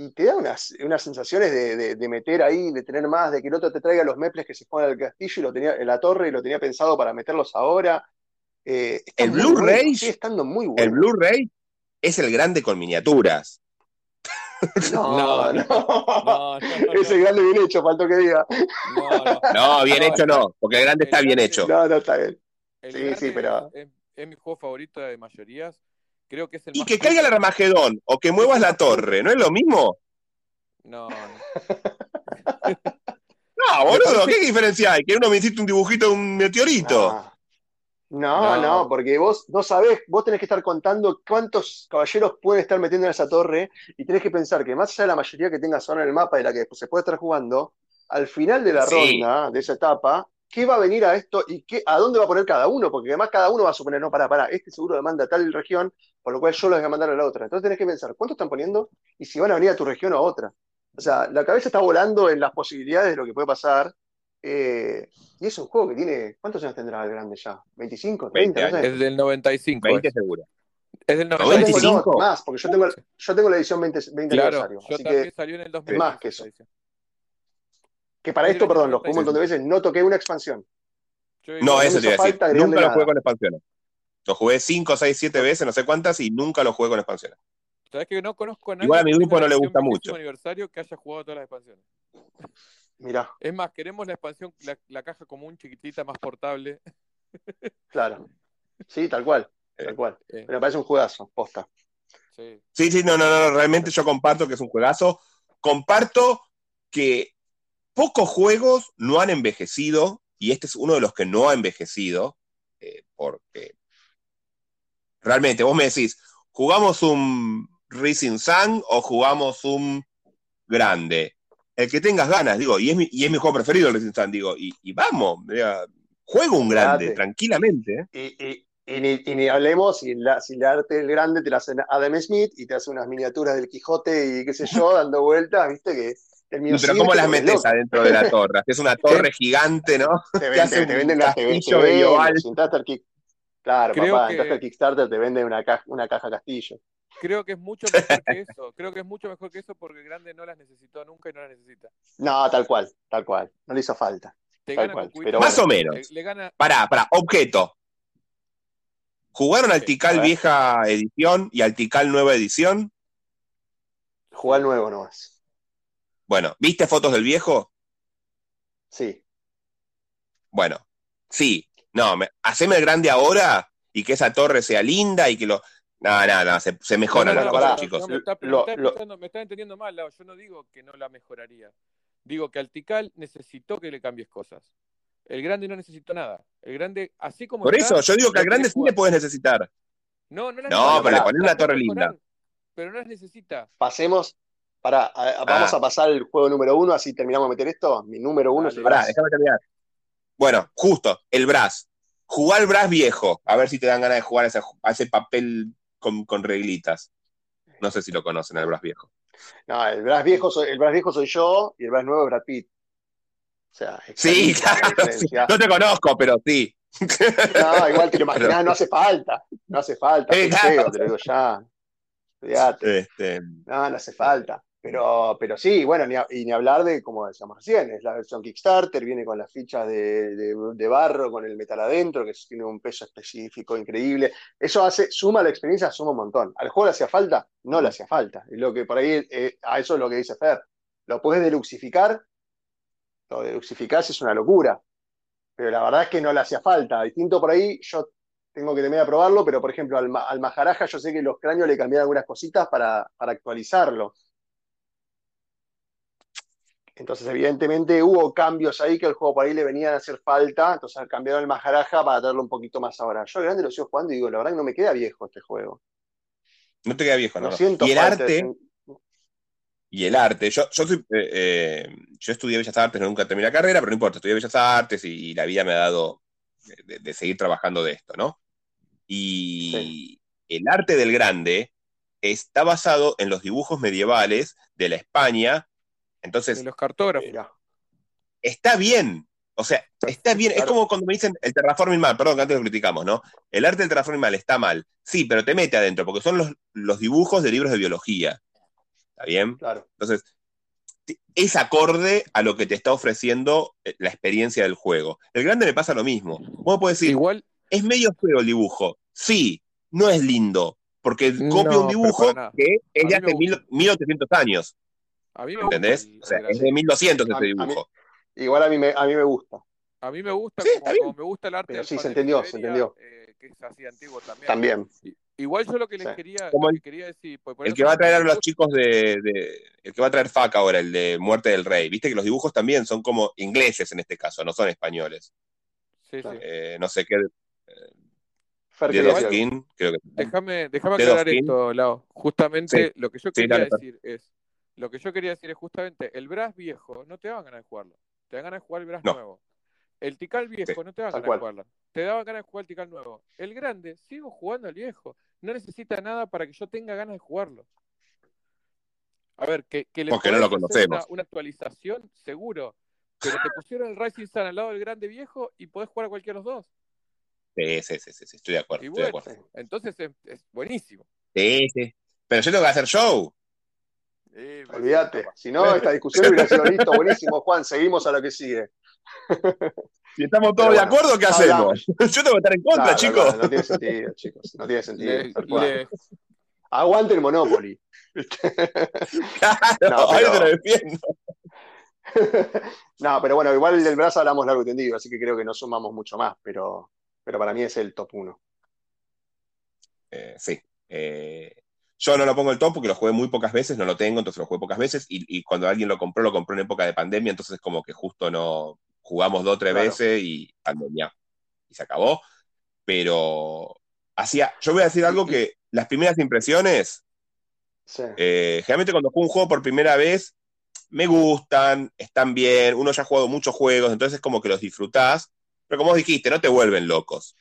y te da unas, unas sensaciones de, de- de meter ahí, de tener más, de que el otro te traiga los meples que se ponen al castillo y lo tenía en la torre y lo tenía pensado para meterlos ahora. Eh, El sigue estando muy bueno. El Blu-ray es el grande con miniaturas. No, No, no. No, no, no, Ese grande bien hecho, faltó que diga. no, no. No, bien No, hecho no, porque el grande el está bien hecho. No, no está bien. El Sí, sí, pero- es, es mi juego favorito de mayorías. Creo que es el Y más que caiga el. Armagedón o que muevas la torre, ¿no es lo mismo? No, no. No, boludo, ¿qué diferencia hay? Que uno me hiciste un dibujito de un meteorito. No. No, No. no, porque vos no sabés, vos tenés que estar contando cuántos caballeros pueden estar metiendo en esa torre y tenés que pensar que más allá de la mayoría que tengas ahora en el mapa y la que se puede estar jugando, al final de la Sí. ronda, de esa etapa, ¿qué va a venir a esto y qué, a dónde va a poner cada uno? Porque además cada uno va a suponer, no, para, para, este seguro demanda tal región, por lo cual yo lo voy a mandar a la otra. Entonces tenés que pensar, ¿cuánto están poniendo? Y si van a venir a tu región o a otra. O sea, la cabeza está volando en las posibilidades de lo que puede pasar. eh, y es un juego que tiene. ¿Cuántos años tendrá el grande ya? ¿25? 20 30? No sé. Es del 95. 20 es. seguro. Es del Yo 95. tengo, no, 25. más, porque yo tengo, yo tengo la edición 20, 20 Claro, aniversario. yo Así también que, salió en el 2000. más que eso. Que para Es esto, perdón, lo jugué un 96. montón de veces, no toqué una expansión. No, eso te iba a decir. Nunca lo jugué con expansiones. Lo jugué 5, 6, 7 veces, no sé cuántas, y nunca lo jugué con expansiones. ¿Sabes que no conozco a nadie Igual a mi grupo no le gusta mucho. aniversario que haya jugado todas las expansiones. Mirá, Es más, queremos la expansión, la, la caja común chiquitita, más portable. claro. Sí, tal cual, Eh, tal cual. Eh, Pero me parece un juegazo, posta. sí. Sí, sí, no, no, no, realmente yo comparto que es un juegazo. Comparto que pocos juegos no han envejecido, y este es uno de los que no ha envejecido, eh, porque realmente vos me decís, ¿jugamos un Rising Sun o jugamos un grande? El que tengas ganas, digo, y es mi, y es mi juego preferido el Rising Sun, digo, y, y vamos, mira, juego un grande, Date. tranquilamente. ¿eh? Y, y, y ni, y ni hablemos si, la, si el arte del grande te la hace Adam Smith y te hace unas miniaturas del Quijote y qué sé yo, dando vueltas, viste que Pero ¿cómo te las metes adentro de la torre? Es una torre gigante, ¿no? Te, hace te un venden las te, te venden, Claro, Creo papá, que- entraste al Kickstarter, te venden una caja, una caja castillo. Creo que es mucho mejor que eso. Creo que es mucho mejor que eso porque el grande no las necesitó nunca y no las necesita. No, tal cual, tal cual. No le hizo falta. Te Tal gana cual, pero Más o menos. Le, le gana. Pará, pará, objeto. ¿Jugaron al ver. vieja edición y al Tikal nueva edición? Jugar nuevo nomás. Bueno, ¿viste fotos del viejo? Sí. Bueno, sí. No, me, haceme el grande ahora y que esa torre sea linda y que lo. No, no, no, se, se mejoran No, no, las no, cosas, pará. chicos. me, está, me Lo- está lo- escuchando- me está entendiendo mal, Lau. Yo no digo que no la mejoraría. Digo que Altical necesitó que le cambies cosas. El grande no necesitó nada. El grande, así como Por está, eso, yo digo que al grande sí le puedes necesitar. No, no la No, necesita. pero le pones una torre mejorar, linda. Pero no las necesita. Pasemos. Para, vamos Ah. a pasar el juego número uno, así terminamos de meter esto. Mi número uno es el. Pará, Brass. déjame terminar. Bueno, justo, el Brass. Jugar el Brass viejo. A ver si te dan ganas de jugar a ese, a ese papel con, con reglitas. No sé si lo conocen, el Brass viejo. No, el Brass viejo soy, el Brass viejo soy yo y el Brass nuevo es Brad Pitt. O sea, Sí, claro. sí. No te conozco, pero sí. No, igual te lo imaginás, no hace falta. No hace falta. Eh, claro. feo, te lo digo ya. Este, No, no hace falta. Pero, pero sí, bueno, ni a- y ni hablar de, como decíamos recién, es la versión Kickstarter, viene con las fichas de, barro, con el metal adentro, que tiene un peso específico increíble. Eso hace, suma la experiencia, suma un montón. ¿Al juego le hacía falta? No le hacía falta. Y lo que por ahí, eh, a eso es lo que dice Fer. Lo puedes deluxificar, lo deluxificás es una locura. Pero la verdad es que no le hacía falta. Distinto por ahí, yo tengo que terminar de probarlo, pero por ejemplo, al, al Maharaja yo sé que los cráneos le cambiaron algunas cositas para, para actualizarlo. Entonces, evidentemente, hubo cambios ahí que el juego por ahí le venían a hacer falta. Entonces, cambiaron el Maharaja para traerlo un poquito más ahora. Yo, grande, lo sigo jugando y digo, la verdad que no me queda viejo este juego. no te queda viejo, No, ¿no? siento y el de- arte, y el arte. Yo, yo, soy, eh, eh, yo estudié Bellas Artes, nunca terminé la carrera, pero no importa, estudié Bellas Artes y, la vida me ha dado de, de seguir trabajando de esto, ¿no? Y el arte del grande está basado en los dibujos medievales de la España. Entonces, De los cartógrafos. Mirá. está bien. O sea, está bien. Es como cuando me dicen el terraforming mal, perdón, que antes lo criticamos, ¿no? El arte del terraforming mal está mal. Sí, pero te mete adentro, porque son los, los dibujos de libros de biología. ¿Está bien? Claro. Entonces, es acorde a lo que te está ofreciendo eh, la experiencia del juego. El grande me pasa lo mismo. Vos puedes decir, Igual, es medio feo el dibujo. Sí, no es lindo, porque No, copia un dibujo que es de hace mil- 1800 años. A mí me gusta. ¿Entendés? O sea, es de 1200 A ese mí- a mí- dibujo. Igual a mí me, a mí me gusta. A mí me gusta, Sí, como, como me gusta el arte Pero sí, se entendió, se entendió. eh, que es así antiguo también. También. Igual yo lo que les Sí. quería, Como lo el- que quería decir, pues, por El que va a traer a los chicos de, de- El que va a traer FAC ahora, el de Muerte del Rey. Viste que los dibujos también son como ingleses en este caso, no son españoles. Sí, sí. Eh, no sé qué. Que. Déjame, aclarar esto, Lau. Justamente lo que yo quería decir es, lo que yo quería decir es justamente, el Brass viejo no te daban ganas de jugarlo, te dan ganas de jugar el Brass No. nuevo. El Tikal viejo Sí, no te daban ganas cual. de jugarlo, te daban ganas de jugar el Tikal nuevo. El grande, sigo jugando al viejo, no necesita nada para que yo tenga ganas de jugarlo. A ver, que, que le Porque no lo podés hacer conocemos. Una, una actualización, seguro. Pero te pusieron el Rising Sun al lado del grande viejo y podés jugar a cualquiera de los dos. Sí, sí, sí, sí, estoy de acuerdo. Y Estoy de acuerdo. entonces es, es buenísimo. Sí, sí. Pero yo tengo que hacer show. Olvídate. Si no, esta discusión hubiera sido listo, buenísimo, Juan. Seguimos a lo que sigue. Si estamos todos de acuerdo, ¿qué hablamos. hacemos? Yo tengo que estar en contra, chicos. no, no tiene sentido, chicos. No tiene sentido. Le- le- Aguante el Monopoly. Claro, No, pero- te lo defiendo. no, pero bueno, igual del brazo hablamos largo y tendido, así que creo que no sumamos mucho más, pero, pero para mí es el top 1. Eh, sí. Eh, yo no lo pongo el top porque lo jugué muy pocas veces, no lo tengo, entonces lo jugué pocas veces. Y, y cuando alguien lo compró, lo compró en época de pandemia, entonces como que justo no jugamos dos o tres Claro. veces y pandemia. Y se acabó. Pero hacía, yo voy a decir algo que las primeras impresiones, Sí. eh, generalmente cuando juego un juego por primera vez, me gustan, están bien, uno ya ha jugado muchos juegos, entonces es como que los disfrutás, pero como vos dijiste, no te vuelven locos.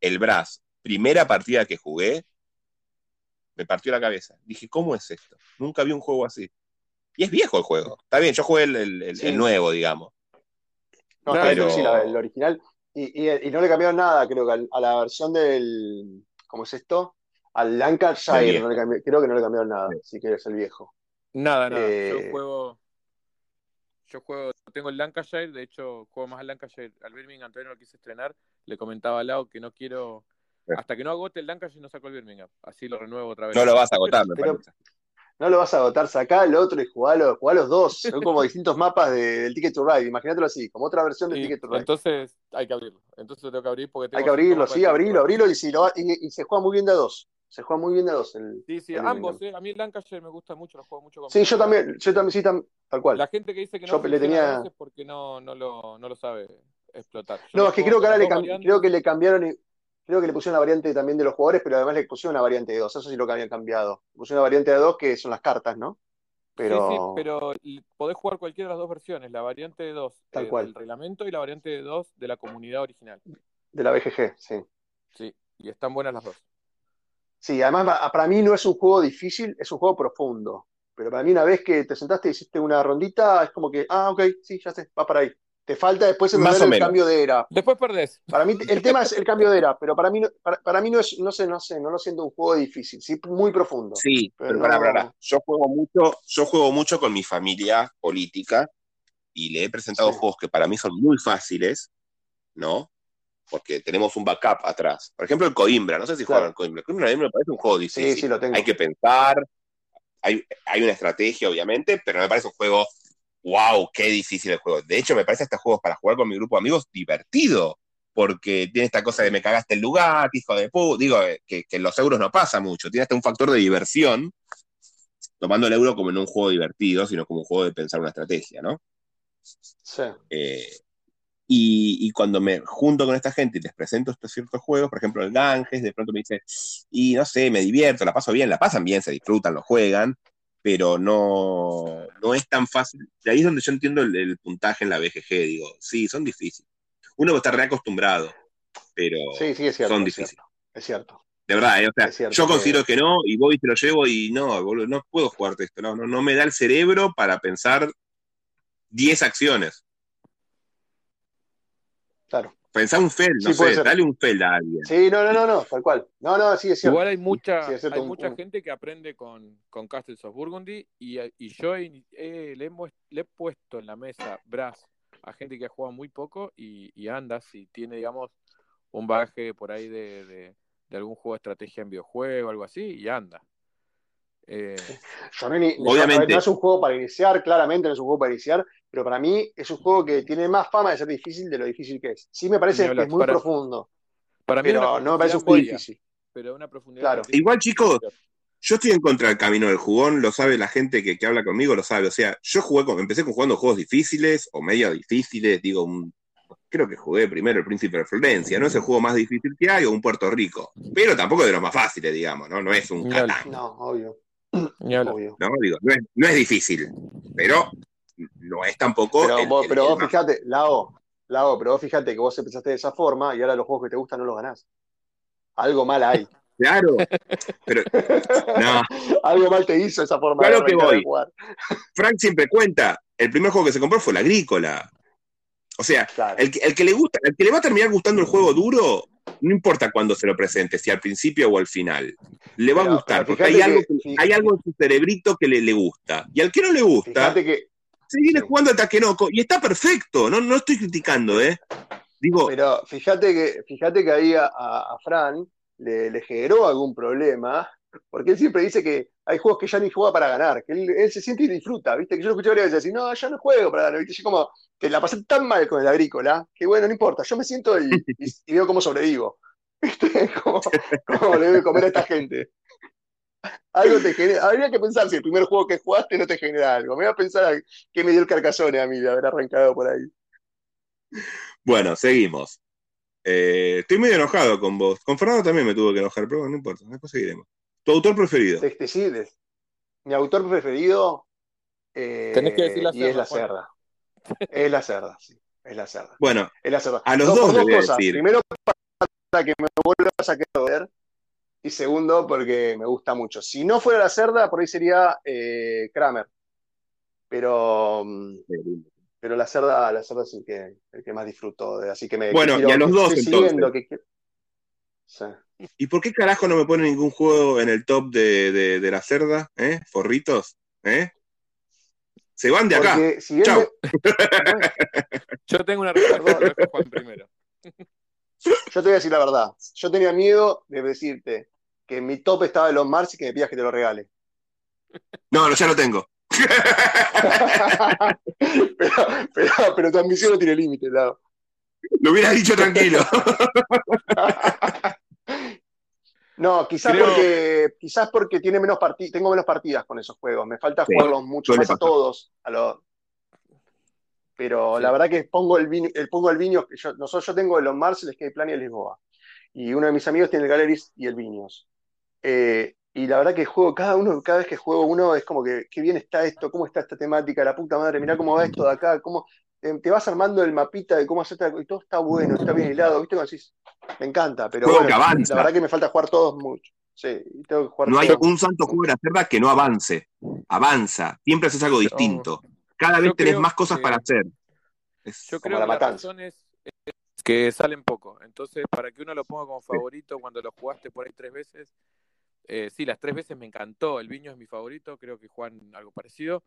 El Brass, primera partida que jugué, me partió la cabeza. Dije, ¿cómo es esto? Nunca vi un juego así. Y es viejo el juego. Está bien, yo jugué el, el- el- Sí. el nuevo, digamos. No, sí, la- el original. Y, y- y no le cambiaron nada, creo que a la versión del. ¿Cómo es esto? Al Lancashire, no le cambi- creo que no le cambiaron nada, Sí. si quieres el viejo. Nada, nada. Eh, Yo juego. Yo juego. Tengo el Lancashire, de hecho, juego más al Lancashire. Al Birmingham todavía no lo quise estrenar. Le comentaba a Lau que no quiero. Hasta que no agote el Lancashire, no saco el Birmingham. Así lo renuevo otra vez. No lo vas a agotar, me Pero- parece. No lo vas a agotar, sacá el otro y jugalo, jugá los dos. Son como distintos mapas de- del Ticket to Ride. Imagínatelo así, como otra versión del Ticket to Ride. entonces, hay que abrirlo. Entonces lo tengo que abrir porque tengo Hay que abrirlo, sí, abrilo, abrilo y, si lo, y, y se juega muy bien de a dos. Se juega muy bien de a dos. el- Sí, sí, el ambos, eh. A mí el Lancashire me gusta mucho, lo juego mucho con Sí, yo también, yo también, sí, tam- tal cual. La gente que dice que no Yo le funciona tenía- a veces porque no, no, lo, no lo sabe explotar. Yo No, es que creo que ahora le, creo que le cambiaron, y- creo que le pusieron la variante también de los jugadores, pero además le pusieron una variante de dos. Eso sí lo que habían cambiado. Le pusieron una variante de dos que son las cartas, ¿no? Pero, Sí, sí, pero podés jugar cualquiera de las dos versiones, la variante de dos Tal eh, cual. del reglamento y la variante de dos de la comunidad original. de la BGG, sí. Sí, y están buenas las dos. Sí, además para mí no es un juego difícil, es un juego profundo. Pero para mí una vez que te sentaste y hiciste una rondita, es como que, ah, ok, sí, ya sé, va para ahí. Te falta después o el menos. cambio de era. Después perdés. Para mí el tema es el cambio de era, pero para mí no, para, para mí no es, no sé, no sé, no lo siento un juego difícil, sí, muy profundo. Sí, Pero pero pará, no- pará, pará. Yo juego mucho, yo juego mucho con mi familia política y le he presentado Sí. juegos que para mí son muy fáciles, ¿no? Porque tenemos un backup atrás. Por ejemplo, el Coimbra, no sé si Claro. juegan al Coimbra. El Coimbra a mí me parece un juego difícil. Sí, sí, lo tengo. Hay que pensar, hay, hay una estrategia, obviamente, pero me parece un juego, wow, qué difícil el juego. De hecho, me parece este juego para jugar con mi grupo de amigos divertido, porque tiene esta cosa de me cagaste el lugar, hijo de pu, digo, eh, que, que en los euros no pasa mucho, tiene hasta un factor de diversión, tomando el euro como no un juego divertido, sino como un juego de pensar una estrategia, ¿no? Sí. Eh, y, y cuando me junto con esta gente y les presento estos ciertos juegos, por ejemplo el Ganges, de pronto me dice, y no sé, me divierto, la paso bien, la pasan bien, se disfrutan, lo juegan, pero no, no es tan fácil. De ahí es donde yo entiendo el, el puntaje en la BGG, digo, sí, son difíciles. Uno está reacostumbrado, pero Sí, sí, es cierto. son es difíciles. Es cierto. De verdad, eh, o sea, Es cierto yo que- considero que no, y voy y te lo llevo y no, boludo, no puedo jugarte esto, no, no, no me da el cerebro para pensar 10 acciones. Claro. Pensá un fel, no Sí, sé, dale un fel a alguien. Sí, no, no, no, no, tal cual. No, no, sí, es cierto. Igual hay mucha, Sí, es cierto, hay un- mucha un- gente que aprende con, con Castles of Burgundy y, y yo he- he- le, he, le he puesto en la mesa Brass a gente que ha jugado muy poco y, y anda si tiene, digamos, un bagaje por ahí de, de- de algún juego de estrategia en videojuego o algo así y anda. Eh, Yo no, ni- Obviamente. no es un juego para iniciar, claramente no es un juego para iniciar, pero para mí es un juego que tiene más fama de ser difícil de lo difícil que es. Sí me parece que es muy Para- profundo, para mí pero no me parece un juego difícil. pero una profundidad Claro. Igual, chicos. Yo estoy en contra del camino del jugón, lo sabe la gente que, que habla conmigo, lo sabe. O sea, yo jugué con, empecé con jugando juegos difíciles o medio difíciles, digo, un- creo que jugué primero el Príncipe de Florencia, no es el juego más difícil que hay, o un Puerto Rico, pero tampoco de los más fáciles, digamos, ¿no? No es un. Catán, No, obvio. Obvio. ¿no? Digo, no es, no es difícil, pero no es tampoco. Pero el- vos, el- pero el vos más- fijate, Lao, Lao, pero vos fijate que vos empezaste de esa forma y ahora los juegos que te gustan no los ganás. Algo mal hay. Claro, pero no, Algo mal te hizo esa forma Claro de que voy. jugar. Frank siempre cuenta, el primer juego que se compró fue la agrícola. O sea, Claro. el que, el que le gusta, el que le va a terminar gustando el juego duro, no importa cuándo se lo presente, si al principio o al final, le va a gustar, porque hay algo, fí- hay algo en su cerebrito que le, le gusta. Y al que no le gusta, que, se viene sí. jugando a Takenoko, y está perfecto, no, no estoy criticando, ¿eh? Digo, pero fíjate que, fíjate que ahí a, a- a Fran le, le generó algún problema, porque él siempre dice que hay juegos que ya ni juega para ganar, que él, se siente y disfruta, ¿viste? Que yo lo escuché varias veces decir, no, yo no juego para ganar, ¿viste? Yo como que la pasé tan mal con el agrícola, que bueno, no importa, yo me siento y, veo cómo sobrevivo, ¿viste? Como, le debe comer a esta gente. Algo te genera, habría que pensar si el primer juego que jugaste no te genera algo. Me voy a pensar a qué me dio el carcasone a mí de haber arrancado por ahí. bueno, seguimos. Eh, estoy medio enojado con vos. Con Fernando también me tuve que enojar, pero no importa, después seguiremos. ¿Tu autor preferido? Este, sí, de- mi autor preferido eh, Tenés que decir la y es cerda, la Juan. cerda. Es la cerda, sí. Es la cerda. Bueno, Es la cerda. A los dos le dos cosas. decir. Primero, para que me vuelvas a querer ver. Y segundo, porque me gusta mucho. Si no fuera la cerda, por ahí sería eh, Kramer. Pero, mm, pero la cerda, la cerda es el que, el que más disfruto. de- así que me Bueno, y a los dos, estoy entonces. siguiendo, que Sí. ¿Y por qué carajo no me pone ningún juego en el top de, de- de la cerda? ¿Eh? ¿Forritos? ¿Eh? Se van de acá. Si Chau. me- Yo tengo una respuesta, Juan primero. Yo te voy a decir la verdad. Yo tenía miedo de decirte que mi top estaba de los Mars y que me pidas que te lo regale. No, no, ya lo tengo. pero, pero, pero tu ambición no tiene límite, Lau. Lo hubieras dicho tranquilo. No, quizás Creo- porque quizás porque tiene menos tengo menos partidas con esos juegos. Me falta Sí, jugarlos mucho más a todos. a los- Pero Sí. la verdad que pongo el vino, el, pongo el que yo, nosotros, yo tengo el On Mars, el Escape Plan y el Lisboa. Y uno de mis amigos tiene el Galleries y el Vinios. Eh, y la verdad que juego, cada uno, cada vez que juego uno es como que, qué bien está esto, cómo está esta temática, la puta madre, mirá cómo va esto de acá, cómo te, te vas armando el mapita de cómo hacer y todo está bueno, está bien hilado, ¿viste? Como decís, me encanta, pero Juego bueno, que avanza. la verdad que me falta jugar todos mucho. Sí, y tengo que jugar No hay un santo juego de la cerda que no avance. Avanza. Siempre haces algo distinto. Cada vez tenés más cosas que- para hacer. Es- Yo creo la que la matanza. razón es, es que salen poco. Entonces, para que uno lo ponga como favorito cuando lo jugaste por ahí tres veces, eh, sí, las tres veces me encantó. El Viño es mi favorito, creo que Juan algo parecido,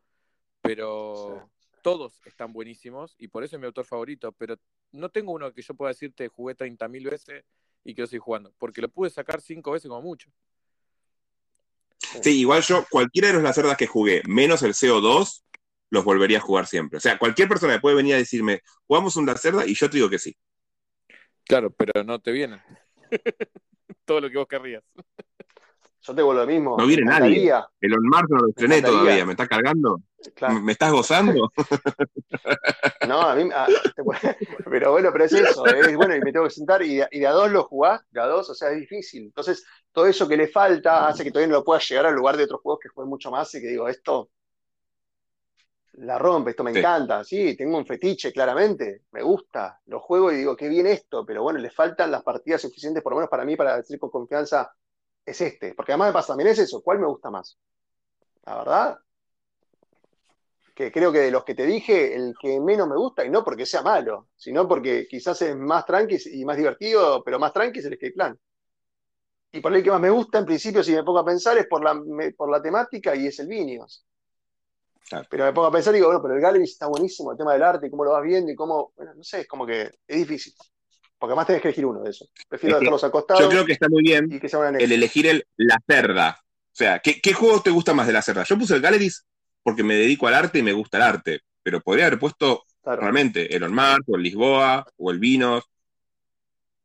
pero todos están buenísimos y por eso es mi autor favorito. Pero no tengo uno que yo pueda decirte jugué 30.000 veces y que lo estoy jugando, porque lo pude sacar cinco veces como mucho. Sí, igual yo, cualquiera de los lacerdas que jugué, menos el CO2, los volvería a jugar siempre. O sea, cualquier persona que puede venir a decirme, jugamos un lacerda, y yo te digo que sí. Claro, pero no te vienen. Todo lo que vos querrías. Yo te vuelvo lo mismo. No viene nadie. El On Mars no lo estrené todavía, ¿me estás cargando? claro. ¿Me estás gozando? No, a mí, a- pero bueno, pero es eso, es bueno, y me tengo que sentar y de, y de a dos lo jugás, de a dos, o sea, es difícil. Entonces, todo eso que le falta hace que todavía no lo pueda llegar al lugar de otros juegos que jueguen mucho más y que digo, esto la rompe, esto me Sí. encanta, sí, tengo un fetiche, claramente, me gusta, lo juego y digo, qué bien esto, pero bueno, le faltan las partidas suficientes, por lo menos para mí, para decir con confianza, es este, porque además me pasa también es eso, ¿cuál me gusta más? La verdad, que creo que de los que te dije, el que menos me gusta, y no porque sea malo, sino porque quizás es más tranqui y más divertido, pero más tranqui es el escape plan. Y por el que más me gusta, en principio, si me pongo a pensar, es por la, me- por la temática y es el Vinios. Claro. Pero me pongo a pensar y digo, bueno, pero el Gallery está buenísimo, el tema del arte, y cómo lo vas viendo y cómo, bueno, no sé, es como que es difícil. Porque además tenés que elegir uno de esos. Prefiero Es dejarlos acostados Yo creo que está muy bien y que el elegir el, la cerda. O sea, ¿qué, ¿qué juego te gusta más de la cerda? Yo puse el Galleries porque me dedico al arte y me gusta el arte, pero podría haber puesto Claro. realmente el On Mars o el Lisboa o el Vinos.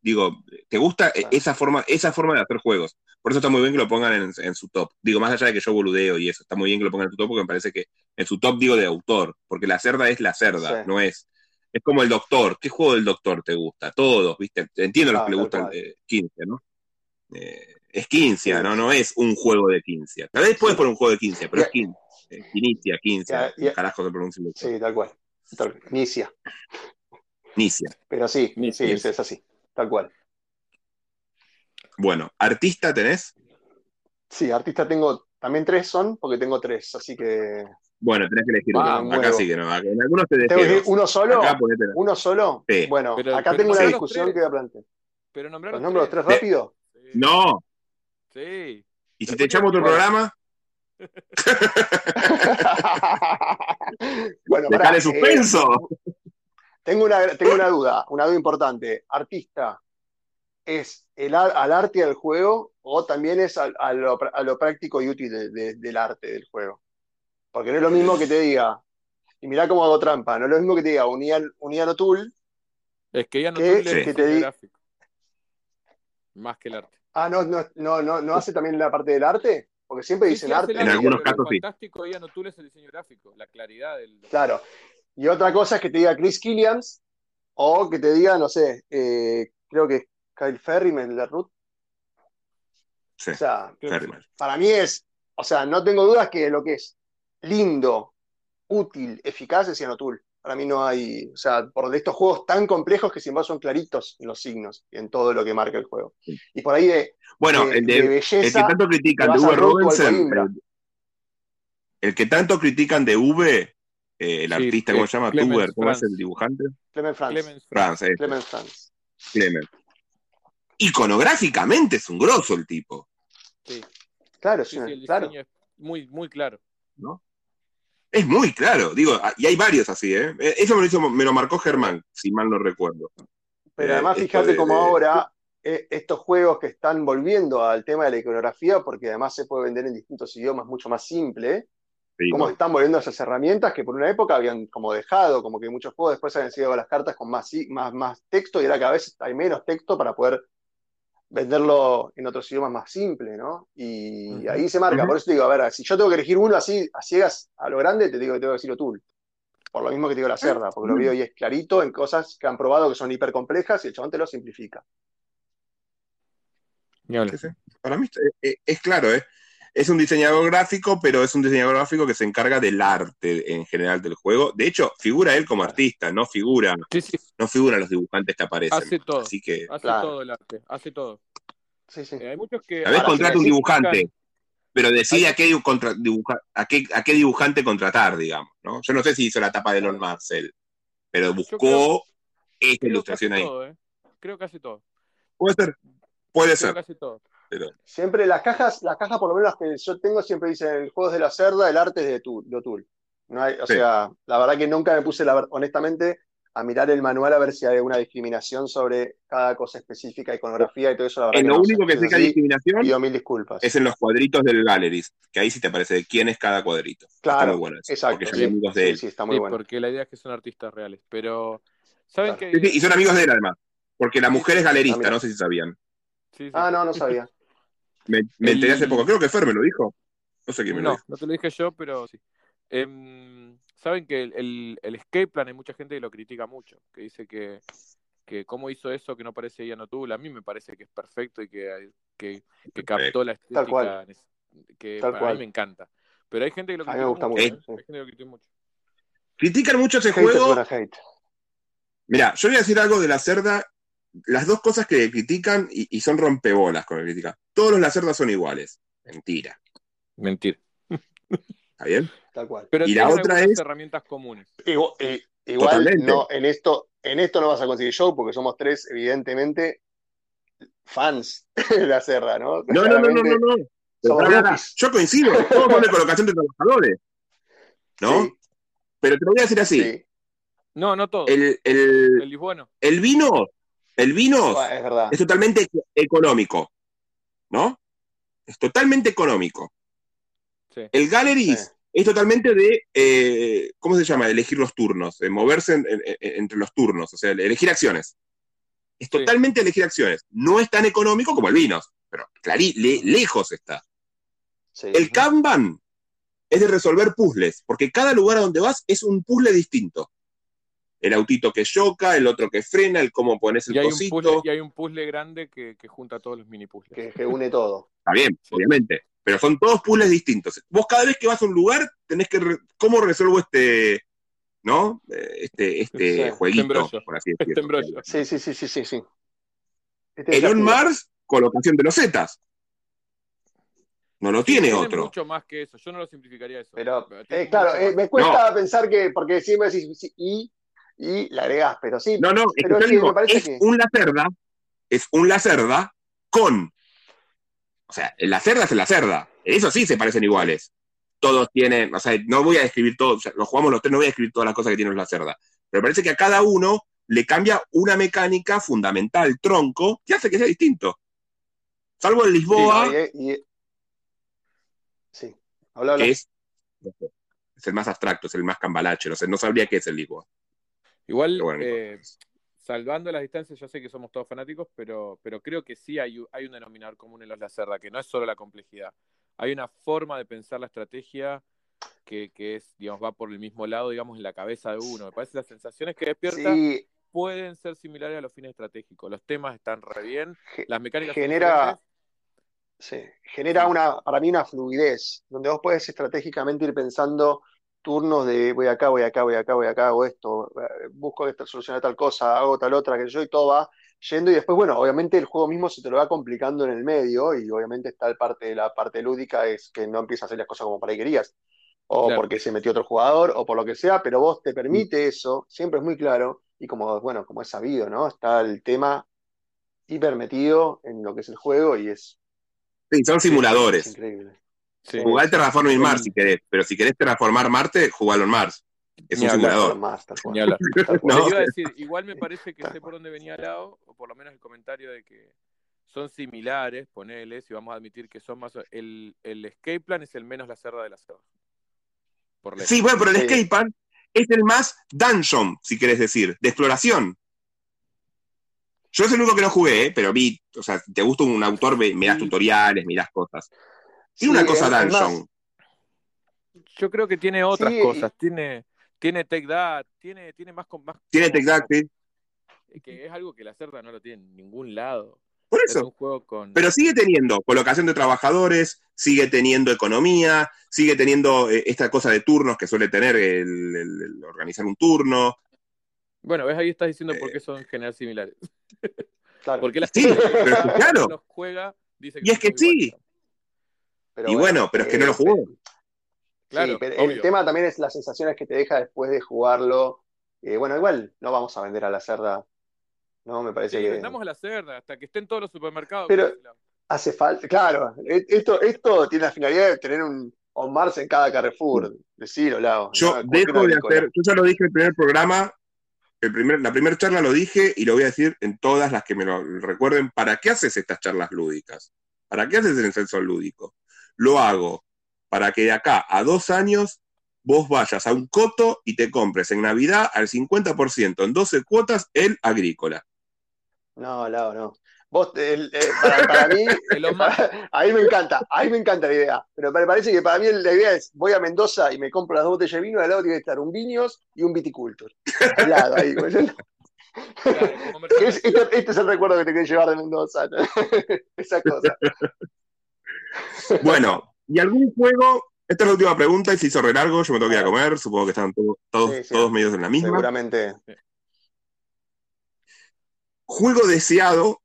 Digo, ¿te gusta Claro. esa forma, esa forma de hacer juegos? Por eso está muy bien que lo pongan en, en su top. Digo, más allá de que yo boludeo y eso, está muy bien que lo pongan en su top porque me parece que en su top digo de autor, porque la cerda es la cerda, Sí. no es. Es como el doctor. ¿Qué juego del doctor te gusta? Todos, ¿viste? Entiendo a los Ah, que le gustan eh, 15, ¿no? Eh, es 15, Sí. ¿no? No es un juego de 15. Tal vez puedes poner un juego de 15, pero Y- es 15. Eh, Inicia, 15. Ya, ya. Carajo se pronuncia el doctor. Sí, tal cual. Tal- Nicia. Inicia. Pero sí, Nicia. sí, es, es así. Tal cual. Bueno, ¿artista tenés? Sí, artista tengo, también tres son, porque tengo tres, así que. Bueno, tenés que elegir Ah, uno. Acá sí que no. En algunos te ¿Tengo que uno solo? Acá ¿Uno solo? Sí. Bueno, Pero- acá pero tengo una discusión tres. que voy a plantear. Pero nombrar ¿Los nombro los tres rápido? Sí. No. Sí. ¿Y si te echamos otro bueno. programa? bueno, Dejale eh, suspenso. tengo, una, tengo una duda, una duda importante. ¿Artista es el, al arte y al juego o también es al- a, lo, pr- a lo práctico y útil de- de- del arte del juego? Porque no es lo mismo que te diga, y mirá cómo hago trampa, no es lo mismo que te diga Unial, Uniano Tool, Es que ya no tuve Sí. el Que te diseño di- gráfico. Más que el arte. ah, no, no, no, no, no hace también la parte del arte, porque siempre dicen sí, arte. En algunos pero casos lo sí. fantástico de Ian O'Toole es el diseño gráfico, la claridad del. Claro. Y otra cosa es que te diga Chris Killiams o que te diga, no sé, eh, creo que Kyle Ferryman, la Ruth. Sí, O sea, para mí es, o sea, no tengo dudas que lo que es lindo, útil, eficaz es O'Toole. Para mí no hay, o sea, por estos juegos tan complejos que sin embargo son claritos en los signos y en todo lo que marca el juego. Y por ahí de, Bueno, de- el, de, de el que belleza, tanto critican de V. Robinson, el, que tanto critican de V, eh, el Sí, artista, ¿cómo se llama? Tuber, ¿cómo es el dibujante? Clement Franz. Clemens Franz. Franz, eh, Clement Franz. Clemens. Iconográficamente es un grosso el tipo, Sí, Claro, sí, sí, sí, el claro. diseño es muy, muy claro. ¿no? Es muy claro, digo, ah, y hay varios así, ¿eh? Eh, Eso me lo, hizo, me lo marcó Germán, si mal no recuerdo. Pero Eh, además, fíjate de- cómo de- ahora eh, estos juegos que están volviendo al tema de la iconografía, porque además se puede vender en distintos idiomas mucho más simple, Sí, cómo no. están volviendo esas herramientas que por una época habían como dejado, como que muchos juegos después habían sido las cartas con más, más, más texto y ahora cada vez hay menos texto para poder venderlo en otros idiomas más simple, ¿no? Y ahí se marca, por eso te digo, a ver, si yo tengo que elegir uno así, a ciegas, a lo grande, te digo que tengo que decir O'Toole. Por lo mismo que te digo la cerda, porque lo veo y es clarito en cosas que han probado que son hiper complejas y el chabón te lo simplifica. Sí, sí. Para mí es, es- es claro, ¿eh? Es un diseñador gráfico, pero es un diseñador gráfico que se encarga del arte en general del juego. De hecho, figura él como artista, no figura, Sí, sí, no figuran los dibujantes que aparecen. Hace todo. Así que hace Claro. todo el arte, hace todo. Sí, sí. Eh, hay muchos que. a veces contrata un dibujante, pero decide a qué, dibu- contra- dibuja- a, qué, a qué dibujante contratar, digamos. ¿no? Yo no sé si hizo la tapa de Elon Marcel, pero buscó creo- esta Creo ilustración ahí. todo, ¿eh? Creo que hace todo. Puede ser, puede Creo ser. que hace todo. Pero, Siempre las cajas, las cajas por lo menos las que yo tengo siempre dicen el juego es de la cerda, el arte es de Tu- de O'Toole. No hay, o Sí. sea, la verdad que nunca me puse la ver- honestamente a mirar el manual a ver si hay alguna discriminación sobre cada cosa específica, iconografía y todo eso, la verdad en que lo no único sé. que sé que hay discriminación pido mil disculpas. es en los cuadritos del Galleries, que ahí sí te aparece de quién es cada cuadrito. Está Claro, muy bueno eso, exacto. porque son sí, amigos de él. sí, está muy Sí, bueno. porque la idea es que son artistas reales. Pero, ¿saben Claro. que Sí, sí, y son amigos de él además, porque la mujer es galerista, no sé si sabían. Sí, sí. Ah, no, no sabía. Me, me enteré hace poco, creo que Fer me lo dijo. No sé quién me lo No, dijo. no te lo dije yo, pero sí. Em, Saben que el, el- el escape plan hay mucha gente que lo critica mucho, que dice que, que cómo hizo eso que no parece Ian O'Toole. A mí me parece que es perfecto y que, que, que captó la Tal cual. estética que Tal para cual. mí me encanta. Pero hay gente que lo A mí me critica gusta mucho. mucho, ¿eh? Hay gente que lo critica mucho. Critican mucho ese Haters juego. hate. Mira, yo voy a decir algo de la cerda. Las dos cosas que critican y, y son rompebolas con la crítica. Todos los lacerdas son iguales. Mentira. Mentira. ¿Está bien? Tal cual. Pero Y la otra es- herramientas comunes. Igual, eh, igual Totalmente. no, en esto, en esto no vas a conseguir show porque somos tres, evidentemente, fans de la cerda, ¿no? No, no, no, no, no. no. Pero. Yo coincido. Todos son de colocación de trabajadores. ¿no? Sí, Pero te lo voy a decir así. sí. No, no todo. El, el, El lisbono. el vino, el vino es totalmente económico. ¿No? Es totalmente económico. Sí. El Galleries Sí. es totalmente de, eh, ¿cómo se llama? Elegir los turnos, de moverse en- en- en- entre los turnos, o sea, elegir acciones. Es Sí. totalmente elegir acciones. No es tan económico como el vino, pero clarí, le- lejos está. Sí. El Kanban es de resolver puzzles, porque cada lugar a donde vas es un puzzle distinto. El autito que choca, el otro que frena, el cómo pones el Y hay, un cosito. puzzle, y hay un puzzle grande que, que junta todos los mini puzzles. que, que une todo. Está bien, Sí. obviamente. Pero son todos puzzles distintos. Vos cada vez que vas a un lugar tenés que... re- ¿Cómo resuelvo este... ¿No? Eh, Este, este Sí, jueguito, embrollo. por así Este decirlo. embrollo. Sí, sí, sí, sí, sí, sí. Este El On desafío. Mars, colocación de los Zetas. No lo tiene Tienen otro. mucho más que eso. Yo no lo simplificaría eso. Pero, eh, claro, eh, me cuesta pensar que, porque siempre decís sí, y, y le agregás, pero sí. No, no, es Pero que yo sí, digo, me parece es que- un lacerda, es un lacerda con. O sea, el lacerda es el lacerda. Eso sí se parecen iguales. Todos tienen, o sea, no voy a describir todos, o sea, los jugamos los tres, no voy a describir todas las cosas que tienen los lacerda. Pero parece que a cada uno le cambia una mecánica fundamental, tronco, que hace que sea distinto. Salvo el Lisboa, Sí, y- y- sí. Habla, habla. que es, es el más abstracto, es el más cambalache, no sé, no sabría qué es el Lisboa. Igual, bueno, eh, salvando las distancias, yo sé que somos todos fanáticos, pero, pero creo que sí hay, hay un denominador común en los Lacerda, que no es solo la complejidad. Hay una forma de pensar la estrategia que, que es, digamos, va por el mismo lado, digamos, en la cabeza de uno. Me parece que las sensaciones que despierta Sí, pueden ser similares a los fines estratégicos. Los temas están re bien, las mecánicas genera, sí, genera una, para mí una fluidez, donde vos puedes estratégicamente ir pensando turnos de voy acá, voy acá, voy acá, voy acá, hago esto, eh, busco esta, solucionar tal cosa, hago tal otra, que yo, y todo va yendo, y después, bueno, obviamente el juego mismo se te lo va complicando en el medio, y obviamente está el parte la parte lúdica, es que no empieza a hacer las cosas como para ahí querías, o Claro. porque se metió otro jugador, o por lo que sea, pero vos te permite eso, siempre es muy claro, y como, bueno, como es sabido, ¿no? Está el tema hiper metido en lo que es el juego, y es, Sí, son es simuladores. increíble. Sí. Jugá el Terraforming Mars si querés, pero si querés terraformar Marte, jugalo en Mars. Es Ni un simulador. Cual. Ni. No. Iba a decir, igual me parece que sé por dónde venía Lao, o por lo menos el comentario de que son similares, ponele, si vamos a admitir que son más... El, el escape plan es el menos la cerda de la cerda. por. Sí, bueno, pero el Sí. skatepark es el más dungeon, si querés decir, de exploración. Yo es el único que no jugué, ¿eh? pero vi, o sea, si te gusta un autor, mirás tutoriales, mirás cosas. Sí, Y una cosa es- es dungeon. Yo creo que tiene otras Sí, y- cosas. Tiene, tiene Take That, tiene, tiene más con más. Tiene Take That, sí. Que es algo que la cerda no lo tiene en ningún lado. Por Es eso. un juego con. Pero sigue teniendo colocación de trabajadores, sigue teniendo economía, sigue teniendo eh, esta cosa de turnos que suele tener el, el- el organizar un turno. Bueno, ves, ahí estás diciendo por Eh. qué son en general similares. claro. Porque la Sí, pero es claro. los juega dice que Y es que sí. iguales. Pero y bueno, pero es que no lo eh, jugó. Claro, sí, pero obvio. el tema también es las sensaciones que te deja después de jugarlo. Eh, bueno, igual no vamos a vender a la cerda, ¿no? Me parece Sí, que vendamos a la cerda hasta que estén todos los supermercados. Pero- hace falta. Claro, e- esto, esto tiene la finalidad de tener un On Mars en cada Carrefour. Decilo, Lau. Yo dejo de hacer, yo ya lo dije en el primer programa, el primer, la primera charla lo dije y lo voy a decir en todas las que me lo recuerden. ¿Para qué haces estas charlas lúdicas? ¿Para qué haces el censo lúdico? Lo hago para que de acá a dos años vos vayas a un coto y te compres en Navidad al 50% en 12 cuotas el agrícola. No, Lau, no. Vos, el- eh, para, para mí, Mars- ahí me encanta, ahí me encanta la idea. Pero me parece que para mí la idea es, voy a Mendoza y me compro las dos botellas de vino, al lado tiene que estar un Viños y un. Al lado, ahí. pues, ¿no? claro, es- este, este es el recuerdo que te querés llevar de Mendoza. ¿no? Esa cosa. Bueno, ¿y algún juego? Esta es la última pregunta y se hizo re largo, yo me tengo que ir a comer, supongo que están todos, todos, Sí, sí. todos medios en la misma. Seguramente. juego deseado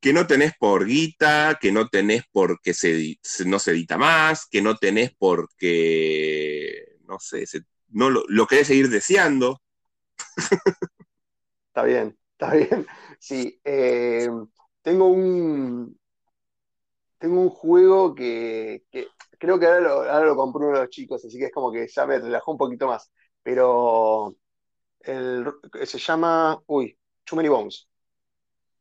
que no tenés por guita, que no tenés porque se, edi- se- no se edita más, que no tenés porque, no sé, se- no lo, lo querés seguir deseando. Está bien, está bien. Sí, eh, tengo un tengo un juego que, que creo que ahora lo, ahora lo compró uno de los chicos, así que es como que ya me relajó un poquito más. Pero el, se llama, uy, Too Many Bones.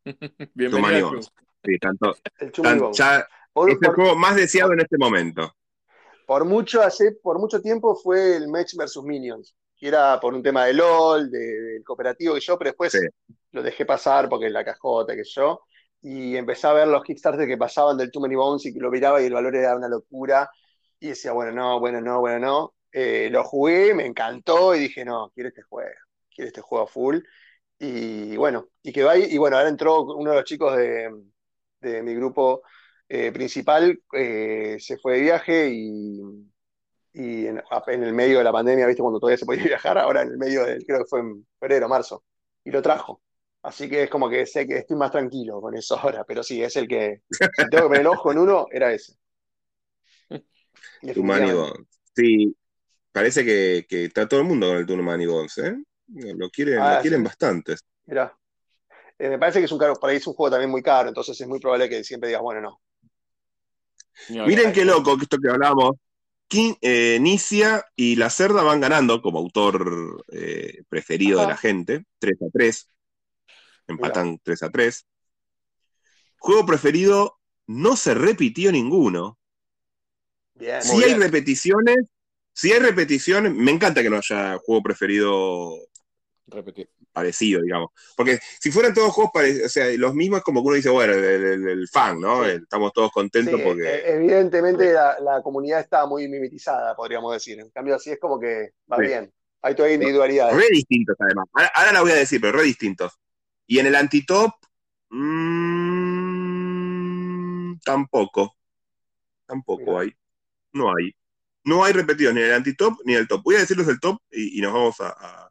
Bienvenido Too many bones. Sí, tanto, El Too Many tan- Bones. ya Por, es el por- juego más deseado en este momento. por mucho, hace, por mucho tiempo fue el Mech vs. Minions, que era por un tema de LOL, de- del cooperativo que yo, pero después Sí. lo dejé pasar porque la cajota que yo, y empecé a ver los Kickstarter que pasaban del Too Many Bones y que lo miraba y el valor era una locura, y decía, bueno, no, bueno, no, bueno, no. Eh, lo jugué, me encantó y dije, no, quiero este juego, quiero este juego full. Y bueno, y quedó ahí, y bueno, ahora entró uno de los chicos de, de mi grupo eh, principal, eh, se fue de viaje y, y en, en el medio de la pandemia, ¿viste? Cuando todavía se podía viajar, ahora en el medio del, creo que fue en febrero, marzo, y lo trajo. Así que es como que sé que estoy más tranquilo con eso ahora, pero sí, es el que, si tengo que poner el ojo en uno, era ese. Bones. Sí, parece que, que está todo el mundo con el Too Many Bones, ¿eh? Lo quieren, Ah, lo quieren sí. bastantes. Mirá. Eh, me parece que es un caro, por ahí es un juego también muy caro, entonces es muy probable que siempre digas, bueno, no. Miren qué loco que esto que hablábamos. Kim- eh, Nicia y La Cerda van ganando como autor eh, preferido de la gente, 3 a 3. Empatan 3 a 3. Juego preferido, no se repitió ninguno. Bien. Si hay bien. repeticiones, si hay repeticiones, me encanta que no haya juego preferido Repetir. parecido, digamos. Porque si fueran todos juegos parecidos, o sea, los mismos es como que uno dice, bueno, el, el- el fan, ¿no? Sí. Estamos todos contentos Sí, porque... eh, evidentemente la, la comunidad está muy mimetizada, podríamos decir. En cambio, así es como que va Sí. bien. Hay todavía individualidades. Re distintos, además. Ahora, ahora la voy a decir, pero re distintos. Y en el antitop, mm, tampoco. Tampoco hay. No hay. No hay repetidos ni en el antitop ni en el top. Voy a decirles el top y, y nos vamos a, a-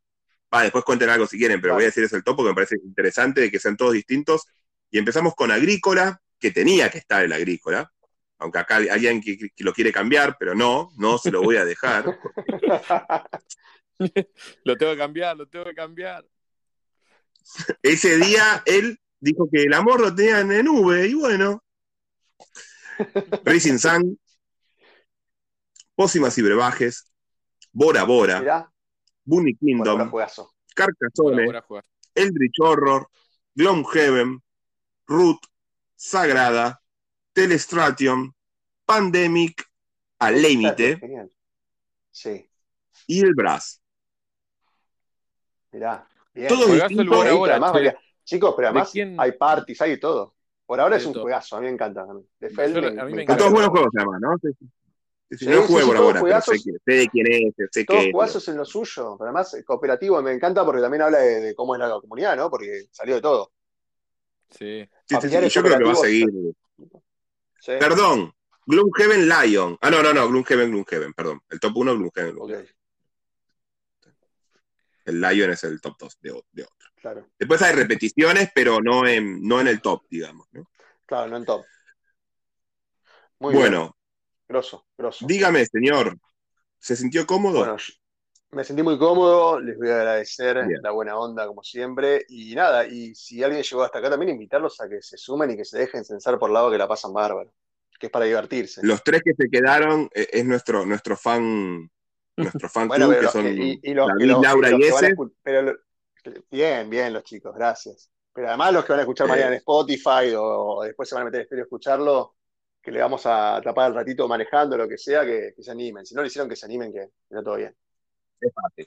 Va, después cuenten algo si quieren, pero voy a decirles el top porque me parece interesante de que sean todos distintos. Y empezamos con Agrícola, que tenía que estar el Agrícola. Aunque acá hay alguien que, que lo quiere cambiar, pero no, no se lo voy a dejar. Lo tengo que cambiar, lo tengo que cambiar. Ese día él dijo que el amor lo tenía en nube, y bueno. Racing Sun, Pócimas y Brebajes, Bora Bora, Mirá, Bunny Kingdom, Carcassonne. Eldritch Horror, Gloomhaven, Root, Sagrada, Telestration, Pandemic, Al Límite. Sí. y el Brass. Mirá, bien. Todo distinto, pero ahora, además. Chicos, pero ¿De además quién? hay parties, hay de todo. Por ahora es un todo. juegazo, a mí me encanta. De Feld me, me encanta. todos buenos juegos, además, ¿no? Sí, sí. Sí, por todos ahora, pero sé, juegazos. que- sé de quién es, sé Todos jugazos en lo suyo, pero además cooperativo me encanta porque también habla de, de cómo es la comunidad, ¿no? Porque salió de todo. Sí. Sí, sí, yo creo que va a seguir. Perdón, Gloomhaven Lion. Ah, no, no, no, Gloomhaven, Gloomhaven, perdón. El top 1, Gloomhaven, ok, Gloomhaven. El Lion es el top 2 de, otro. claro. Después hay repeticiones, pero no en, no en el top, digamos. ¿no? Claro, no en top. Muy bien. bueno, Grosso, grosso. dígame, señor, ¿se sintió cómodo? Bueno, me sentí muy cómodo, les voy a agradecer Bien. la buena onda como siempre y nada, y si alguien llegó hasta acá también invitarlos a que se sumen y que se dejen censar por lado que la pasan bárbaro, que es para divertirse. Los tres que se quedaron eh, es nuestro, nuestro fan, nuestro fan Bueno, club, pero que son y, y los, David, que los- Laura los y que van a ese. pero bien, bien los chicos, gracias. Pero además los que van a escuchar mañana en Spotify o, o después se van a meter en estéreo a escucharlo, que le vamos a tapar el ratito manejando, lo que sea, que, que se animen. Si no lo hicieron, que se animen, que, que no todo bien. Es fácil.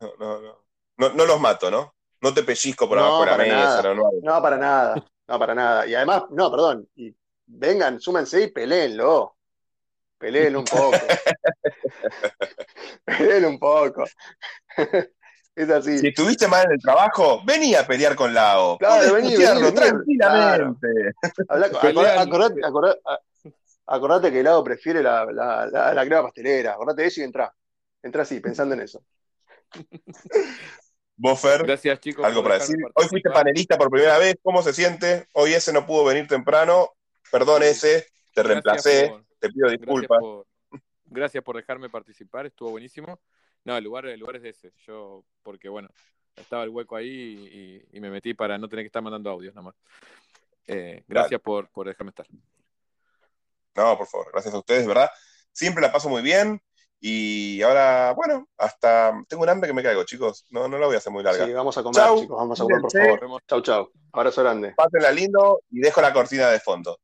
No, no, no. No, no los mato, ¿no? No te pellizco por No, abajo de la mesa, nada. no. No, para nada, no, para nada. Y además, no, perdón, y vengan, súmense y peleenlo. Peleenlo un poco. peleenlo un poco. es así. Si estuviste mal en el trabajo, vení a pelear con Lao. Claro, vení, vení, vení. tranquilamente. Acordate, que el lado prefiere la, la, la, la crema pastelera. Acordate de eso y entra. Entra así, pensando en eso. Vos, Fer, Gracias, chicos. algo para decir. Hoy fuiste panelista por primera vez. ¿Cómo se siente? Hoy ese no pudo venir temprano. Perdón, ese. Te Gracias reemplacé. Te pido Gracias disculpas. por, gracias por dejarme participar, estuvo buenísimo. No, el lugar, el lugar es ese. Yo, porque bueno, estaba el hueco ahí y, y me metí para no tener que estar mandando audios nada más. Eh, gracias por, por dejarme estar. No, por favor, gracias a ustedes, ¿verdad? Siempre la paso muy bien. Y ahora, bueno, hasta tengo un hambre que me caigo, chicos. No, no la voy a hacer muy larga. Sí, vamos a comer, Chau. chicos. Vamos a comer, por favor. Chau, chau. Abrazo grande. Pásenla lindo y dejo la cortina de fondo.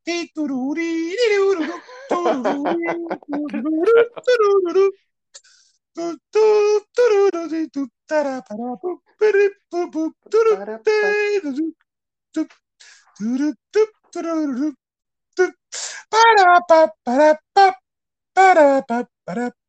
Ba-da-ba-ba-da-ba, ba-da-ba-ba-da-ba.